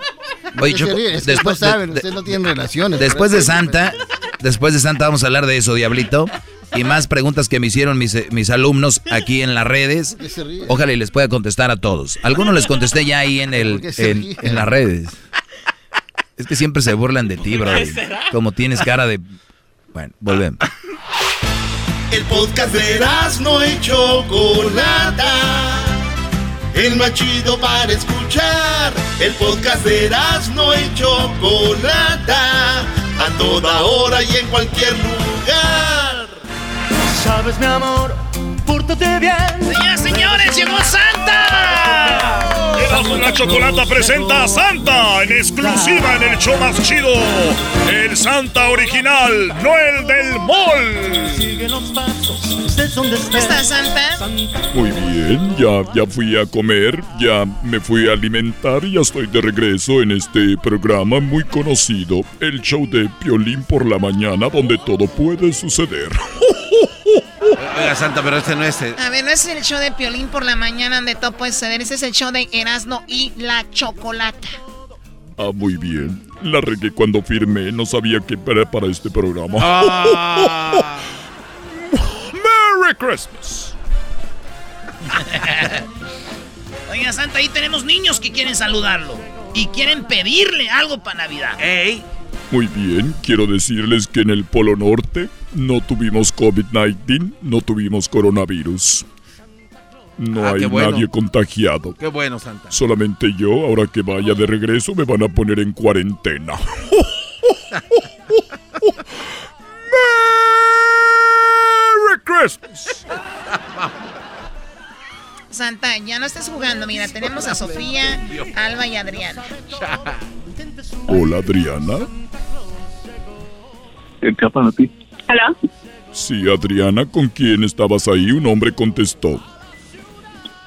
Oye, después saben, ustedes no tienen relaciones. Después de Santa, después de Santa vamos a hablar de eso, Diablito y más preguntas que me hicieron mis, mis alumnos aquí en las redes. Ojalá y les pueda contestar a todos. Algunos les contesté ya ahí en, el, en, las redes. Es que siempre se burlan de ti, bro. Como tienes cara de... Bueno, volvemos. El podcast de no hecho Chocolata. El más chido para escuchar. El podcast de no hecho Chocolata. A toda hora y en cualquier lugar sabes, mi amor, pórtate bien. Señoras, señores, llegó Santa. Erasmo la Chocolata presenta a Santa en exclusiva en el show más chido. El Santa original, no el del mall. Sigue los pasos, ¿Dónde está Santa? Muy bien, ya, ya fui a comer, ya me fui a alimentar y ya estoy de regreso en este programa muy conocido, el show de Piolín por la mañana, donde todo puede suceder. Oiga, Santa, pero este no es. A ver, no es el show de Piolín por la mañana donde todo puede suceder. Ese es el show de Erasmo y la Chocolata. Ah, muy bien. La regué cuando firmé. No sabía que era para este programa. Ah. Merry Christmas. Oiga, Santa, ahí tenemos niños que quieren saludarlo. Y quieren pedirle algo para Navidad. ¡Ey! Muy bien, quiero decirles que en el Polo Norte no tuvimos COVID-19, no tuvimos coronavirus. No Ah, hay bueno. nadie contagiado. Qué bueno, Santa. Solamente yo, ahora que vaya de regreso, me van a poner en cuarentena. ¡Merry Christmas! Santa, ya no estés jugando. Mira, tenemos a Sofía, Alba y Adrián. Hola, Adriana. ¿Qué para ti? ¿Hola? Sí, Adriana, ¿con quién estabas ahí? Un hombre contestó.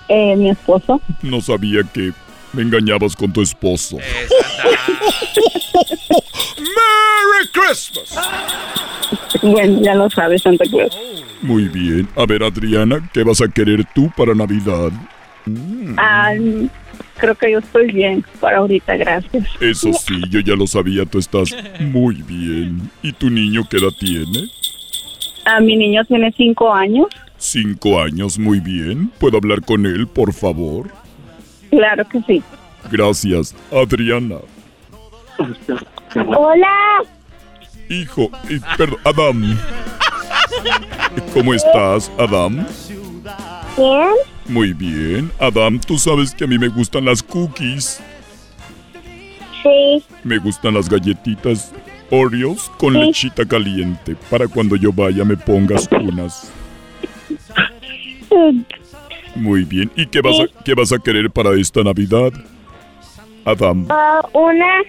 Eh, mi esposo. No sabía que me engañabas con tu esposo. ¡Merry Christmas! Bueno, ya lo sabes, Santa Claus. Muy bien. A ver, Adriana, ¿qué vas a querer tú para Navidad? Ah, creo que yo estoy bien por ahorita, gracias. Eso sí, yo ya lo sabía, tú estás muy bien. ¿Y tu niño qué edad tiene? Ah, mi niño tiene cinco años. Cinco años, muy bien. ¿Puedo hablar con él, por favor? Claro que sí. Gracias, Adriana. Hola. Hijo, eh, perdón, Adam. ¿Cómo estás, Adam? Bien. Muy bien. Adam, tú sabes que a mí me gustan las cookies. Sí. Me gustan las galletitas Oreos con Sí. lechita caliente. Para cuando yo vaya me pongas unas. Muy bien. ¿Y qué vas, a, qué vas a querer para esta Navidad? Adam, Ah, una,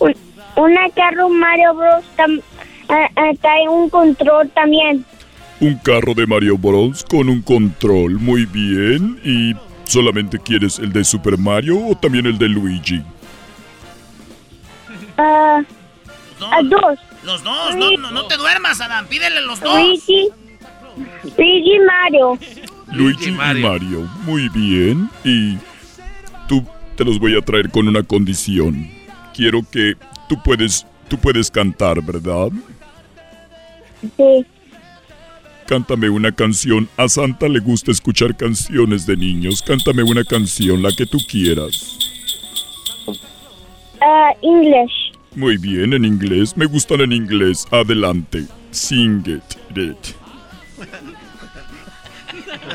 un- una carro Mario Bros. tam- ah, ah, trae un control también. Un carro de Mario Bros. con un control. Muy bien. ¿Y solamente quieres el de Super Mario o también el de Luigi? Ah, ah, dos. Los dos, no, no, no te duermas, Adam. Pídele los dos. Luigi, Luigi y Mario. Luigi y Mario. Muy bien. Y tú te los voy a traer con una condición. Quiero que tú puedes, tú puedes cantar, ¿verdad? Sí. Cántame una canción. A Santa le gusta escuchar canciones de niños. Cántame una canción, la que tú quieras. Ah, English. Muy bien, en inglés. Me gustan en inglés. Adelante. Sing it. it.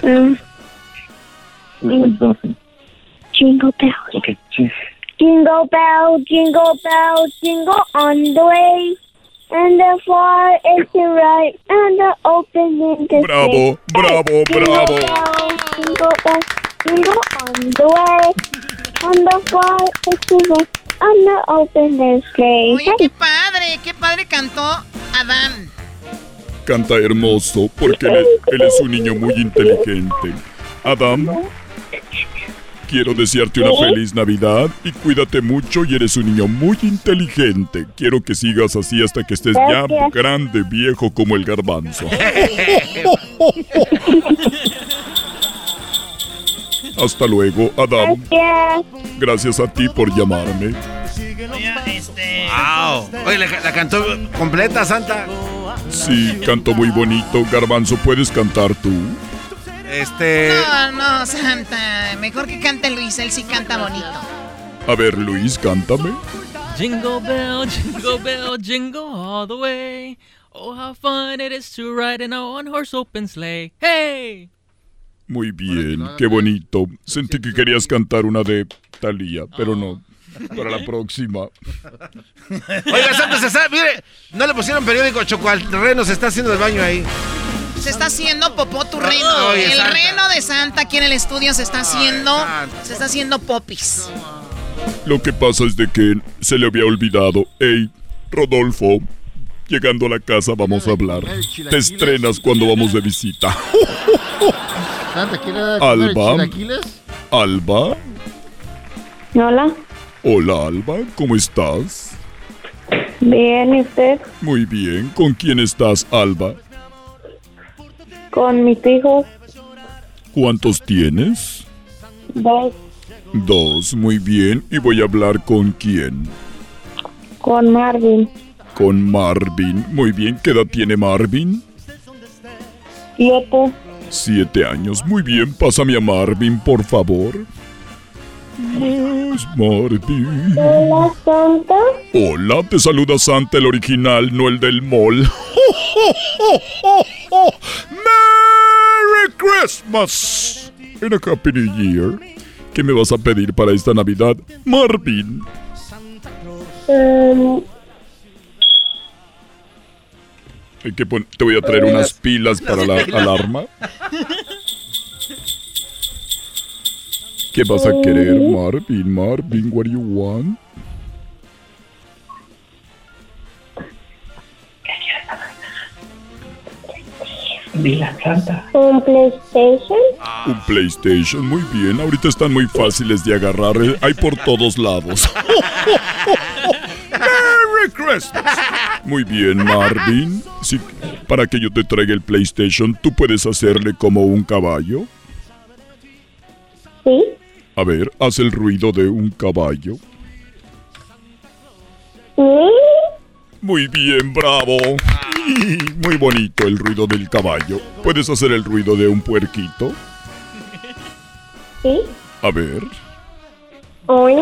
Mm. Mm. Jingle bells. Jingle bell, jingle bell, jingle on the way. And the far is the right, and the open in the Bravo, bravo, bravo. Jingle bell, jingle on the way. And the far is the right, and the open the. Oye, qué padre, qué padre cantó Adán. Canta hermoso porque él, él es un niño muy inteligente. Adam, quiero desearte una feliz Navidad y cuídate mucho y eres un niño muy inteligente. Quiero que sigas así hasta que estés ya grande, viejo como el garbanzo. Hasta luego, Adam. Gracias. Gracias a ti por llamarme. este, ¡Wow! Oye, la, la cantó completa, Santa. Sí, canto muy bonito. Garbanzo, ¿puedes cantar tú? Este. No, no, Santa. Mejor que cante Luis, él sí canta bonito. A ver, Luis, cántame. Jingle bell, jingle bell, jingle all the way. Oh, how fun it is to ride in a one-horse open sleigh. Hey! Muy bien, qué bonito. Sentí que querías cantar una de Thalía, pero no. Para la próxima. Oiga, Santa, se sabe, mire, no le pusieron periódico Choco al reno, se está haciendo el baño ahí. Se está haciendo popó tu reno. El Santa. reno de Santa aquí en el estudio se está haciendo. Se está haciendo popis. Lo que pasa es de que se le había olvidado. Hey, Rodolfo, llegando a la casa vamos a hablar. Te estrenas cuando vamos de visita. Santa, ¿quiere comer Alba. Alba. Hola. Hola, Alba, ¿cómo estás? Bien, ¿y usted? Muy bien. ¿Con quién estás, Alba? Con mis hijos. ¿Cuántos tienes? Dos. Dos, muy bien. ¿Y voy a hablar con quién? Con Marvin. Con Marvin. Muy bien, ¿qué edad tiene Marvin? Siete. Siete años. Muy bien, pásame a Marvin, por favor. Marvin. Hola, Santa. Hola, te saluda Santa, el original, no el del mall. ¡Merry Christmas! And a Happy New Year. ¿Qué me vas a pedir para esta Navidad, Marvin? Um, Hay que te voy a traer unas pilas para la alarma. ¿Qué vas a querer, Marvin? Marvin, what do you want? Dile Santa. ¿Un PlayStation? Un PlayStation, muy bien. Ahorita están muy fáciles de agarrar. eh, Hay por todos lados. ¡Merry Christmas! Muy bien, Marvin. Sí, para que yo te traiga el PlayStation, ¿tú puedes hacerle como un caballo? Sí. A ver, haz el ruido de un caballo. Muy bien, bravo. Muy bonito el ruido del caballo. ¿Puedes hacer el ruido de un puerquito? Sí. A ver. Hoy.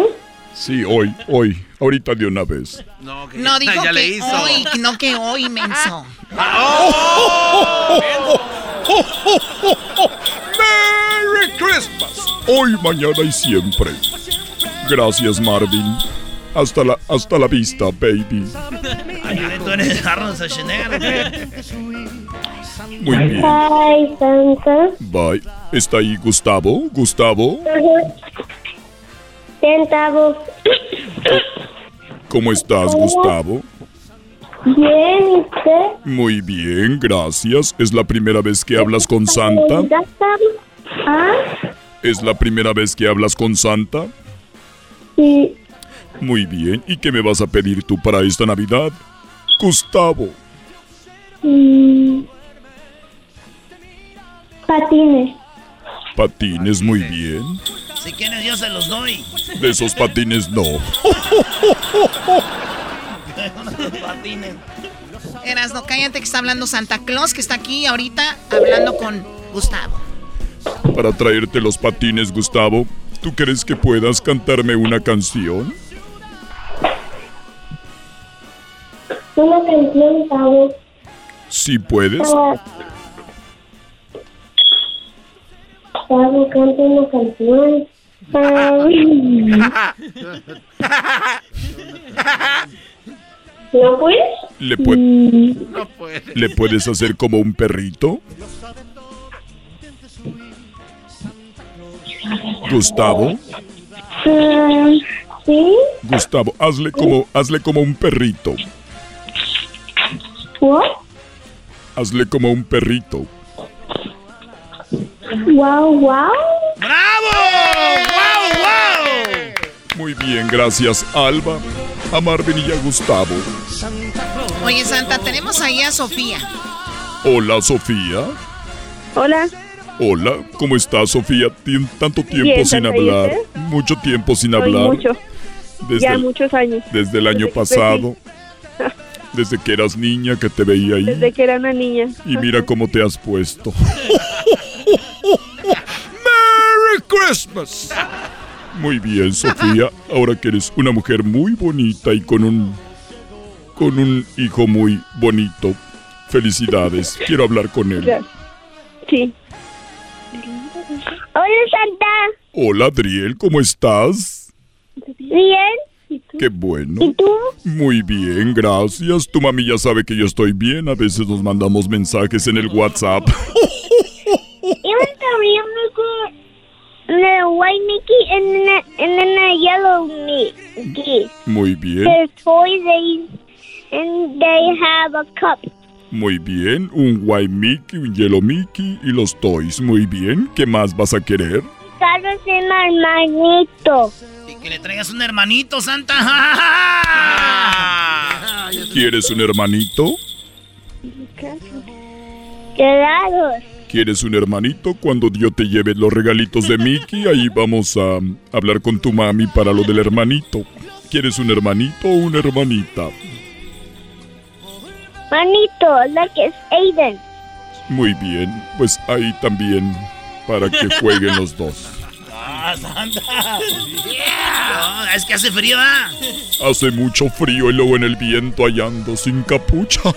Sí, hoy, hoy. Ahorita de una vez. No, dijo ya que le hizo. hoy, no que hoy, menso. ¡Merry Christmas! Hoy, mañana y siempre. Gracias, Marvin. Hasta la, hasta la vista, baby. Ay, ¿tú eres Arnold Schwarzenegger o qué? Muy bien. Bye, Santa. Bye. ¿Está ahí Gustavo? ¿Gustavo? Centavos. ¿Cómo estás, Gustavo? Bien, ¿y usted? Muy bien, gracias. ¿Es la primera vez que hablas con Santa? ¿Ah? ¿Es la primera vez que hablas con Santa? Sí. Muy bien. ¿Y qué me vas a pedir tú para esta Navidad? Gustavo. Mm. Patines. Patines, muy bien. Si quieres, yo se los doy. De esos patines no. Patines. Erasno, cállate que está hablando Santa Claus, que está aquí ahorita hablando con Gustavo. Para traerte los patines, Gustavo, ¿tú crees que puedas cantarme una canción? Una canción, Pavo. Sí puedes. Pavo, canta una canción. ¿No puedes? ¿Le, Mm, ¿Le puedes hacer como un perrito? Gustavo, mm, ¿Sí? Gustavo, hazle como, hazle como un perrito. ¿What? Hazle como un perrito. Wow, wow. ¡Bravo! ¡Wow, wow! Muy bien, gracias, Alba, a Marvin y a Gustavo. Oye, Santa, tenemos ahí a Sofía. Hola, Sofía. Hola. Hola, ¿cómo estás, Sofía? Tien- tanto tiempo Bien, sin Santa, ¿y hablar. Mucho tiempo sin Soy hablar. mucho. Desde ya el- muchos años. Desde el año pasado. Desde que eras niña que te veía ahí. Desde que era una niña. Y mira cómo te has puesto. ¡Merry Christmas! Muy bien, Sofía. Ahora que eres una mujer muy bonita y con un. con un hijo muy bonito. Felicidades. Quiero hablar con él. Sí. Hola, Santa. Hola, Adriel, ¿cómo estás? ¿Bien? Qué bueno. ¿Y tú? Muy bien, gracias. Tu mami ya sabe que yo estoy bien. A veces nos mandamos mensajes en el WhatsApp. The white Mickey, and then the, and then the yellow Mickey. Muy bien. They're toys, they, and they have a cup. Muy bien, un white Mickey, un yellow Mickey y los toys. Muy bien, ¿qué más vas a querer? Es mi hermanito. Y que le traigas un hermanito, Santa. ¿Quieres un hermanito? Claro. ¿Quieres un hermanito? Cuando yo te lleve los regalitos de Mickey, ahí vamos a hablar con tu mami para lo del hermanito. ¿Quieres un hermanito o una hermanita? Manito, like it's Aiden. Muy bien, pues ahí también para que jueguen los dos. ¡Viva Santa! No, es que hace frío, ¿ah? Hace mucho frío y luego en el viento hallando sin capucha.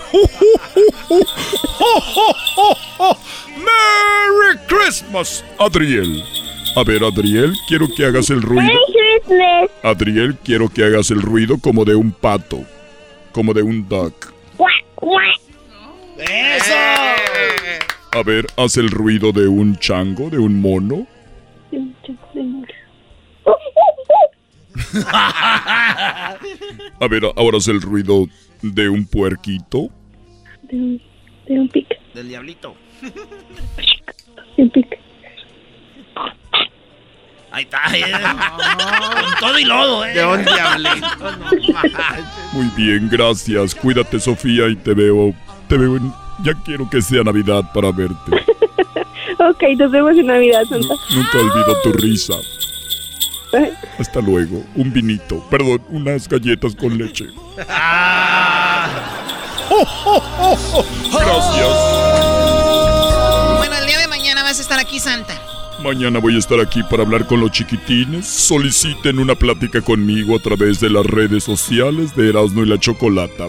¡Merry Christmas, Adriel! A ver, Adriel, quiero que hagas el ruido. Christmas. Adriel, quiero que hagas el ruido como de un pato. Como de un duck. ¡Eso! A ver, haz el ruido de un chango, de un mono. A ver, ahora haz el ruido de un puerquito. De un, de un pic. Del diablito. De un pic. Ahí está, eh. Con todo y lodo, eh. De un diablito. Muy bien, gracias. Cuídate, Sofía, y te veo. Te veo en. Ya quiero que sea Navidad para verte. Ok, nos vemos en Navidad, Santa. Nunca olvido tu risa. Hasta luego. Un vinito. Perdón, unas galletas con leche. Gracias. Bueno, el día de mañana vas a estar aquí, Santa. Mañana voy a estar aquí para hablar con los chiquitines. Soliciten una plática conmigo a través de las redes sociales de Erasmo y la Chocolata.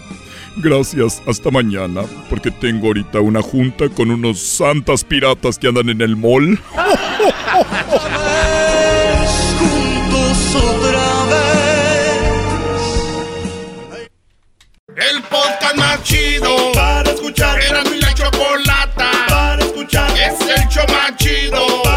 Gracias, hasta mañana, porque tengo ahorita una junta con unos santas piratas que andan en el mall. juntos otra vez. El podcast más chido para escuchar. Era mi la chocolata para escuchar. Es el show más chido para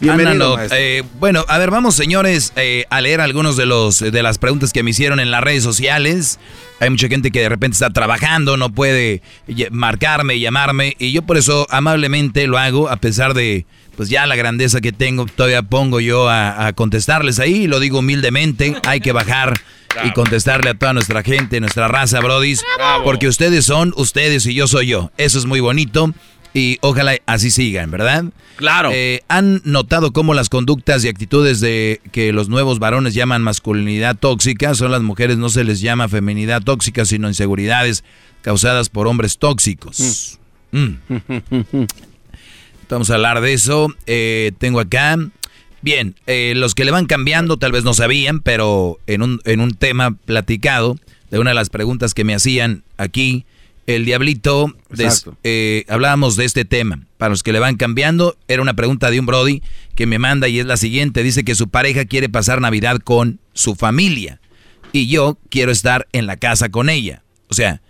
Bienvenido, eh, bueno, a ver, vamos señores eh, a leer algunos de los de las preguntas que me hicieron en las redes sociales. Hay mucha gente que de repente está trabajando, no puede marcarme, llamarme, y yo por eso amablemente lo hago, a pesar de pues ya la grandeza que tengo, todavía pongo yo a, a contestarles ahí, lo digo humildemente, hay que bajar y contestarle a toda nuestra gente, nuestra raza, brodis, porque ustedes son ustedes y yo soy yo. Eso es muy bonito y ojalá así sigan, ¿verdad? Claro. Eh, ¿Han notado cómo las conductas y actitudes de que los nuevos varones llaman masculinidad tóxica son las mujeres no se les llama feminidad tóxica, sino inseguridades causadas por hombres tóxicos? Mm. Vamos a hablar de eso. Eh, tengo acá. Bien, eh, los que le van cambiando tal vez no sabían, pero en un, en un tema platicado de una de las preguntas que me hacían aquí, el diablito, des- eh, hablábamos de este tema. Para los que le van cambiando, era una pregunta de un Brody que me manda y es la siguiente. Dice que su pareja quiere pasar Navidad con su familia y yo quiero estar en la casa con ella. O sea,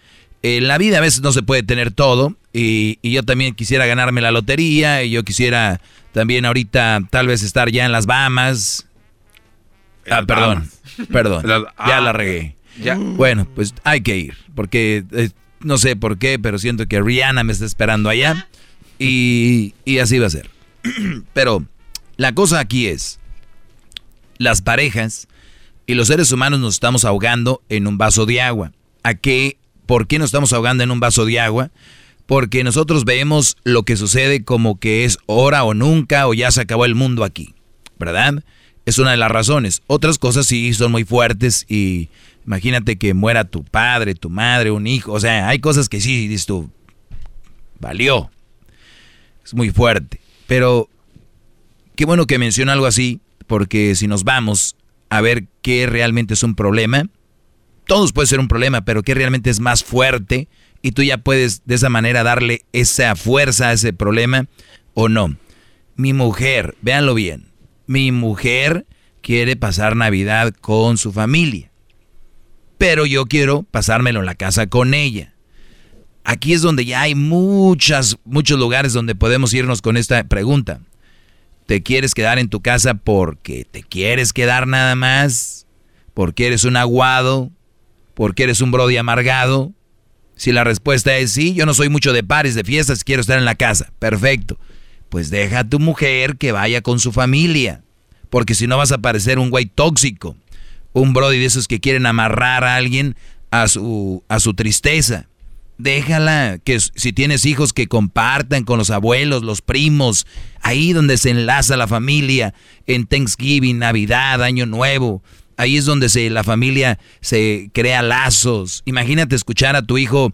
en la vida a veces no se puede tener todo y, y yo también quisiera ganarme la lotería y yo quisiera también ahorita tal vez estar ya en las Bahamas. Ah, perdón, perdón, ya ah, la regué. ya. Bueno, pues hay que ir porque eh, no sé por qué, pero siento que Rihanna me está esperando allá y, y así va a ser. Pero la cosa aquí es, las parejas y los seres humanos nos estamos ahogando en un vaso de agua. ¿A qué? ¿Por qué nos estamos ahogando en un vaso de agua? Porque nosotros vemos lo que sucede como que es hora o nunca o ya se acabó el mundo aquí, ¿verdad? Es una de las razones. Otras cosas sí son muy fuertes y imagínate que muera tu padre, tu madre, un hijo. O sea, hay cosas que sí dices tú, valió. Es muy fuerte. Pero qué bueno que menciona algo así, porque si nos vamos a ver qué realmente es un problema, todos puede ser un problema, pero qué realmente es más fuerte y tú ya puedes de esa manera darle esa fuerza a ese problema o no. Mi mujer, véanlo bien, mi mujer quiere pasar Navidad con su familia, pero yo quiero pasármelo en la casa con ella. Aquí es donde ya hay muchas, muchos lugares donde podemos irnos con esta pregunta. ¿Te quieres quedar en tu casa porque te quieres quedar nada más? ¿Porque eres un aguado? porque eres un brody amargado. Si la respuesta es sí, yo no soy mucho de pares, de fiestas, quiero estar en la casa. Perfecto. Pues deja a tu mujer que vaya con su familia. Porque si no vas a parecer un güey tóxico. Un brody de esos que quieren amarrar a alguien a su, a su tristeza. Déjala que si tienes hijos que compartan con los abuelos, los primos, ahí donde se enlaza la familia, en Thanksgiving, Navidad, Año Nuevo, ahí es donde se, la familia se crea lazos. Imagínate escuchar a tu hijo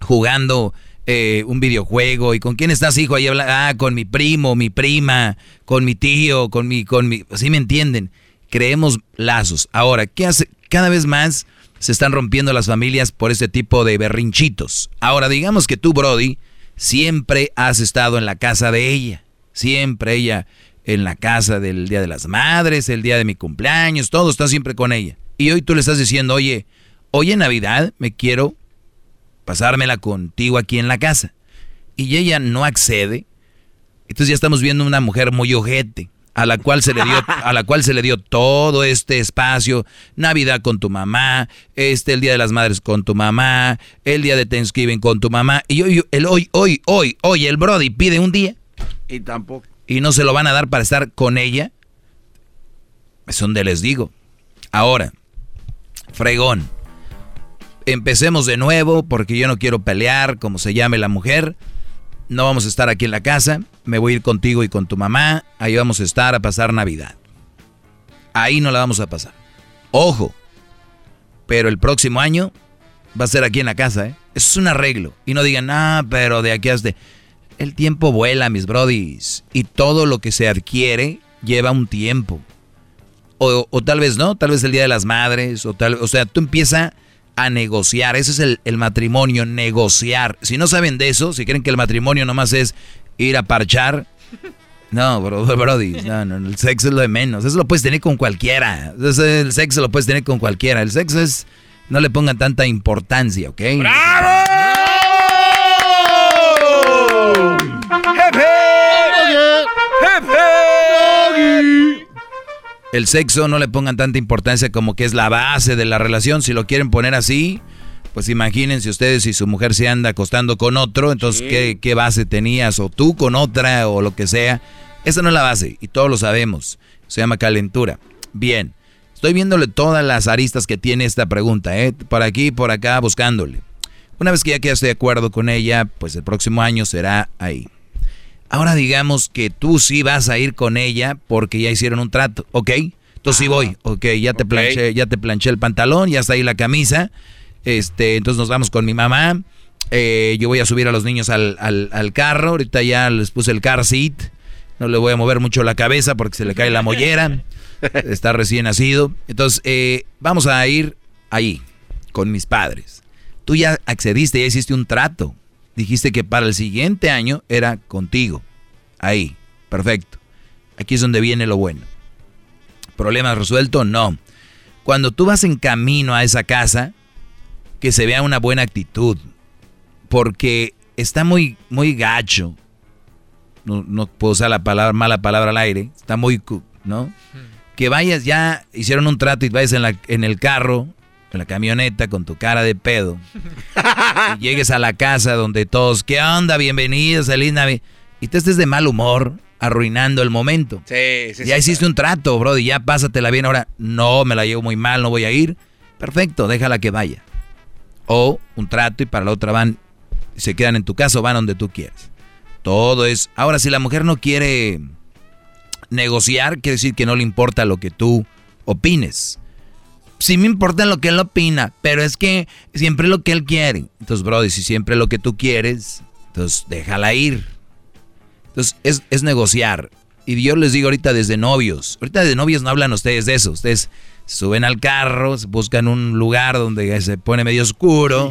jugando eh, un videojuego y con quién estás hijo ahí habla, ah, con mi primo, mi prima, con mi tío, con mi, con mi, ¿sí me entienden? Creemos lazos. Ahora, ¿qué hace? Cada vez más se están rompiendo las familias por este tipo de berrinchitos. Ahora, digamos que tú, Brody, siempre has estado en la casa de ella. Siempre ella en la casa del Día de las Madres, el día de mi cumpleaños, todo está siempre con ella. Y hoy tú le estás diciendo, oye, hoy en Navidad me quiero pasármela contigo aquí en la casa. Y ella no accede. Entonces ya estamos viendo una mujer muy ojete a la cual se le dio a la cual se le dio todo este espacio, Navidad con tu mamá, este el Día de las Madres con tu mamá, el día de Thanksgiving con tu mamá y hoy el hoy hoy hoy hoy el Brody pide un día y tampoco y no se lo van a dar para estar con ella. Es donde les digo. Ahora, fregón. Empecemos de nuevo porque yo no quiero pelear, como se llame la mujer no vamos a estar aquí en la casa, me voy a ir contigo y con tu mamá, ahí vamos a estar a pasar Navidad. Ahí no la vamos a pasar. Ojo, pero el próximo año va a ser aquí en la casa, ¿eh? Eso es un arreglo. Y no digan, ah, pero de aquí hasta... El tiempo vuela, mis brodis. Y todo lo que se adquiere lleva un tiempo. O, o, tal vez no, tal vez el Día de las Madres, o tal, o sea, tú empieza a negociar. Ese es el, matrimonio, negociar. Si no saben de eso, si creen que el matrimonio nomás es ir a parchar, no, bro, brody, no, no, el sexo es lo de menos. Eso lo puedes tener con cualquiera. el sexo lo puedes tener con cualquiera. El sexo es, no le pongan tanta importancia, ¿ok? ¡Bravo! El sexo no le pongan tanta importancia como que es la base de la relación. Si lo quieren poner así, pues imagínense ustedes si su mujer se anda acostando con otro, entonces ¿qué, base tenías? O tú con otra o lo que sea. Esa no es la base y todos lo sabemos. Se llama calentura. Bien, estoy viéndole todas las aristas que tiene esta pregunta, ¿eh? Por aquí, por acá, buscándole. Una vez que ya quedaste de acuerdo con ella, pues el próximo año será ahí. Ahora digamos que tú sí vas a ir con ella porque ya hicieron un trato, ¿ok? Entonces sí voy, ok, ya te planché, ya te planché el pantalón, ya está ahí la camisa. Este, entonces nos vamos con mi mamá. Eh, yo voy a subir a los niños al, al, carro. Ahorita ya les puse el car seat. No le voy a mover mucho la cabeza porque se le cae la mollera. Está recién nacido. Entonces, eh, vamos a ir ahí, con mis padres. Tú ya accediste, ya hiciste un trato dijiste que para el siguiente año era contigo. Ahí, perfecto. Aquí es donde viene lo bueno. ¿Problemas resueltos? No. Cuando tú vas en camino a esa casa, que se vea una buena actitud. Porque está muy, muy gacho. No, puedo usar la palabra, mala palabra al aire. Está muy, ¿no? Que vayas ya, hicieron un trato y vayas en, la, en el carro en la camioneta con tu cara de pedo y llegues a la casa donde todos, ¿qué onda? Bienvenidos, feliz Navidad. Y te estés de mal humor, arruinando el momento. Sí, sí, ya hiciste un trato, bro, y ya pásatela bien. Ahora, no, me la llevo muy mal, no voy a ir. Perfecto, déjala que vaya. O un trato y para la otra van, se quedan en tu casa o van donde tú quieras. Todo es. Ahora, si la mujer no quiere negociar, quiere decir que no le importa lo que tú opines sí me importa lo que él opina, pero es que siempre lo que él quiere. Entonces, Brody, si siempre lo que tú quieres, entonces déjala ir. Entonces, es, negociar. Y yo les digo ahorita desde novios. Ahorita de novios no hablan ustedes de eso. Ustedes suben al carro, buscan un lugar donde se pone medio oscuro.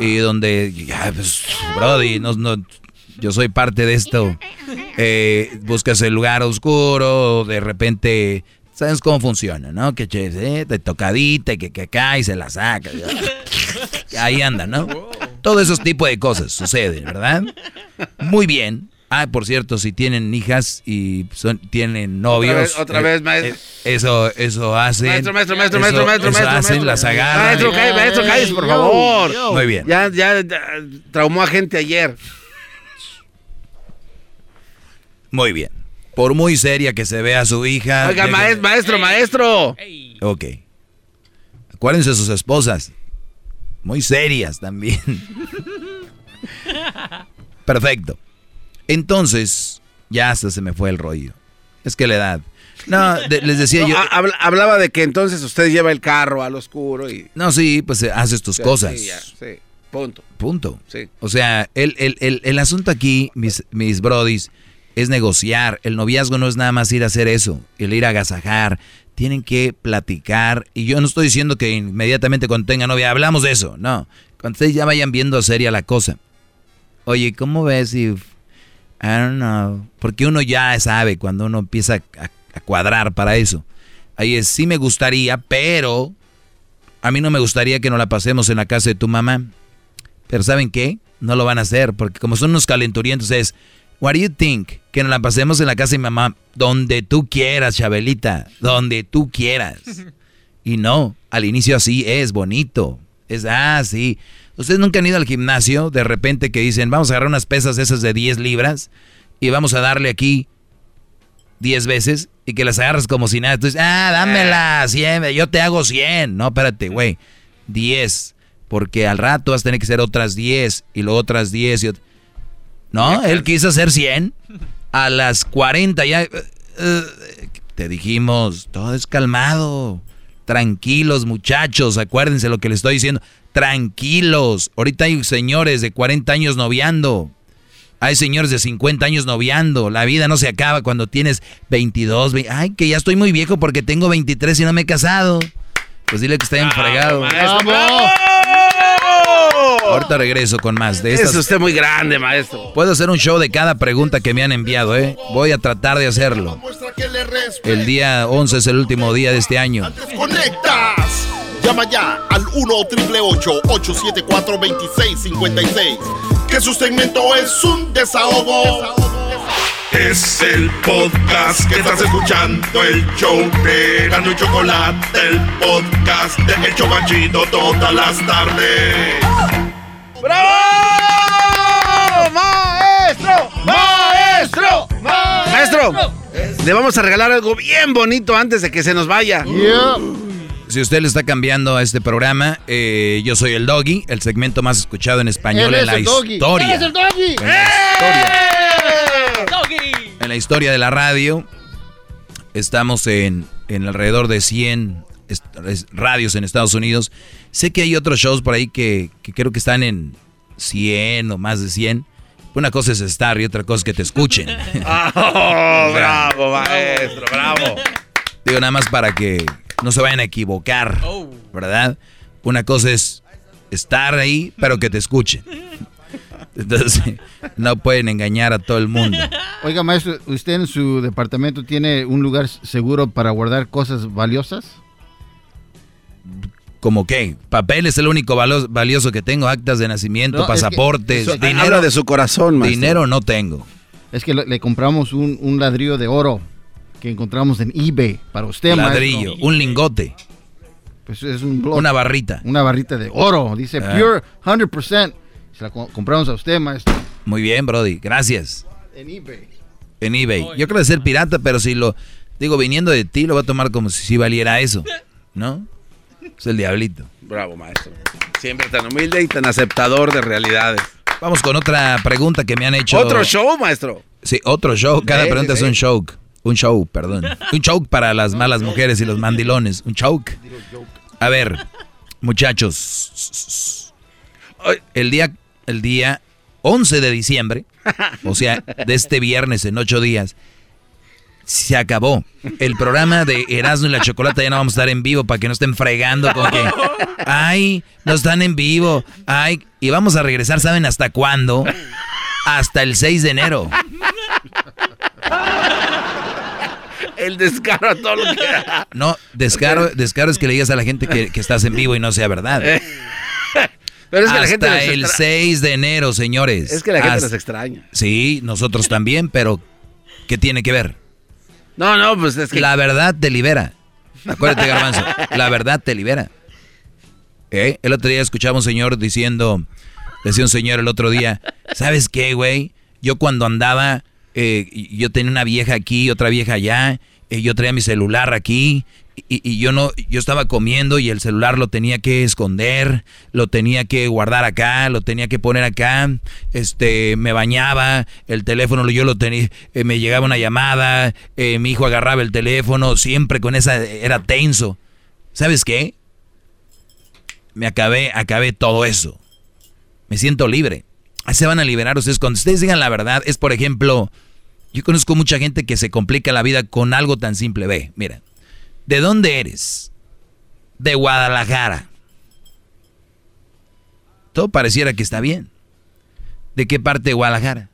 Y donde, ya, pues, Brody, no, no, yo soy parte de esto. Eh, buscas el lugar oscuro, de repente ¿Sabes cómo funciona, no? Que eh, de tocadita, que, que cae y se la saca. Ahí anda, ¿no? Todo esos tipos de cosas suceden, ¿verdad? Muy bien. Ah, por cierto, si tienen hijas y son, tienen novios. Otra vez, otra vez, maestro. eh, eso, eso hacen. Maestro, maestro, maestro, eso- maestro, maestro, eso maestro, hacen, maestro. las agarran. Maestro, cállese, maestro, cállese, por favor. Muy bien. Ya, ya, ya traumó a gente ayer. Muy bien. Por muy seria que se vea su hija. Oiga, dejen- maes- maestro, maestro. Ok. Acuérdense de sus esposas. Muy serias también. Perfecto. Entonces, ya hasta se me fue el rollo. Es que la edad. No, de- les decía No, yo. ha- habla- hablaba de que entonces usted lleva el carro al oscuro y... No, sí, pues eh, haces tus Sí, cosas. sí, ya, sí, punto. Punto. Sí. O sea, el, el, el, el asunto aquí, mis, mis brodis, es negociar. El noviazgo no es nada más ir a hacer eso, el ir a agasajar. Tienen que platicar. Y yo no estoy diciendo que inmediatamente cuando tenga novia hablamos de eso. No. Cuando ustedes ya vayan viendo seria la cosa. Oye, ¿cómo ves si... I don't know. Porque uno ya sabe cuando uno empieza a, a cuadrar para eso. Ahí es, sí me gustaría, pero a mí no me gustaría que nos la pasemos en la casa de tu mamá. Pero ¿saben qué? No lo van a hacer, porque como son unos calenturientos es, what do you think? Que nos la pasemos en la casa de mi mamá, donde tú quieras, Chabelita, donde tú quieras. Y no, al inicio así es bonito. Es, ah, sí. Ustedes nunca han ido al gimnasio, de repente que dicen, vamos a agarrar unas pesas esas de 10 libras y vamos a darle aquí 10 veces y que las agarras como si nada. Tú dices, ah, dámela, 100, yo te hago 100. No, espérate, güey, 10. Porque al rato vas a tener que hacer otras 10 y luego otras 10 y ot- No, él quiso hacer 100. A las 40 ya... eh, eh, te dijimos, todo es calmado. Tranquilos, muchachos, acuérdense lo que les estoy diciendo. Tranquilos. Ahorita hay señores de 40 años noviando. Hay señores de 50 años noviando. La vida no se acaba cuando tienes 22. ve- Ay, que ya estoy muy viejo porque tengo 23 y no me he casado. Pues dile que está bien fregado. Ahorita regreso con más de estas. Es usted muy grande, maestro. Puedo hacer un show de cada pregunta que me han enviado, ¿eh? Voy a tratar de hacerlo. El día 11 es el último día de este año. ¡Conectas! Llama ya al 1-888-874-2656. Que su segmento es un desahogo. Es el podcast que estás escuchando, el show de Gano y Chocolate, el podcast de El Chobachito todas las tardes. ¡Bravo! ¡Maestro! ¡Maestro! Maestro, le vamos a regalar algo bien bonito antes de que se nos vaya. Si usted le está cambiando a este programa, eh, yo soy el Doggy, el segmento más escuchado en español en la historia. ¡Él es el doggy! En la En la historia de la radio, estamos en, en alrededor de 100 est- es- radios en Estados Unidos. Sé que hay otros shows por ahí que, que creo que están en 100 o más de 100. Una cosa es estar y otra cosa es que te escuchen. Oh, bravo, maestro, bravo. Digo, nada más para que no se vayan a equivocar, ¿verdad? Una cosa es estar ahí, pero que te escuchen. Entonces, no pueden engañar a todo el mundo. Oiga, maestro, ¿usted en su departamento tiene un lugar seguro para guardar cosas valiosas? ¿Como qué? Papel es el único valioso que tengo, actas de nacimiento, No, es que pasaportes, eso- dinero. habla de su corazón, maestro. Dinero no tengo. Es que le, compramos un, un ladrillo de oro que encontramos en eBay para usted, Ladrillo, maestro. un lingote. Pues es un bloque. Una barrita. Una barrita de oro. Dice Ah. pure 100%. Se la co- compramos a usted, maestro. Muy bien, Brody, gracias. En eBay. En eBay. Yo creo de ser pirata, pero si lo digo viniendo de ti, lo voy a tomar como si, si valiera eso. ¿No? Es el diablito. Bravo, maestro. Siempre tan humilde y tan aceptador de realidades. Vamos con otra pregunta que me han hecho. Otro show, maestro. Sí, otro show. Cada Sí, pregunta sí, es un show. Un show, perdón. Un show para las malas mujeres y los mandilones. Un show. A ver, muchachos. El día, el día 11 de diciembre, o sea, de este viernes en ocho días, se acabó. El programa de Erasmo y la Chocolata ya no vamos a estar en vivo para que no estén fregando con que, ay, no están en vivo, ay, y vamos a regresar, ¿saben hasta cuándo? Hasta el 6 de enero. El descaro a todo lo que da. No, descaro, descaro es que le digas a la gente que, que estás en vivo y no sea verdad. Pero es que la Hasta gente nos el extra- 6 de enero, señores. Es que la gente Hasta- nos extraña. Sí, nosotros también, pero ¿qué tiene que ver? No, no, pues es que... La verdad te libera. Acuérdate, Garbanzo. La verdad te libera. ¿Eh? El otro día escuchaba un señor diciendo, decía un señor el otro día, ¿sabes qué, güey? Yo cuando andaba, eh, yo tenía una vieja aquí, otra vieja allá, eh, yo traía mi celular aquí, y, yo no, yo estaba comiendo y el celular lo tenía que esconder, lo tenía que guardar acá, lo tenía que poner acá, este, me bañaba, el teléfono yo lo tenía, eh, me llegaba una llamada, eh, mi hijo agarraba el teléfono, siempre con esa, era tenso. ¿Sabes qué? Me acabé, acabé todo eso. Me siento libre. Se van a liberar ustedes. Cuando ustedes digan la verdad, es por ejemplo, yo conozco mucha gente que se complica la vida con algo tan simple. Ve, mira, ¿de dónde eres? De Guadalajara. Todo pareciera que está bien. ¿De qué parte de Guadalajara?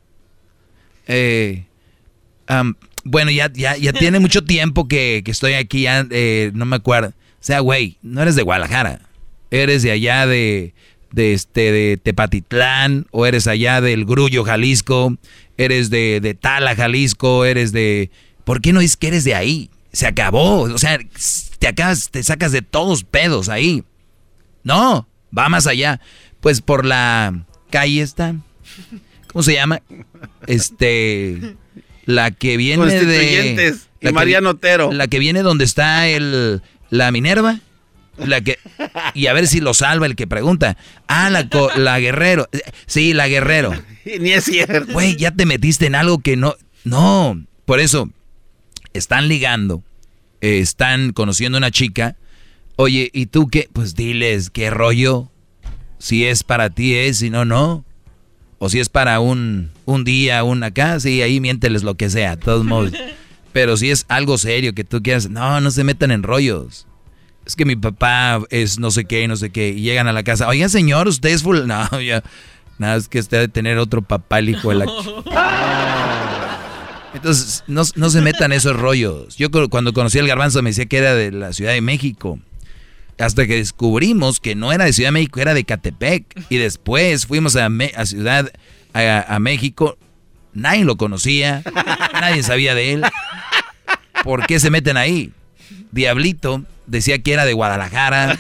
Eh, bueno, ya, ya, ya tiene mucho tiempo que, que estoy aquí, ya eh, no me acuerdo. O sea, güey, no eres de Guadalajara. Eres de allá de, de, este, de Tepatitlán, o eres allá del Grullo, Jalisco, eres de, de Tala, Jalisco, eres de... ¿Por qué no es que eres de ahí? Se acabó. O sea, te, acabas, te sacas de todos pedos ahí. No, va más allá. Pues por la calle está. ¿Cómo se llama? Este. La que viene de. Constituyentes y la que-. La viene donde está el. La Minerva. La que. Y a ver si lo salva el que pregunta. Ah, la, co- la Guerrero. Sí, la Guerrero. Ni es cierto. Güey, ya te metiste en algo que no. No. Por eso. Están ligando. eh, están conociendo a una chica. Oye, ¿y tú qué? Pues diles, ¿qué rollo? Si es para ti es, si no, no. O si es para un, un día, un acá, sí, ahí miénteles lo que sea, de todos modos. Pero si es algo serio que tú quieras, no, no se metan en rollos. Es que mi papá es no sé qué, no sé qué. Y llegan a la casa, oiga señor, usted es full. No, ya. Nada, es que usted debe tener otro papá, el hijo de la... Entonces, no, no se metan esos rollos. Yo cu- cuando conocí al garbanzo me decía que era de la Ciudad de México. Hasta que descubrimos que no era de Ciudad de México, era de Catepec. Y después fuimos a, a Ciudad, a, a México. Nadie lo conocía, nadie sabía de él. ¿Por qué se meten ahí? Diablito decía que era de Guadalajara.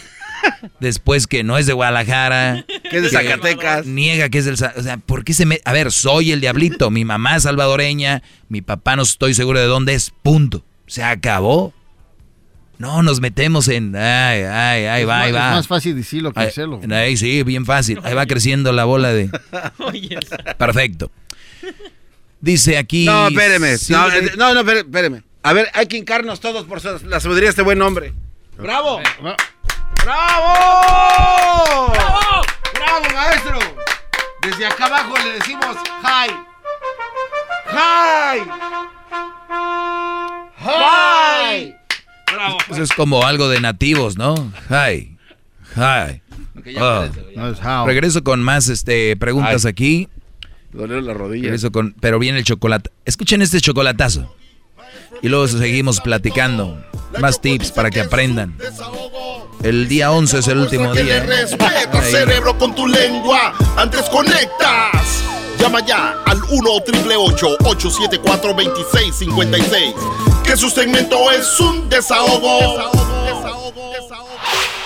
Después que no es de Guadalajara. Que es de Zacatecas. Niega que es del... O sea, ¿por qué se me... A ver, soy el diablito. Mi mamá es salvadoreña. Mi papá no estoy seguro de dónde es. Punto. Se acabó. No, nos metemos en... Ay, ay, ahí Es va, más- ahí va. es más fácil decirlo que hacerlo. Ahí sí, bien fácil. Ahí va creciendo la bola de... Perfecto. Dice aquí... No, espéreme. Sí, No, eh, eh, no, no, espere- espéreme. A ver, hay que hincarnos todos por su- la sabiduría de este buen hombre. ¡Bravo! ¡Bravo! ¡Bravo! ¡Bravo, maestro! Desde acá abajo le decimos hi. ¡Hi! ¡Hi! ¡Bravo! Eso es como algo de nativos, ¿no? Hi. Hi. Oh. Regreso con más este, preguntas Ay. aquí. Dolieron las rodillas. Regreso con, pero viene el chocolate. Escuchen este chocolatazo. Y luego seguimos platicando. Más tips para que aprendan. El día 11 es el último Que le día. respeta, Ahí. cerebro, con tu lengua. Antes conectas. Llama ya al 1 874 2656 Que su segmento es un desahogo.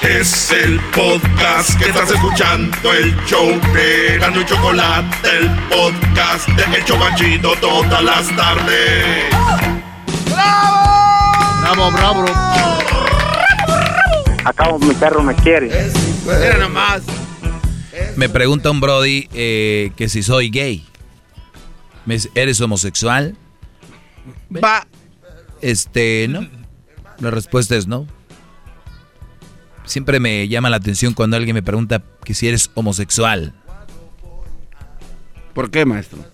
Es el podcast que estás escuchando, el show de Gano y Chocolate, el podcast de El Chocachito todas las tardes. Bravo, bravo. Acabo mi perro me quiere. Mira nomás. Me pregunta un Brody eh, que si soy gay. Me dice, ¿Eres homosexual? Va. Este, no. La respuesta es no. Siempre me llama la atención cuando alguien me pregunta que si eres homosexual. ¿Por qué, maestro?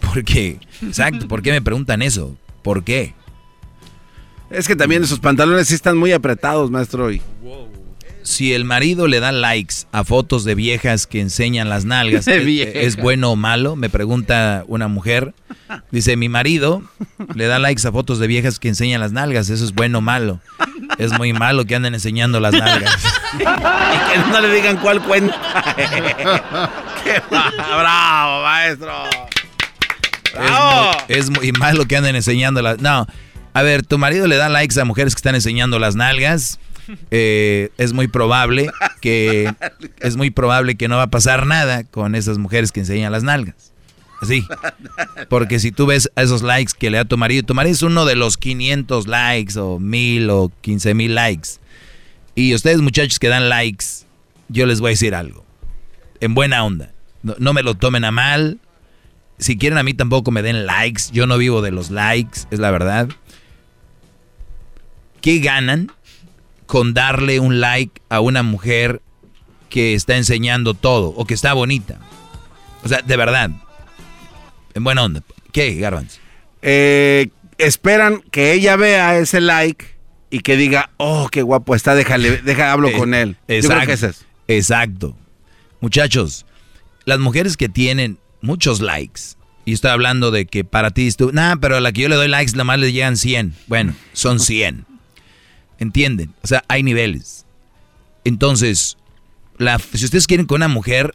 ¿Por qué? Exacto, ¿por qué me preguntan eso? ¿Por qué? Es que también esos pantalones sí están muy apretados, maestro. Y... Si el marido le da likes a fotos de viejas que enseñan las nalgas, De ¿es, viejas. es bueno o malo? Me pregunta una mujer. Dice, mi marido le da likes a fotos de viejas que enseñan las nalgas, ¿eso es bueno o malo? Es muy malo que anden enseñando las nalgas. y que no le digan cuál cuenta. ¡Qué bravo, maestro! ¡Bravo! Es muy, es muy malo que anden enseñando las... No, a ver, tu marido le da likes a mujeres que están enseñando las nalgas. Eh, es muy probable que es muy probable que no va a pasar nada con esas mujeres que enseñan las nalgas. Así. Porque si tú ves esos likes que le da tu marido, tu marido es uno de los 500 likes o 1000 o 15 mil likes. Y ustedes muchachos que dan likes, yo les voy a decir algo. En buena onda. No, no me lo tomen a mal. Si quieren a mí tampoco me den likes. Yo no vivo de los likes, es la verdad. ¿Qué ganan con darle un like a una mujer que está enseñando todo o que está bonita? O sea, de verdad. En buena onda. ¿Qué, Garbanz? Eh, esperan que ella vea ese like y que diga, oh, qué guapo está, déjale, deja, hablo con él. Yo creo que es. Exacto. Muchachos, las mujeres que tienen muchos likes, y estoy hablando de que para ti, tú, nah, pero a la que yo le doy likes, nada más le llegan 100. Bueno, son 100. ¿Entienden? O sea, hay niveles. Entonces, la, si ustedes quieren con una mujer,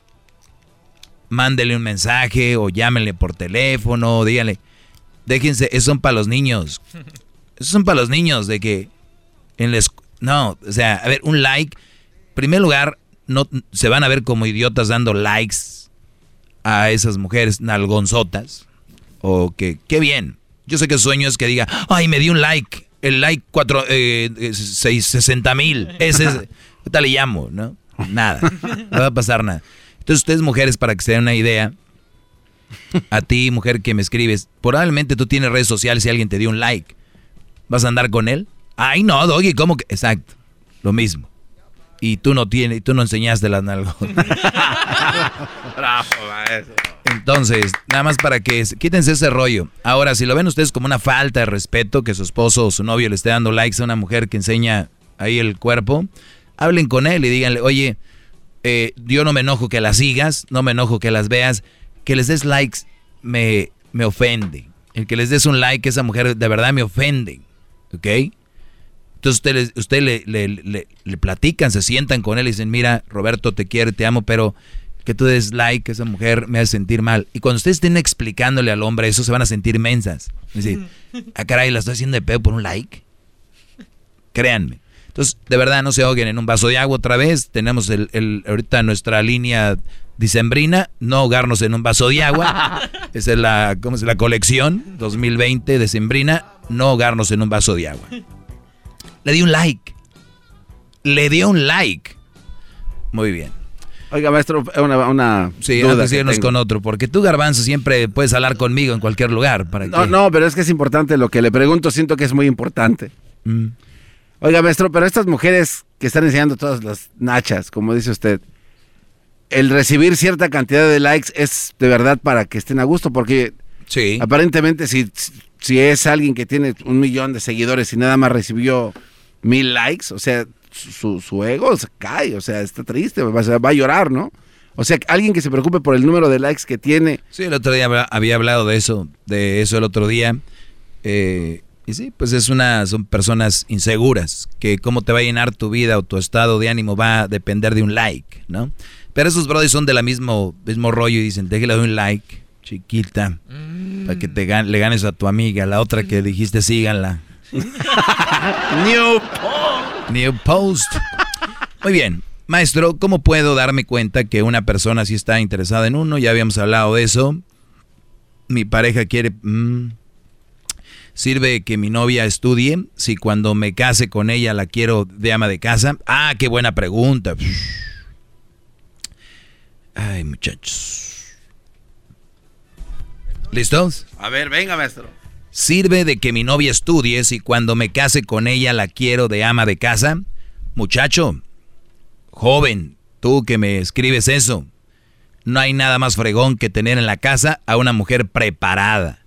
mándele un mensaje o llámenle por teléfono, díganle, déjense, esos son para los niños. Esos son para los niños, de que en les no, o sea, a ver, un like, en primer lugar, no se van a ver como idiotas dando likes a esas mujeres nalgonzotas. O que, qué bien. Yo sé que sueño es que diga, ay, me di un like. El like cuatro, eh, seis, 60 mil. Ese es, ¿qué le llamo? ¿No? Nada. No va a pasar nada. Entonces, ustedes mujeres, para que se den una idea, a ti, mujer que me escribes, probablemente tú tienes redes sociales y alguien te dio un like. ¿Vas a andar con él? Ay, no, Doggy, ¿cómo que? Exacto. Lo mismo. Y tú no tienes, tú no enseñaste las. Bravo, maestro. Entonces, nada más para que quítense ese rollo. Ahora, si lo ven ustedes como una falta de respeto que su esposo o su novio le esté dando likes a una mujer que enseña ahí el cuerpo, hablen con él y díganle, oye, eh, yo no me enojo que las sigas, no me enojo que las veas, que les des likes me, me ofende. El que les des un like a esa mujer de verdad me ofende. ¿Ok? Entonces ustedes usted le, le, le, le, platican, se sientan con él y dicen, mira, Roberto, te quiero, te amo, pero que tú des like a esa mujer me hace sentir mal. Y cuando ustedes estén explicándole al hombre eso, se van a sentir mensas. Es decir, ah, caray, la estoy haciendo de pedo por un like. Créanme. Entonces, de verdad, no se ahoguen en un vaso de agua otra vez. Tenemos el, el, ahorita nuestra línea dicembrina, no ahogarnos en un vaso de agua. Esa es la, ¿cómo es? la colección 2020 decembrina, no ahogarnos en un vaso de agua. Le di un like. Le dio un like. Muy bien. Oiga, maestro, una, una sí, duda antes de irnos con otro, porque tú, Garbanzo, siempre puedes hablar conmigo en cualquier lugar. ¿para no, qué? no, pero es que es importante lo que le pregunto, siento que es muy importante. Mm. Oiga, maestro, pero estas mujeres que están enseñando todas las nachas, como dice usted, el recibir cierta cantidad de likes es de verdad para que estén a gusto, porque sí. aparentemente si, si es alguien que tiene un millón de seguidores y nada más recibió mil likes, o sea, su, su ego se cae, o sea, está triste, va, va a llorar, ¿no? O sea, alguien que se preocupe por el número de likes que tiene. Sí, el otro día había hablado de eso, de eso el otro día. Eh, y sí, pues es una, son personas inseguras, que cómo te va a llenar tu vida o tu estado de ánimo va a depender de un like, ¿no? Pero esos brothers son de la mismo, mismo rollo y dicen, déjale un like, chiquita, mm. para que te gan le ganes a tu amiga, la otra que dijiste síganla. New post. New post. Muy bien. Maestro, ¿cómo puedo darme cuenta que una persona sí está interesada en uno? Ya habíamos hablado de eso. Mi pareja quiere... Mmm, ¿Sirve que mi novia estudie? Si cuando me case con ella la quiero de ama de casa. Ah, qué buena pregunta. Ay, muchachos. ¿Listos? A ver, venga, maestro. ¿Sirve de que mi novia estudie si cuando me case con ella la quiero de ama de casa? Muchacho, joven, tú que me escribes eso, no hay nada más fregón que tener en la casa a una mujer preparada.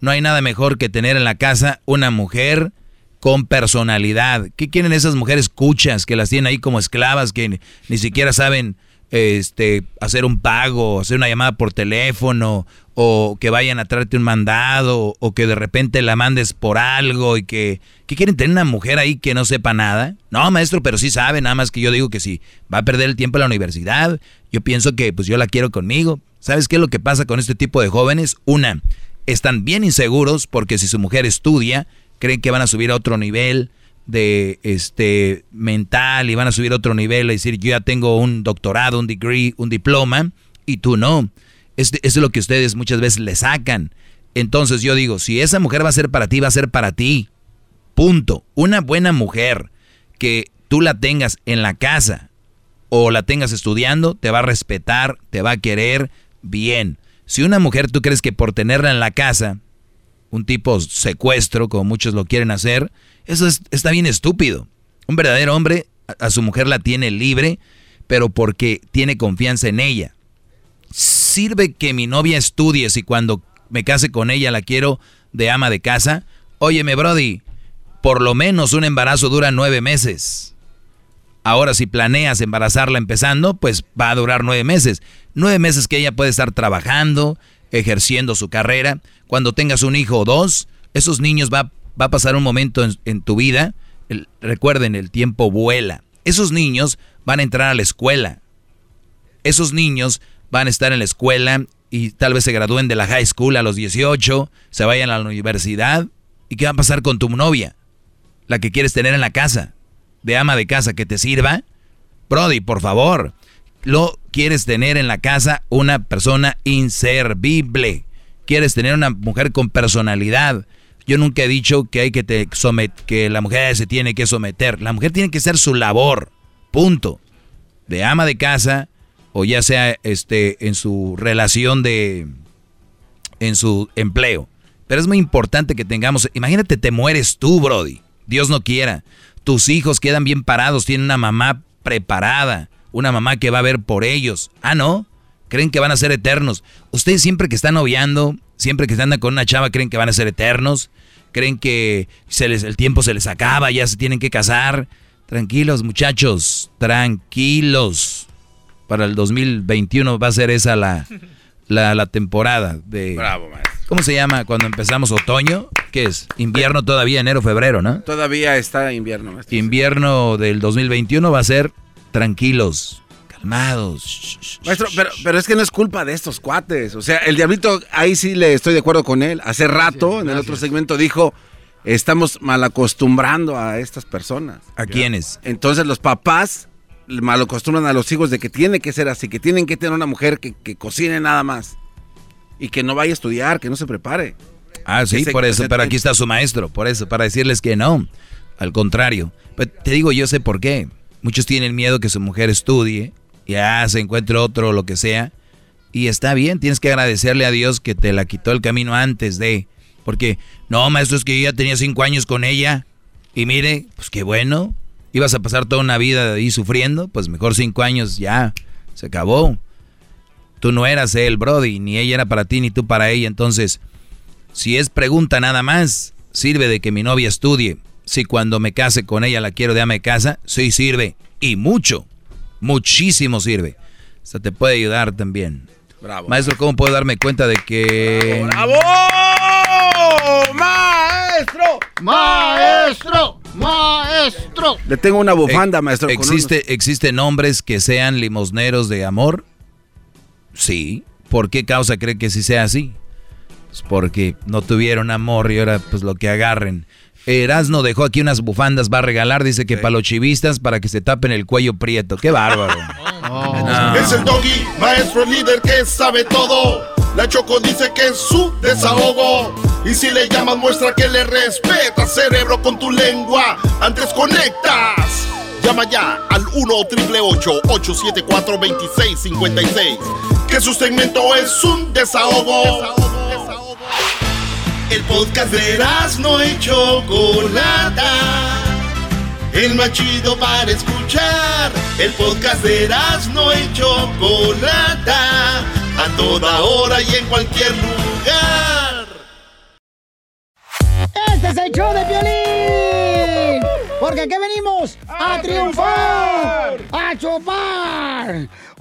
No hay nada mejor que tener en la casa una mujer con personalidad. ¿Qué quieren esas mujeres cuchas que las tienen ahí como esclavas que ni, siquiera saben este, hacer un pago, hacer una llamada por teléfono, o que vayan a traerte un mandado, o que de repente la mandes por algo y que, que quieren tener una mujer ahí que no sepa nada. No, maestro, pero sí sabe, nada más que yo digo que si va a perder el tiempo en la universidad, yo pienso que pues yo la quiero conmigo. ¿Sabes qué es lo que pasa con este tipo de jóvenes? Una, están bien inseguros porque si su mujer estudia, creen que van a subir a otro nivel de este mental y van a subir a otro nivel y decir yo ya tengo un doctorado, un degree, un diploma y tú no. Eso es lo que ustedes muchas veces le sacan. Entonces yo digo, si esa mujer va a ser para ti, va a ser para ti. Punto. Una buena mujer que tú la tengas en la casa o la tengas estudiando, te va a respetar, te va a querer bien. Si una mujer tú crees que por tenerla en la casa, un tipo secuestro, como muchos lo quieren hacer, eso está bien estúpido. Un verdadero hombre a, su mujer la tiene libre, pero porque tiene confianza en ella. Sirve que mi novia estudie si cuando me case con ella la quiero de ama de casa. Óyeme, Brody, por lo menos un embarazo dura nueve meses. Ahora, si planeas embarazarla empezando, pues va a durar nueve meses. Nueve meses que ella puede estar trabajando, ejerciendo su carrera. Cuando tengas un hijo o dos, esos niños va, va a pasar un momento en, tu vida. recuerden, el tiempo vuela. Esos niños van a entrar a la escuela. Esos niños van a estar en la escuela y tal vez se gradúen de la high school a los 18, se vayan a la universidad. ¿Y qué va a pasar con tu novia? La que quieres tener en la casa, de ama de casa que te sirva. Brody, por favor, lo quieres tener en la casa una persona inservible. Quieres tener una mujer con personalidad. Yo nunca he dicho que hay que somet que la mujer se tiene que someter. La mujer tiene que ser su labor. Punto. De ama de casa o ya sea este en su relación de en su empleo. Pero es muy importante que tengamos, imagínate te mueres tú, brody. Dios no quiera. Tus hijos quedan bien parados, tienen una mamá preparada una mamá que va a ver por ellos. Ah, no, creen que van a ser eternos. Ustedes siempre que están noviando, siempre que andan con una chava, creen que van a ser eternos. Creen que se les, el tiempo se les acaba, ya se tienen que casar. Tranquilos, muchachos, tranquilos. Para el 2021 va a ser esa la, la, temporada de... Bravo, maestro. ¿Cómo se llama cuando empezamos otoño? ¿Qué es? Invierno todavía, enero, febrero, ¿no? Todavía está invierno. Maestro. Invierno del 2021 va a ser tranquilos, calmados. Maestro, pero, pero es que no es culpa de estos cuates. O sea, el diablito, ahí sí le estoy de acuerdo con él. Hace rato, en el otro segmento, dijo, estamos malacostumbrando a estas personas. ¿A quiénes? Entonces los papás malacostumbran a los hijos de que tiene que ser así, que tienen que tener una mujer que, cocine nada más. Y que no vaya a estudiar, que no se prepare. Ah, sí, por eso, pero aquí está su maestro, por eso, para decirles que no. Al contrario. Pero te digo, yo sé por qué. Muchos tienen miedo que su mujer estudie, ya se encuentre otro, lo que sea. Y está bien, tienes que agradecerle a Dios que te la quitó el camino antes de. Porque, no, maestro, es que yo ya tenía cinco años con ella. Y mire, pues qué bueno. Ibas a pasar toda una vida ahí sufriendo. Pues mejor cinco años ya. Se acabó. Tú no eras él, Brody. Ni ella era para ti, ni tú para ella. Entonces, si es pregunta nada más, sirve de que mi novia estudie si cuando me case con ella la quiero de ama de casa, sí sirve. Y mucho, muchísimo sirve. O te puede ayudar también. Bravo. Maestro, ¿cómo puedo darme cuenta de que... ¡Bravo! ¡Maestro! ¡Maestro! ¡Maestro! Le tengo una bufanda, maestro. ¿Existe, ¿Existen hombres que sean limosneros de amor? Sí. ¿Por qué causa cree que sí sea así? Pues porque no tuvieron amor y ahora pues lo que agarren. Erasno dejó aquí unas bufandas, va a regalar, dice que para los chivistas, para que se tapen el cuello prieto. ¡Qué bárbaro! Oh. Es el doggy, maestro líder que sabe todo. La Choco dice que es su desahogo. Y si le llamas, muestra que le respeta, cerebro, con tu lengua. Antes conectas. Llama ya al 1-888-874-2656. Que su segmento es un desahogo. desahogo. El podcast de no y Chocolata. El más chido para escuchar. El podcast de no y Chocolata. A toda hora y en cualquier lugar. Este es el show de violín. Porque aquí venimos a, triunfar, a chupar.